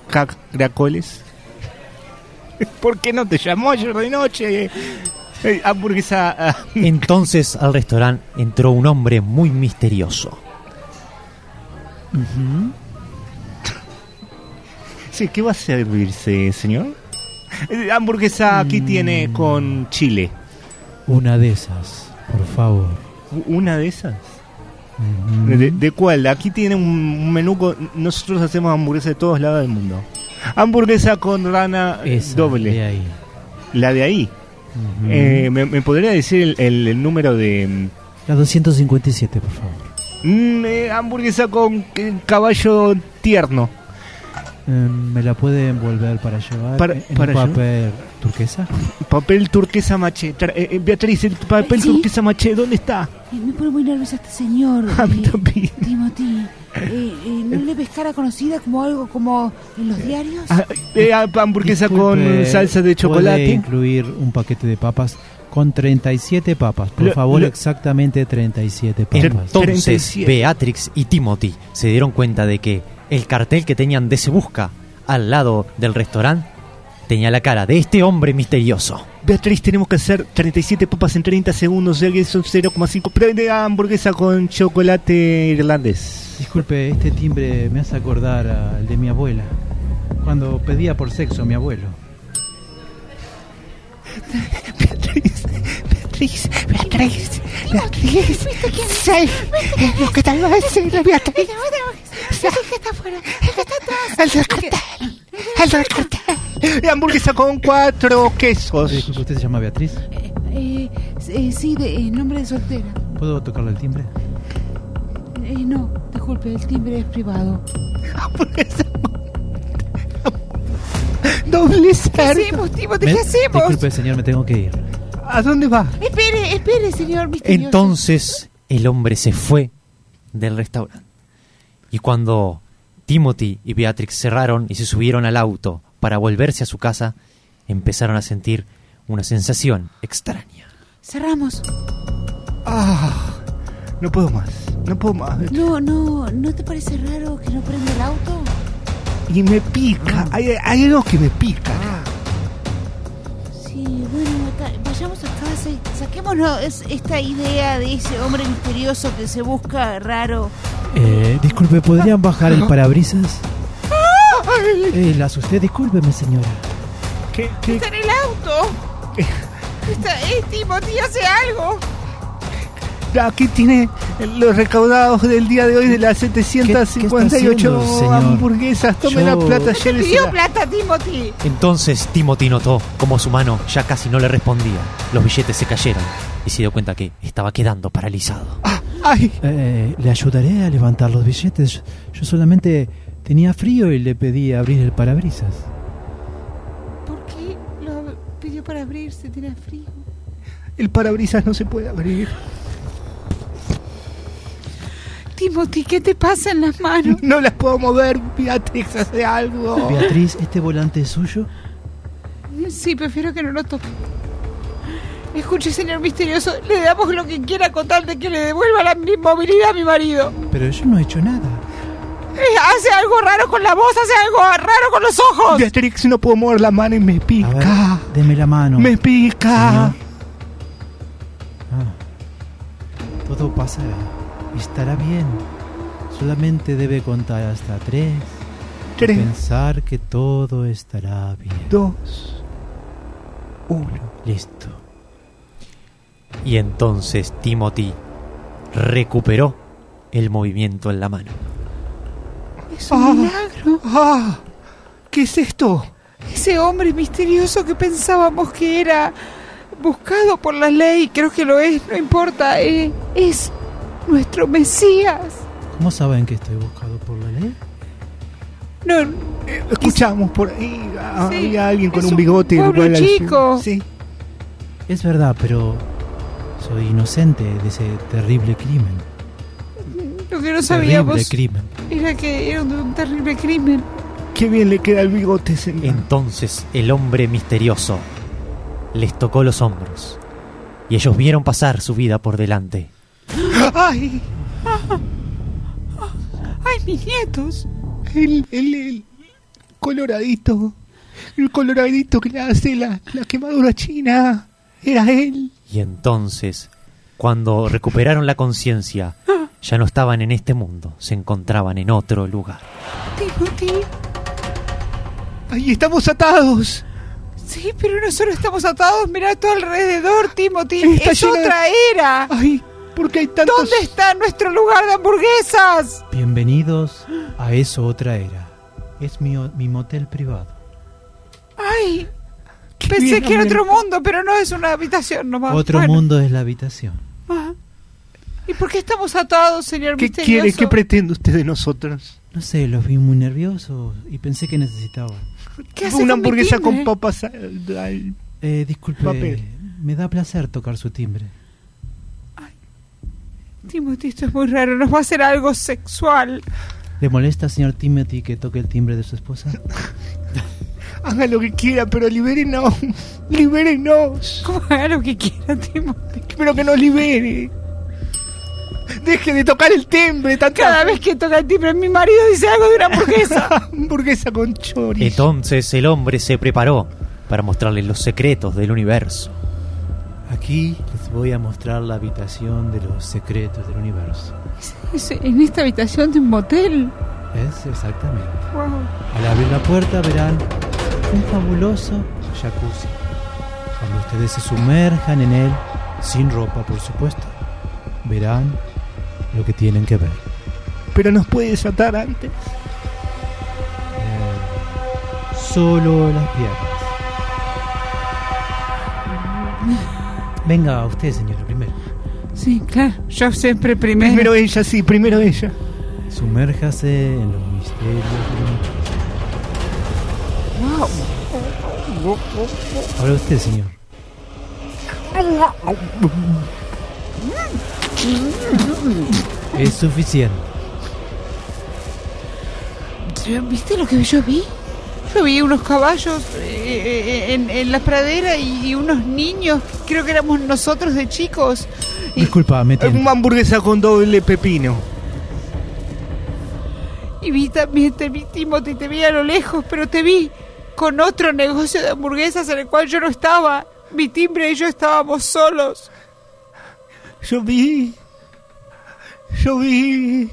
caracoles? *laughs* ¿Por qué no te llamó ayer de noche? Eh, hamburguesa... ah, Entonces al restaurante entró un hombre muy misterioso. Sí, ¿qué va a servirse, señor? Eh, hamburguesa aquí tiene con chile. Una de esas, por favor. ¿Una de esas? ¿De, de cuál? Aquí tiene un, menú con... Nosotros hacemos hamburguesa de todos lados del mundo. Hamburguesa con rana Esa, doble. de ahí. La de ahí. Eh, ¿me, me podría decir el, el- el número de... La 257, por favor. mm, eh, hamburguesa con eh, caballo tierno. Eh, ¿Me la puede envolver para llevar Para- en para llevar. papel turquesa? Papel turquesa maché. Eh, eh, Beatriz, el papel ¿Sí? turquesa maché, ¿dónde está? Eh, me pone muy nerviosa este señor. *laughs* A mí eh, también. Timothy. Eh, eh, ¿No le ves cara conocida como algo como en los diarios? Ah, eh, ah, hamburguesa Disculpe, con salsa de ¿Puede chocolate. incluir un paquete de papas Con 37 papas, por Lo- favor, lo- exactamente 37 papas. Entonces 37. Beatrix y Timothy se dieron cuenta de que el cartel que tenían de Se Busca al lado del restaurante tenía la cara de este hombre misterioso. Beatriz, tenemos que hacer 37 papas en 30 segundos, que son 0,5 pero de hamburguesa con chocolate irlandés. Disculpe, este timbre me hace acordar al de mi abuela, cuando pedía por sexo a mi abuelo. *laughs* Beatriz, Beatriz, Beatriz. Sí, lo que tal vez sí, la Beatriz. que está afuera, que está atrás. El del cartel, el del cartel. De hamburguesa con cuatro quesos. Disculpe, ¿usted se llama Beatriz? Eh, eh, sí, de eh, nombre de soltera. ¿Puedo tocarle el timbre? Eh, no, disculpe, el timbre es privado. Doble ¿Qué cerdo. hacemos, Timothy? Me- ¿Qué hacemos? Disculpe, señor, me tengo que ir. ¿A dónde va? Espere, espere, señor misterioso. Entonces el hombre se fue del restaurante. Y cuando Timothy y Beatrix cerraron y se subieron al auto para volverse a su casa, empezaron a sentir una sensación extraña. Cerramos. Ah, no puedo más, no puedo más. No, no, ¿no te parece raro que no prenda el auto? Y me pica, hay, hay algo que me pica. Vayamos a casa y saquémonos es- esta idea de ese hombre misterioso que se busca raro. Eh, disculpe, ¿podrían bajar el parabrisas? Eh, la asusté, discúlpeme, señora. ¿Qué, qué? Está en el auto. Está, eh, Timothy, hace algo. Aquí tiene los recaudados del día de hoy de las 758 haciendo, señor? hamburguesas. Tome la plata, Te llévesela. pidió plata, Timothy. Entonces Timothy notó como su mano ya casi no le respondía. Los billetes se cayeron y se dio cuenta que estaba quedando paralizado. Ay, Eh, le ayudaré a levantar los billetes. Yo, solamente tenía frío y le pedí abrir el parabrisas. ¿Por qué lo pidió para abrirse? Tiene frío. el parabrisas no se puede abrir. Timothy, ¿qué te pasa en las manos? *laughs* No las puedo mover, Beatrix, hace algo. Beatriz, ¿este volante es suyo? Sí, prefiero que no lo toque. Escuche, señor misterioso, le damos lo que quiera con tal de que le devuelva la movilidad a mi marido. Pero yo no he hecho nada. Eh, hace algo raro con la voz, hace algo raro con los ojos. Beatrix, no puedo mover la mano y me A ver, pica. deme la mano. Me pica. Ah, todo pasará. Estará bien. Solamente debe contar hasta tres. y Tres. Pensar que todo estará bien. Dos. Uno. Listo. Y entonces Timothy recuperó el movimiento en la mano. Es un milagro. Ah, ¿qué es esto? Ese hombre misterioso que pensábamos que era buscado por la ley, creo que lo es, no importa, eh, es nuestro Mesías. ¿Cómo saben que estoy buscado por la ley? No, Escuchamos por ahí. ah, Sí, Había alguien con un un bigote. igual al- chico. Sí. Es verdad, pero soy inocente de ese terrible crimen. lo que no sabíamos Terrible crimen. era que era un, un terrible crimen. Qué bien le queda el bigote, señor. Entonces el hombre misterioso les tocó los hombros y ellos vieron pasar su vida por delante. ¡Ay! ¡Ay, mis nietos! El, el, el coloradito. El coloradito que le hace la, la quemadura china. Era él. Y entonces, cuando recuperaron la conciencia, ya no estaban en este mundo, se encontraban en otro lugar. Timothy. ¡Ay, estamos atados! Sí, pero no solo estamos atados, mira a tu alrededor, Timothy. Está es llena otra era. ¡Ay! ¿Por qué hay tantos...? ¿Dónde está nuestro lugar de hamburguesas? Bienvenidos a eso otra era. Es mi, mi motel privado. Ay, Qué pensé que era otro mundo, pero no es una habitación nomás. Otro Bueno, mundo es la habitación. ¿Y por qué estamos atados, señor ¿Qué misterioso? quiere? ¿Qué pretende usted de nosotros? No sé, los vi muy nerviosos y pensé que necesitaban. ¿Qué hace Una hamburguesa con papas al- al- Eh, disculpe, Papel. me da placer tocar su timbre. Timothy, esto es muy raro. Nos va a hacer algo sexual. ¿Le molesta, señor Timothy, que toque el timbre de su esposa? *laughs* Haga lo que quiera, pero libérenos. Libérenos. ¿Cómo haga lo que quiera, Timothy? Pero que nos libere. Deje de tocar el timbre. Tanta... Cada vez que toca el timbre, mi marido dice algo de una hamburguesa. *laughs* hamburguesa con chorizo. Entonces el hombre se preparó para mostrarles los secretos del universo. Aquí les voy a mostrar la habitación de los secretos del universo. Es en esta habitación de un motel. Es exactamente. Wow. Al abrir la puerta verán un fabuloso jacuzzi. Cuando ustedes se sumerjan en él, sin ropa por supuesto, verán lo que tienen que ver. Pero nos puede desatar antes. Eh, solo las piernas. Venga usted, señora, primero. Sí, claro. Yo siempre primero. Primero ella, sí, primero ella. Sumérjase en los misterios. Wow. Ahora usted, señor. Es suficiente. ¿Viste lo que yo vi? Yo vi unos caballos eh, eh, en, en la pradera y, y unos niños, creo que éramos nosotros de chicos. Disculpa, me tengo. Una hamburguesa con doble pepino. y vi también, te vi, Timothy, te vi a lo lejos, pero te vi con otro negocio de hamburguesas en el cual yo no estaba. Mi timbre y yo estábamos solos. Yo vi. Yo vi.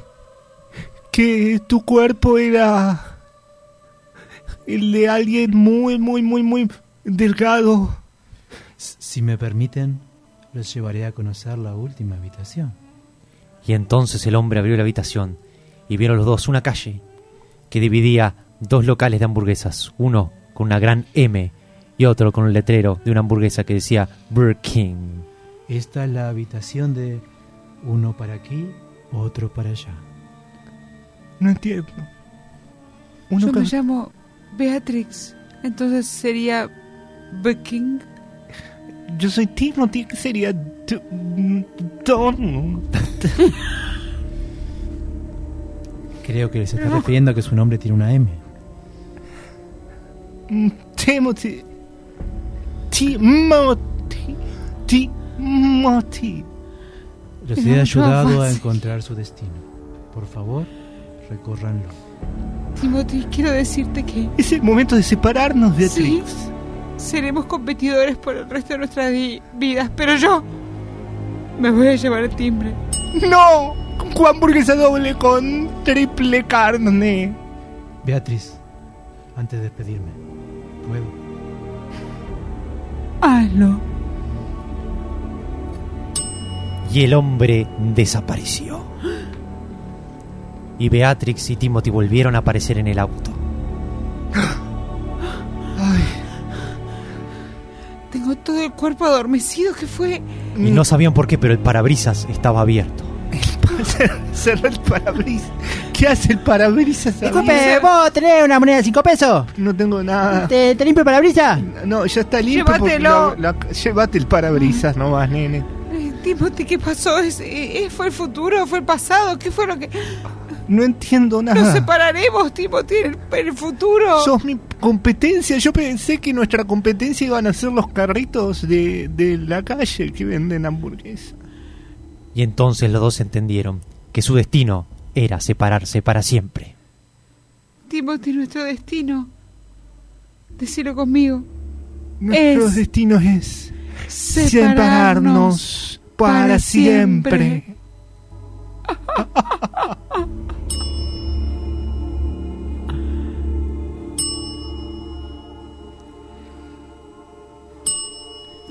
Que tu cuerpo era. El de alguien muy, muy, muy, muy delgado. Si me permiten, los llevaré a conocer la última habitación. Y entonces el hombre abrió la habitación y vieron los dos una calle que dividía dos locales de hamburguesas, uno con una gran M y otro con un letrero de una hamburguesa que decía Burger King. Esta es la habitación de uno para aquí, otro para allá. No entiendo. Uno yo me llamo Beatrix, entonces sería King. Yo soy Timothy, ¿qué sería? Tu- Don. Creo que se está refiriendo a que su nombre tiene una M. Mm, Timothy. Timothy. Timothy. Los he no ayudado a encontrar su destino. Por favor, recórranlo. Timothy, quiero decirte que Es el momento de separarnos, Beatrix. Sí, seremos competidores por el resto de nuestras vi- vidas, pero yo me voy a llevar el timbre. ¡No! Con hamburguesa doble con triple carne. Beatriz, antes de despedirme, ¿puedo? Hazlo. Y el hombre desapareció. Y Beatrix y Timothy volvieron a aparecer en el auto. Tengo todo el cuerpo adormecido. ¿Qué fue? Y no sabían por qué, pero el parabrisas estaba abierto. *laughs* Cerró el parabrisas. ¿Qué hace el parabrisas? Disculpe, ¿vos tenés una moneda de 5 pesos? No tengo nada. ¿Te, te limpio el parabrisas? No, ya está limpio. Llévatelo. lo- lo- llévate el parabrisas nomás, nene. Eh, Timothy, ¿qué pasó? ¿Es, eh, eh, ¿Fue el futuro? ¿Fue el pasado? ¿Qué fue lo que...? No entiendo nada. Nos separaremos, Timothy, en el, futuro. Sos mi competencia. Yo pensé que nuestra competencia iban a ser los carritos de, de la calle que venden hamburguesas. Y entonces los dos entendieron que su destino era separarse para siempre. Timothy, nuestro destino. Decilo conmigo. Nuestro Es destino es separarnos separarnos para, para siempre. siempre. *laughs*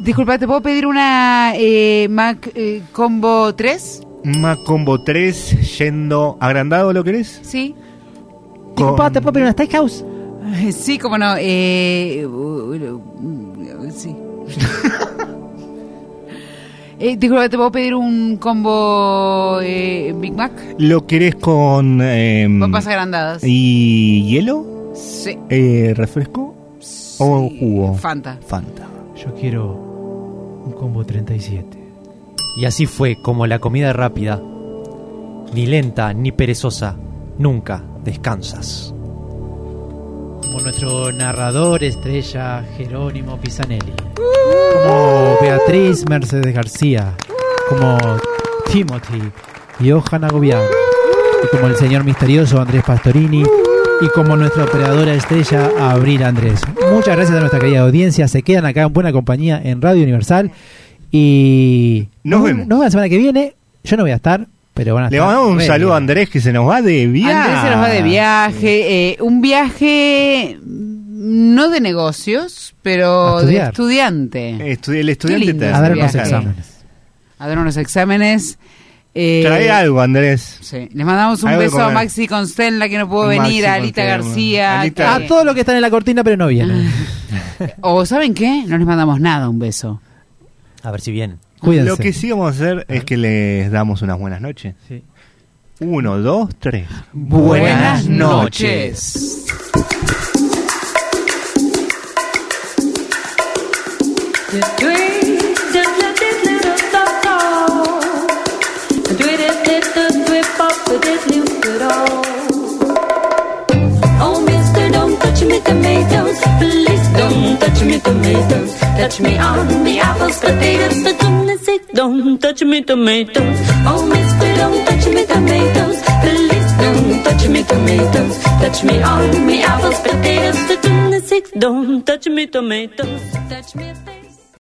Disculpa, ¿te puedo pedir una eh, Mac eh, Combo 3? Mac Combo 3 yendo agrandado, ¿lo querés? Sí. Disculpa, ¿te puedo pedir una Steakhouse? Eh, *laughs* Sí, cómo no. Eh, uh, uh, sí. *laughs* eh, disculpa, ¿te puedo pedir un combo eh, Big Mac? ¿Lo querés con... em, Papas agrandadas. ¿Y hielo? Sí. Eh, ¿Refresco? ¿O jugo? Fanta. Fanta. Yo quiero un combo 37. Y así fue como la comida rápida, ni lenta ni perezosa, nunca descansas. como nuestro narrador estrella Jerónimo Pisanelli, como Beatriz Mercedes García, como Timothy Johan Agobián, y como el señor misterioso Andrés Pastorini, y como nuestra operadora estrella Abril Andrés. Muchas gracias a nuestra querida audiencia, se quedan acá en buena compañía en Radio Universal y Nos vemos. Nos vemos la semana que viene. Yo no voy a estar, pero van a Le mandamos un saludo a. Andrés que se nos va de viaje. Andrés se nos va de viaje, eh, un viaje mm, no de negocios, pero A de estudiante. Estu- el estudiante A dar unos exámenes. A dar unos exámenes. Eh, Trae algo, Andrés. Sí. Les mandamos un Algo beso a. Maxi Constella que no pudo Maxi venir, a Alita Constella. García. Alita- A todos los que están en la cortina, pero no vienen. *laughs* O ¿saben qué? No les mandamos nada, un beso. A ver si vienen. Cuídense. Lo que sí vamos a hacer es que les damos unas buenas noches. Sí. Uno, dos, tres. Buenas noches. Tomatoes. Please don't touch me tomatoes. Touch me on the apples, potatoes. For goodness sake, don't touch me tomatoes. Oh, mister, don't touch me tomatoes. Please don't touch me tomatoes. Touch me on the apples, potatoes. For goodness sake, don't touch me tomatoes. Touch me